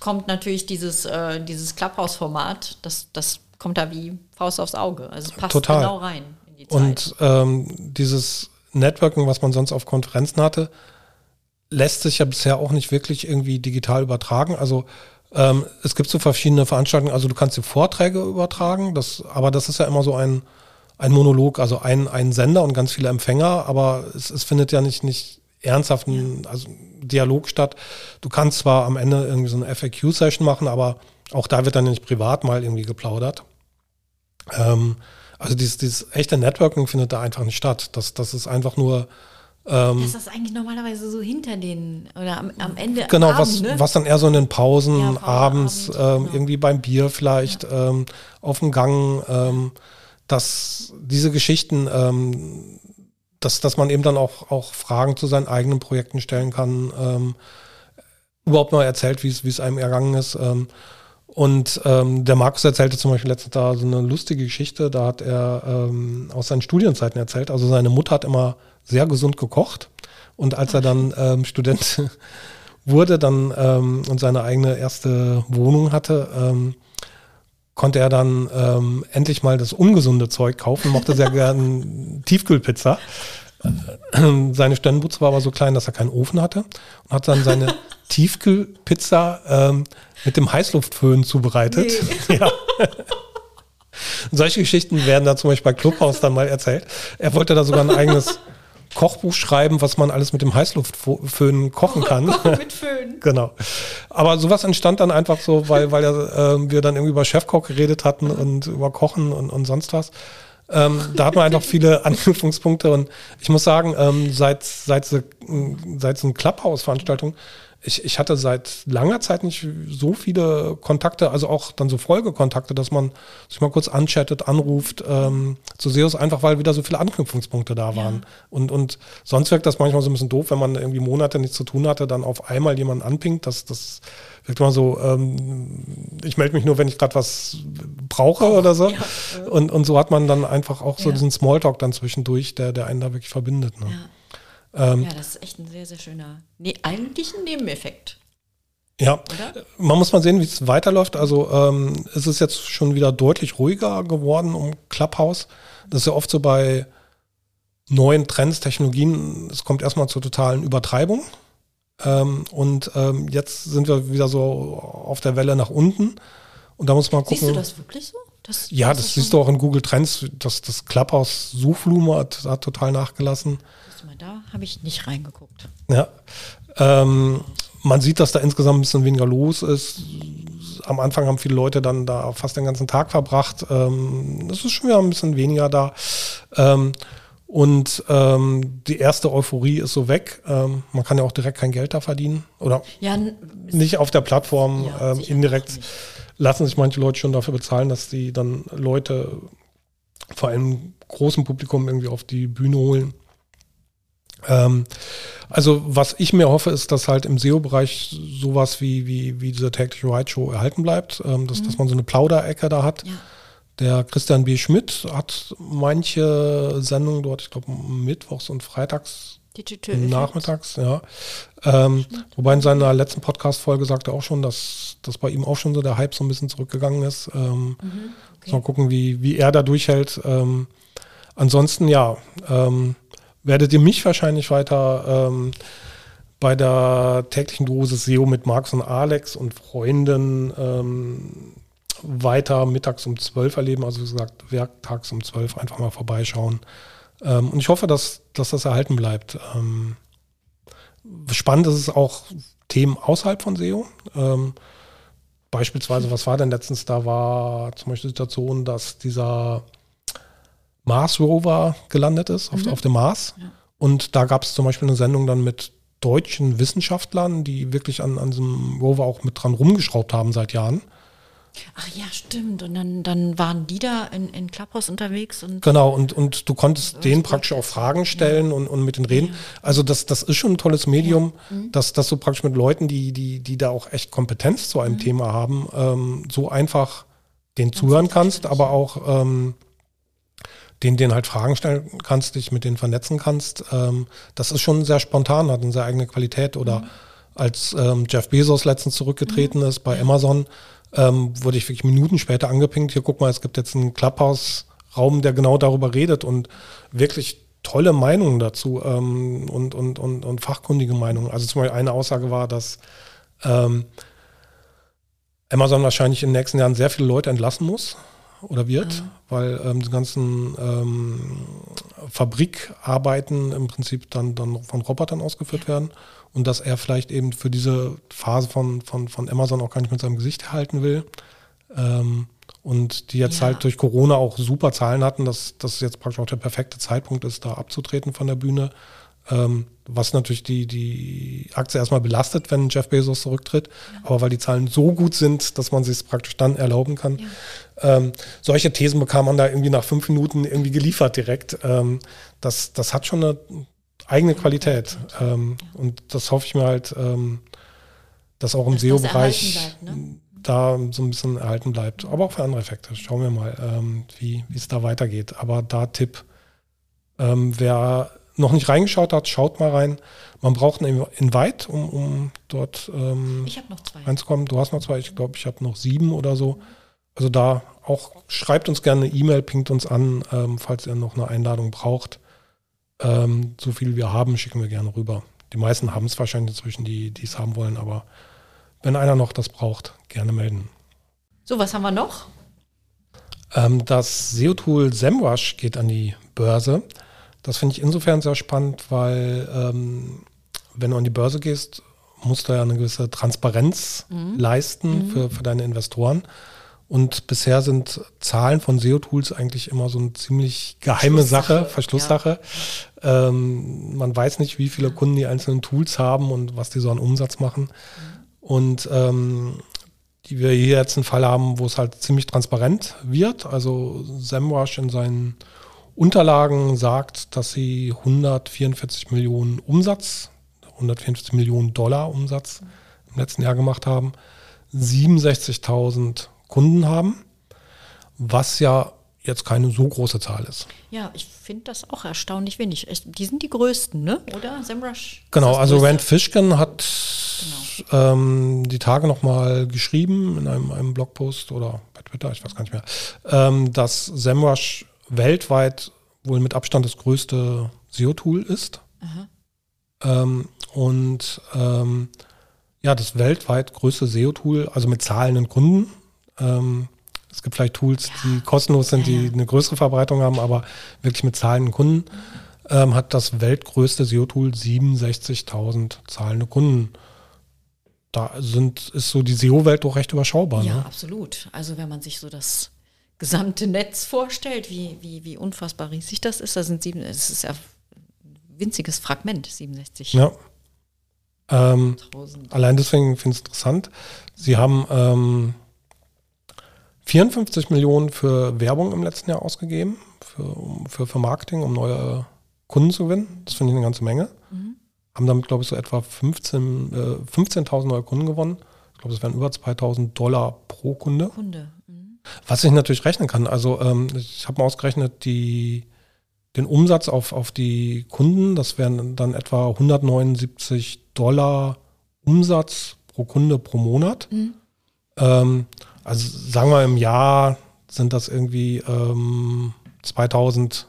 kommt natürlich dieses, äh, dieses Clubhouse-Format, das, das kommt da wie Faust aufs Auge. Also es passt Total. genau rein in die Zeit. Und ähm, dieses Networking, was man sonst auf Konferenzen hatte, lässt sich ja bisher auch nicht wirklich irgendwie digital übertragen. Also ähm, es gibt so verschiedene Veranstaltungen, also du kannst dir Vorträge übertragen, das, aber das ist ja immer so ein, ein Monolog, also ein, ein Sender und ganz viele Empfänger, aber es, es findet ja nicht, nicht ernsthaft ein also Dialog statt. Du kannst zwar am Ende irgendwie so eine FAQ-Session machen, aber auch da wird dann nicht privat mal irgendwie geplaudert. Ähm, also dieses, dieses echte Networking findet da einfach nicht statt. Das, das ist einfach nur ähm, ist das eigentlich normalerweise so hinter den oder am, am Ende genau, am was, Abend, ne? was dann eher so in den Pausen, Ja, abends, Abend, ähm, genau. irgendwie beim Bier vielleicht, ähm, auf dem Gang, ähm, dass diese Geschichten, ähm, dass, dass man eben dann auch, auch Fragen zu seinen eigenen Projekten stellen kann, ähm, überhaupt mal erzählt, wie es wie es einem ergangen ist. Ähm, und ähm, der Markus erzählte zum Beispiel letztens da so eine lustige Geschichte, da hat er ähm, aus seinen Studienzeiten erzählt. Also seine Mutter hat immer sehr gesund gekocht. Und als er dann ähm, Student wurde dann ähm, und seine eigene erste Wohnung hatte, ähm, konnte er dann ähm, endlich mal das ungesunde Zeug kaufen, mochte sehr gern Tiefkühlpizza. Seine Sternbutze war aber so klein, dass er keinen Ofen hatte und hat dann seine Tiefkühlpizza ähm, mit dem Heißluftföhn zubereitet. Ja. Und solche Geschichten werden da zum Beispiel bei Clubhouse dann mal erzählt. Er wollte da sogar ein eigenes Kochbuch schreiben, was man alles mit dem Heißluftföhn kochen kann. Kochen mit Föhn. Genau. Aber sowas entstand dann einfach so, weil, weil äh, wir dann irgendwie über Chefkoch geredet hatten und über Kochen und, und sonst was. Ähm, da hat man einfach viele Anknüpfungspunkte und ich muss sagen, ähm, seit, seit, seit so eine Clubhouse-Veranstaltung, ich, ich hatte seit langer Zeit nicht so viele Kontakte, also auch dann so Folgekontakte, dass man sich mal kurz anchattet, anruft, ähm, zu SEOs, einfach weil wieder so viele Anknüpfungspunkte da waren. Und, und sonst wirkt das manchmal so ein bisschen doof, wenn man irgendwie Monate nichts zu tun hatte, dann auf einmal jemanden anpingt. Das, das wirkt immer so, ähm, ich melde mich nur, wenn ich gerade was brauche oder so. Und, und so hat man dann einfach auch so Ja. diesen Smalltalk dann zwischendurch, der, der einen da wirklich verbindet. Ne? Ja. Ähm, ja, das ist echt ein sehr, sehr schöner, nee, eigentlich ein Nebeneffekt, Ja, oder? man muss mal sehen, wie es weiterläuft. Also ähm, es ist jetzt schon wieder deutlich ruhiger geworden um Clubhouse. Das ist ja oft so bei neuen Trends, Technologien, es kommt erstmal zur totalen Übertreibung. Ähm, und ähm, jetzt sind wir wieder so auf der Welle nach unten. Und da muss man gucken. Siehst du das wirklich so? Das, Ja, das siehst du auch in Google Trends, dass das Clubhouse-Suchvolumen hat, hat total nachgelassen. Du. Da habe ich nicht reingeguckt. Ja. Ähm, man sieht, dass da insgesamt ein bisschen weniger los ist. Am Anfang haben viele Leute dann da fast den ganzen Tag verbracht. Ähm, es ist schon wieder ein bisschen weniger da. Ähm, und ähm, die erste Euphorie ist so weg. Ähm, man kann ja auch direkt kein Geld da verdienen. Oder Ja, nicht auf der Plattform. Ja, ähm, indirekt lassen sich manche Leute schon dafür bezahlen, dass die dann Leute vor allem großem Publikum irgendwie auf die Bühne holen. Ähm, also was ich mir hoffe, ist, dass halt im SEO-Bereich sowas wie, wie, wie diese tägliche White Show erhalten bleibt, ähm, dass, dass man so eine Plauderecke da hat. ja. Der Christian B. Schmidt hat manche Sendungen dort, ich glaube mittwochs und freitags Digital nachmittags, ja. Ähm, wobei in seiner letzten Podcast-Folge sagte er auch schon, dass, dass bei ihm auch schon so der Hype so ein bisschen zurückgegangen ist. Ähm, muss Mal gucken, wie, wie er da durchhält. Ähm, ansonsten, ja, ähm, werdet ihr mich wahrscheinlich weiter ähm, bei der täglichen Dosis SEO mit Marx und Alex und Freunden ähm, weiter mittags um 12 erleben. Also wie gesagt, werktags um 12 einfach mal vorbeischauen. Ähm, und ich hoffe, dass, dass das erhalten bleibt. Ähm, spannend ist es auch Themen außerhalb von SEO. Ähm, beispielsweise, was war denn letztens? Da war zum Beispiel die Situation, dass dieser Mars Rover gelandet ist, auf, mhm. auf dem Mars. Ja. Und da gab es zum Beispiel eine Sendung dann mit deutschen Wissenschaftlern, die wirklich an, an diesem Rover auch mit dran rumgeschraubt haben seit Jahren. Ach ja, stimmt. Und dann, dann waren die da in, in Clubhouse unterwegs. Und genau, und, und du konntest denen praktisch auch Fragen stellen ja. und, und mit denen reden. Ja. Also das, das ist schon ein tolles Medium, ja. mhm. dass, dass du praktisch mit Leuten, die, die, die da auch echt Kompetenz zu einem mhm. Thema haben, ähm, so einfach denen zuhören kannst, aber auch ähm, denen, denen halt Fragen stellen kannst, dich mit denen vernetzen kannst. Ähm, das ist schon sehr spontan, hat eine sehr eigene Qualität. Oder mhm. als ähm, Jeff Bezos letztens zurückgetreten mhm. ist bei Amazon, ähm, wurde ich wirklich Minuten später angepinkt. Hier, guck mal, es gibt jetzt einen Clubhouse-Raum, der genau darüber redet und wirklich tolle Meinungen dazu ähm, und, und, und, und fachkundige Meinungen. Also zum Beispiel eine Aussage war, dass ähm, Amazon wahrscheinlich in den nächsten Jahren sehr viele Leute entlassen muss oder wird, mhm. weil ähm, die ganzen ähm, Fabrikarbeiten im Prinzip dann, dann von Robotern ausgeführt werden und dass er vielleicht eben für diese Phase von, von, von Amazon auch gar nicht mit seinem Gesicht halten will. Ähm, und die jetzt ja. halt durch Corona auch super Zahlen hatten, dass das jetzt praktisch auch der perfekte Zeitpunkt ist, da abzutreten von der Bühne. Ähm, was natürlich die, die Aktie erstmal belastet, wenn Jeff Bezos zurücktritt. Ja. Aber weil die Zahlen so gut sind, dass man sich es praktisch dann erlauben kann. Ja. Ähm, solche Thesen bekam man da irgendwie nach fünf Minuten irgendwie geliefert direkt. Ähm, das, das hat schon eine eigene Qualität. Ähm, und das hoffe ich mir halt, ähm, dass auch im SEO-Bereich ne? da so ein bisschen erhalten bleibt. Aber auch für andere Effekte. Schauen wir mal, ähm, wie es da weitergeht. Aber da Tipp, wer noch nicht reingeschaut hat, schaut mal rein. Man braucht einen Invite, um, um dort ähm, reinzukommen. Du hast noch zwei, ich glaube, ich habe noch sieben oder so. Also da auch schreibt uns gerne eine E-Mail, pingt uns an, ähm, falls ihr noch eine Einladung braucht. Ähm, so viel wir haben, schicken wir gerne rüber. Die meisten haben es wahrscheinlich inzwischen, die es haben wollen, aber wenn einer noch das braucht, gerne melden. So, was haben wir noch? Ähm, das SEO-Tool SEMrush geht an die Börse. Das finde ich insofern sehr spannend, weil ähm, wenn du an die Börse gehst, musst du ja eine gewisse Transparenz mhm. leisten mhm. Für, für deine Investoren. Und bisher sind Zahlen von SEO-Tools eigentlich immer so eine ziemlich geheime Sache, Verschlusssache. Ja. Ähm, man weiß nicht, wie viele Kunden die einzelnen Tools haben und was die so an Umsatz machen. Mhm. Und ähm, die wir hier jetzt einen Fall haben, wo es halt ziemlich transparent wird. Also SEMrush in seinen Unterlagen sagt, dass sie 144 Millionen Umsatz, 144 Millionen Dollar Umsatz im letzten Jahr gemacht haben. 67.000 Kunden haben, was ja jetzt keine so große Zahl ist. Ja, ich finde das auch erstaunlich wenig. Die sind die größten, ne? Oder SEMrush? Genau, also Rand Fishkin hat genau. ähm, die Tage nochmal geschrieben in einem, einem, Blogpost oder bei Twitter, ich weiß gar nicht mehr, ähm, dass SEMrush weltweit wohl mit Abstand das größte SEO-Tool ist. Ähm, und ähm, ja, das weltweit größte SEO-Tool, also mit zahlenden Kunden, ähm, es gibt vielleicht Tools, ja. die kostenlos sind, die eine größere Verbreitung haben, aber wirklich mit zahlenden Kunden, ähm, hat das weltgrößte SEO-Tool 67.000 zahlende Kunden. Da sind, ist so die SEO-Welt doch recht überschaubar. Ja, ne? absolut. Also wenn man sich so das gesamte Netz vorstellt, wie, wie, wie unfassbar riesig das ist, da sind sieben, es ist ja ein winziges Fragment, 67. Ja. Ähm, allein deswegen finde ich es interessant. Sie haben ähm, 54 Millionen für Werbung im letzten Jahr ausgegeben, für, für, für Marketing, um neue Kunden zu gewinnen. Das finde ich eine ganze Menge. Mhm. Haben damit, glaube ich, so etwa 15.000 äh, 15 neue Kunden gewonnen. Ich glaube, es wären über 2.000 Dollar pro Kunde. Kunde. Was ich natürlich rechnen kann. Also ähm, ich habe mal ausgerechnet, die, den Umsatz auf, auf die Kunden, das wären dann etwa 179 Dollar Umsatz pro Kunde pro Monat. Mhm. Ähm, also sagen wir im Jahr sind das irgendwie ähm, 2000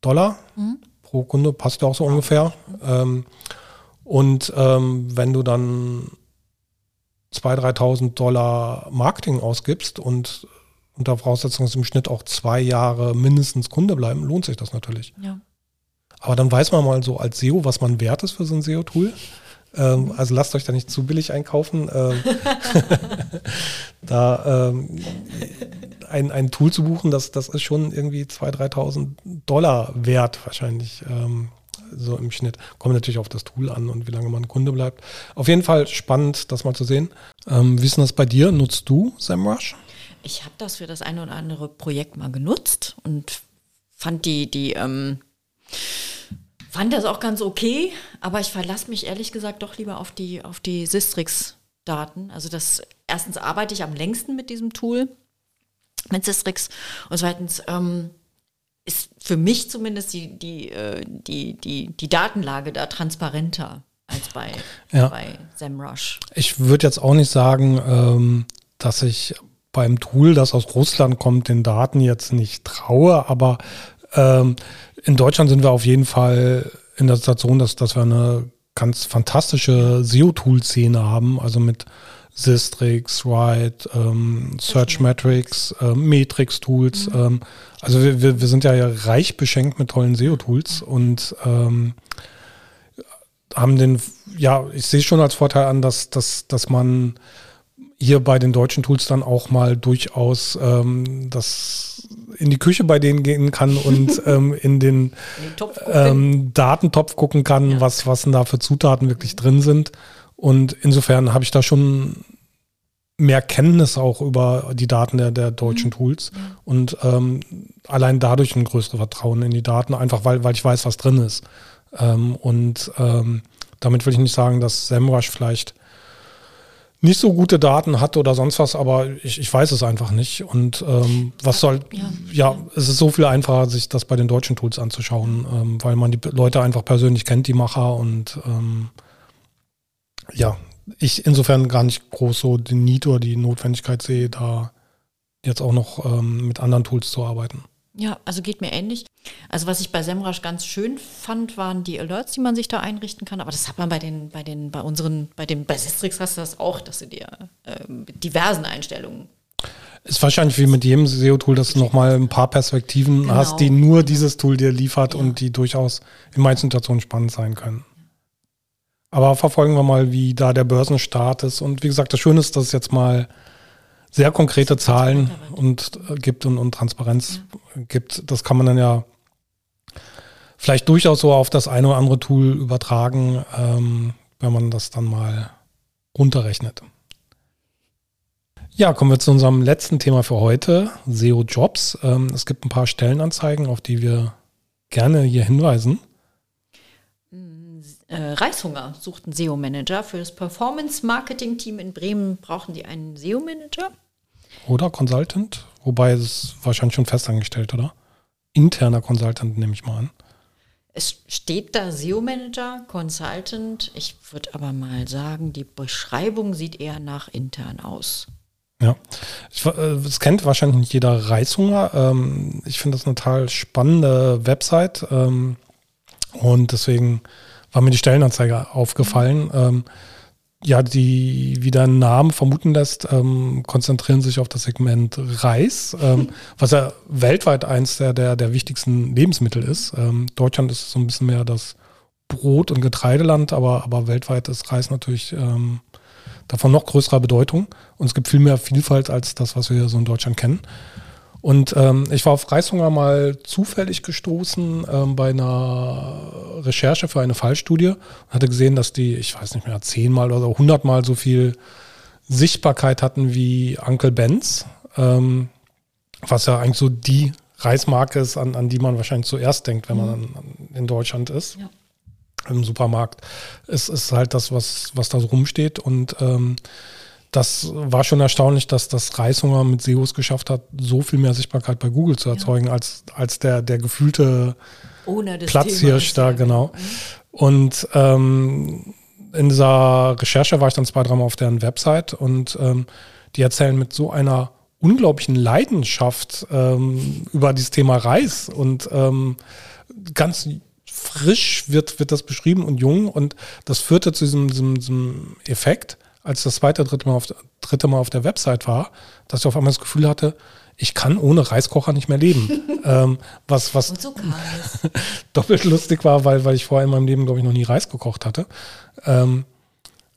Dollar mhm. pro Kunde, passt ja auch so ungefähr. Ähm, und ähm, wenn du dann 2.000, 3.000 Dollar Marketing ausgibst und unter Voraussetzung, dass im Schnitt auch zwei Jahre mindestens Kunde bleiben, lohnt sich das natürlich. Ja. Aber dann weiß man mal so als SEO, was man wert ist für so ein SEO-Tool. Ähm, also lasst euch da nicht zu billig einkaufen. Ähm, da ähm, ein, ein Tool zu buchen, das, das ist schon irgendwie 2.000, 3.000 Dollar wert wahrscheinlich. Ähm, so im Schnitt. Kommt natürlich auf das Tool an und wie lange man Kunde bleibt. Auf jeden Fall spannend, das mal zu sehen. Ähm, wie ist denn das bei dir? Nutzt du SEMrush? Ich habe das für das eine oder andere Projekt mal genutzt und fand die, die, ähm, fand das auch ganz okay, aber ich verlasse mich ehrlich gesagt doch lieber auf die, auf die Sistrix-Daten. Also das erstens arbeite ich am längsten mit diesem Tool, mit Sistrix, und zweitens ähm, ist für mich zumindest die, die, äh, die, die, die Datenlage da transparenter als bei, ja. bei SEMrush. Ich würde jetzt auch nicht sagen, ähm, dass ich beim Tool, das aus Russland kommt, den Daten jetzt nicht traue, aber ähm, in Deutschland sind wir auf jeden Fall in der Situation, dass, dass wir eine ganz fantastische SEO-Tool-Szene haben, also mit Sistrix, Write, ähm, Search Metrics, äh, Matrix-Tools. Mhm. Ähm, also wir, wir, wir sind ja, ja reich beschenkt mit tollen SEO-Tools und ähm, haben den, ja, ich sehe schon als Vorteil an, dass, dass, dass man hier bei den deutschen Tools dann auch mal durchaus ähm, das in die Küche bei denen gehen kann und ähm, in den, in ähm, Datentopf gucken kann, ja. was, was denn da für Zutaten wirklich drin sind. Und insofern habe ich da schon mehr Kenntnis auch über die Daten der, der deutschen mhm. Tools ja. und ähm, allein dadurch ein größeres Vertrauen in die Daten, einfach weil, weil ich weiß, was drin ist. Ähm, und ähm, damit will ich nicht sagen, dass SEMrush vielleicht nicht so gute Daten hat oder sonst was, aber ich, ich weiß es einfach nicht. Und ähm, was soll, ja. ja, es ist so viel einfacher, sich das bei den deutschen Tools anzuschauen, ähm, weil man die Leute einfach persönlich kennt, die Macher. Und ähm, ja, ich insofern gar nicht groß so den Need oder die Notwendigkeit sehe, da jetzt auch noch ähm, mit anderen Tools zu arbeiten. Ja, also geht mir ähnlich. Also was ich bei Semrush ganz schön fand, waren die Alerts, die man sich da einrichten kann. Aber das hat man bei den, bei den, bei unseren, bei den, bei Sistrix hast du das auch, dass du dir äh, diversen Einstellungen. Ist wahrscheinlich wie mit jedem SEO-Tool, dass du nochmal ein paar Perspektiven genau. hast, die nur dieses Tool dir liefert ja. und die durchaus in manchen Situationen spannend sein können. Aber verfolgen wir mal, wie da der Börsenstart ist. Und wie gesagt, das Schöne ist, dass es jetzt mal sehr konkrete Zahlen und äh, gibt und, und Transparenz ja. gibt. Das kann man dann ja vielleicht durchaus so auf das eine oder andere Tool übertragen, ähm, wenn man das dann mal runterrechnet. Ja, kommen wir zu unserem letzten Thema für heute, SEO-Jobs. Ähm, es gibt ein paar Stellenanzeigen, auf die wir gerne hier hinweisen. Äh, Reishunger sucht einen SEO-Manager. Für das Performance-Marketing-Team in Bremen brauchen die einen SEO-Manager. Oder Consultant, wobei es wahrscheinlich schon festangestellt, oder? Interner Consultant nehme ich mal an. Es steht da SEO-Manager, Consultant. Ich würde aber mal sagen, die Beschreibung sieht eher nach intern aus. Ja, äh, es kennt wahrscheinlich nicht jeder Reishunger. Ähm, ich finde das eine total spannende Website ähm, und deswegen war mir die Stellenanzeige aufgefallen. Ähm, ja, die, wie der Name vermuten lässt, ähm, konzentrieren sich auf das Segment Reis, ähm, was ja weltweit eins der, der, der wichtigsten Lebensmittel ist. Ähm, Deutschland ist so ein bisschen mehr das Brot- und Getreideland, aber, aber weltweit ist Reis natürlich ähm, davon noch größerer Bedeutung. Und es gibt viel mehr Vielfalt als das, was wir hier so in Deutschland kennen. Und ähm, ich war auf Reishunger mal zufällig gestoßen ähm, bei einer Recherche für eine Fallstudie und hatte gesehen, dass die, ich weiß nicht mehr, zehnmal oder hundertmal so viel Sichtbarkeit hatten wie Uncle Benz, ähm, was ja eigentlich so die Reismarke ist, an, an die man wahrscheinlich zuerst denkt, wenn man mhm. in Deutschland ist. Ja. Im Supermarkt. Es ist halt das, was, was da so rumsteht und ähm, das war schon erstaunlich, dass das Reishunger mit SEOs geschafft hat, so viel mehr Sichtbarkeit bei Google zu erzeugen, ja. als, als der, der gefühlte Platzhirsch da, genau. Mhm. Und ähm, in dieser Recherche war ich dann zwei, dreimal auf deren Website und ähm, die erzählen mit so einer unglaublichen Leidenschaft ähm, über dieses Thema Reis und ähm, ganz frisch wird, wird das beschrieben und jung und das führte zu diesem, diesem, diesem Effekt, als das zweite, dritte Mal, auf, dritte Mal auf der Website war, dass ich auf einmal das Gefühl hatte, ich kann ohne Reiskocher nicht mehr leben. ähm, was was doppelt lustig war, weil, weil ich vorher in meinem Leben, glaube ich, noch nie Reis gekocht hatte. Ähm,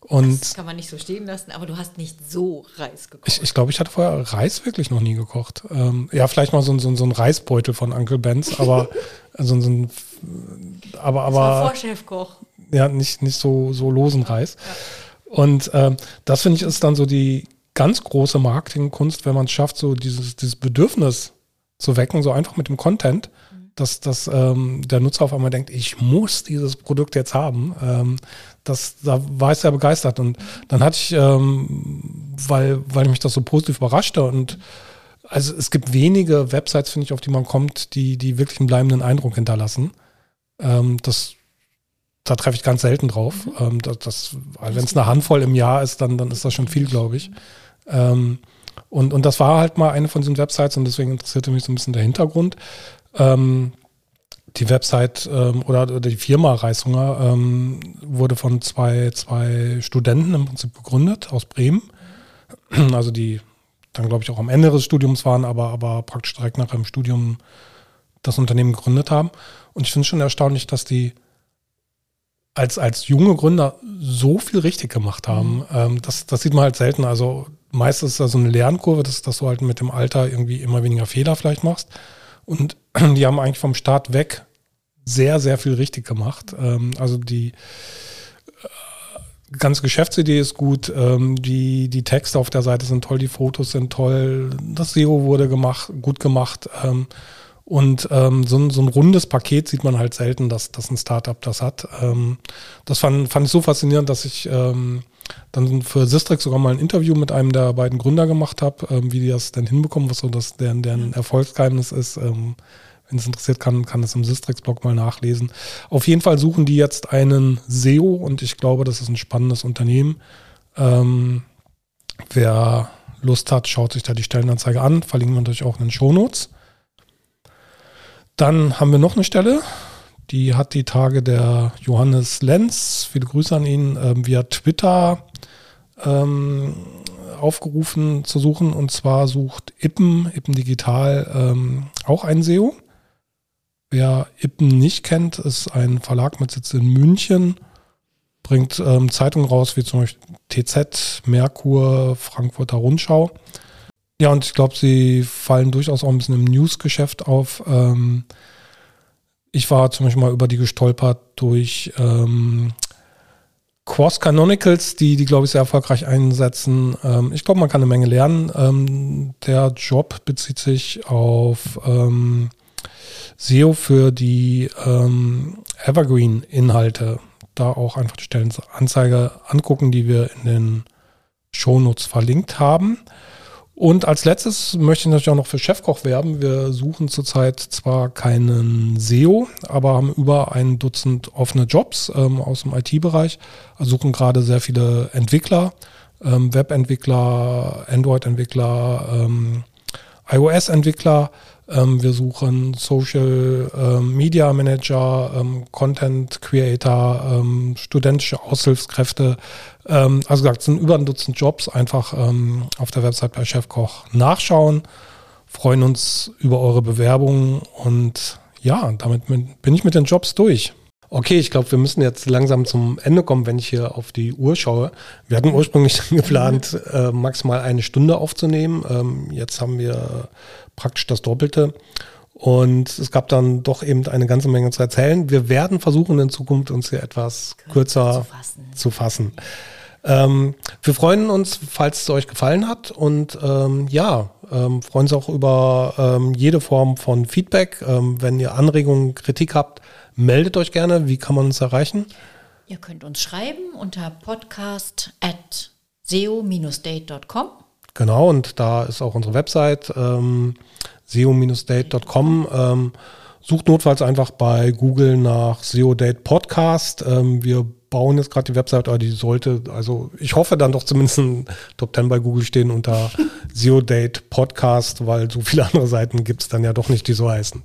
und das kann man nicht so stehen lassen, aber du hast nicht so Reis gekocht. Ich, ich glaube, ich hatte vorher Reis wirklich noch nie gekocht. Ähm, ja, vielleicht mal so, so, so ein Reisbeutel von Uncle Benz, aber so, so ein aber, aber. Das war Vorchefkoch. Ja, nicht, nicht so, so losen Reis. Ja. Und ähm, das finde ich ist dann so die ganz große Marketingkunst, wenn man es schafft, so dieses, dieses Bedürfnis zu wecken, so einfach mit dem Content, mhm. dass, dass ähm, der Nutzer auf einmal denkt, ich muss dieses Produkt jetzt haben. Ähm, das, da war ich sehr begeistert. Und dann hatte ich, ähm, weil, weil mich das so positiv überraschte und also es gibt wenige Websites, finde ich, auf die man kommt, die, die wirklich einen bleibenden Eindruck hinterlassen. Ähm, das, da treffe ich ganz selten drauf. Mhm. Ähm, das, das Wenn es eine Handvoll im Jahr ist, dann, dann ist das schon viel, glaube ich. Ähm, und, und das war halt mal eine von diesen Websites und deswegen interessierte mich so ein bisschen der Hintergrund. Ähm, die Website ähm, oder, oder, die Firma Reishunger ähm, wurde von zwei, zwei Studenten im Prinzip gegründet aus Bremen. Also die dann, glaube ich, auch am Ende des Studiums waren, aber, aber praktisch direkt nach dem Studium das Unternehmen gegründet haben. Und ich finde es schon erstaunlich, dass die als, als junge Gründer so viel richtig gemacht haben. Mhm. Ähm, das, das sieht man halt selten. Also meistens ist da so eine Lernkurve, dass, dass du halt mit dem Alter irgendwie immer weniger Fehler vielleicht machst. Und die haben eigentlich vom Start weg sehr, sehr viel richtig gemacht. Ähm, also die äh, ganze Geschäftsidee ist gut, ähm, die, die Texte auf der Seite sind toll, die Fotos sind toll, das SEO wurde gemacht, gut gemacht. Ähm, und ähm, so, ein, so ein rundes Paket sieht man halt selten, dass, dass ein Startup das hat. Ähm, das fand, fand ich so faszinierend, dass ich ähm, dann für Sistrix sogar mal ein Interview mit einem der beiden Gründer gemacht habe, ähm, wie die das denn hinbekommen, was so das deren, deren Erfolgsgeheimnis ist. Ähm, wenn es interessiert, kann, kann es im Sistrix-Blog mal nachlesen. Auf jeden Fall suchen die jetzt einen SEO und ich glaube, das ist ein spannendes Unternehmen. Ähm, wer Lust hat, schaut sich da die Stellenanzeige an. Verlinken wir natürlich auch in den Shownotes. Dann haben wir noch eine Stelle, die hat die Tage der Johannes Lenz, viele Grüße an ihn, ähm, via Twitter ähm, aufgerufen zu suchen. Und zwar sucht Ippen, Ippen Digital, ähm, auch ein SEO. Wer Ippen nicht kennt, ist ein Verlag mit Sitz in München, bringt ähm, Zeitungen raus wie zum Beispiel TZ, Merkur, Frankfurter Rundschau. Ja, und ich glaube, sie fallen durchaus auch ein bisschen im Newsgeschäft auf. Ähm, ich war zum Beispiel mal über die gestolpert durch ähm, Cross Canonicals, die, die glaube ich, sehr erfolgreich einsetzen. Ähm, ich glaube, man kann eine Menge lernen. Ähm, der Job bezieht sich auf ähm, SEO für die ähm, Evergreen-Inhalte. Da auch einfach die Stellenanzeige angucken, die wir in den Shownotes verlinkt haben. Und als letztes möchte ich natürlich auch noch für Chefkoch werben. Wir suchen zurzeit zwar keinen SEO, aber haben über ein Dutzend offene Jobs ähm, aus dem IT-Bereich. Also suchen gerade sehr viele Entwickler, ähm, Webentwickler, Android-Entwickler, ähm, iOS-Entwickler. Ähm, wir suchen Social ähm, Media Manager, ähm, Content Creator, studentische Aushilfskräfte. Ähm, also gesagt, es sind über ein Dutzend Jobs. Einfach ähm, auf der Website bei Chefkoch nachschauen. Freuen uns über eure Bewerbungen und ja, damit bin ich mit den Jobs durch. Okay, ich glaube, wir müssen jetzt langsam zum Ende kommen, wenn ich hier auf die Uhr schaue. Wir hatten ursprünglich geplant, äh, maximal eine Stunde aufzunehmen. Ähm, jetzt haben wir praktisch das Doppelte. Und es gab dann doch eben eine ganze Menge zu erzählen. Wir werden versuchen, in Zukunft uns hier etwas kürzer, zu fassen. Zu fassen. Ähm, wir freuen uns, falls es euch gefallen hat. Und ähm, ja, ähm, freuen uns auch über ähm, jede Form von Feedback. Ähm, wenn ihr Anregungen, Kritik habt, meldet euch gerne. Wie kann man uns erreichen? Ihr könnt uns schreiben unter podcast at seo-date.com. Genau, und da ist auch unsere Website ähm, seo-date.com. Ähm, sucht notfalls einfach bei Google nach SEO Date Podcast. Ähm, wir bauen jetzt gerade die Website, aber die sollte, also ich hoffe dann doch zumindest ein Top 10 bei Google stehen unter SEO Date Podcast, weil so viele andere Seiten gibt es dann ja doch nicht, die so heißen.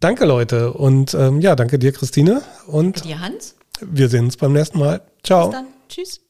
Danke, Leute. Und ähm, ja, danke dir, Christine. Und danke dir, Hans. Wir sehen uns beim nächsten Mal. Ciao. Bis dann. Tschüss.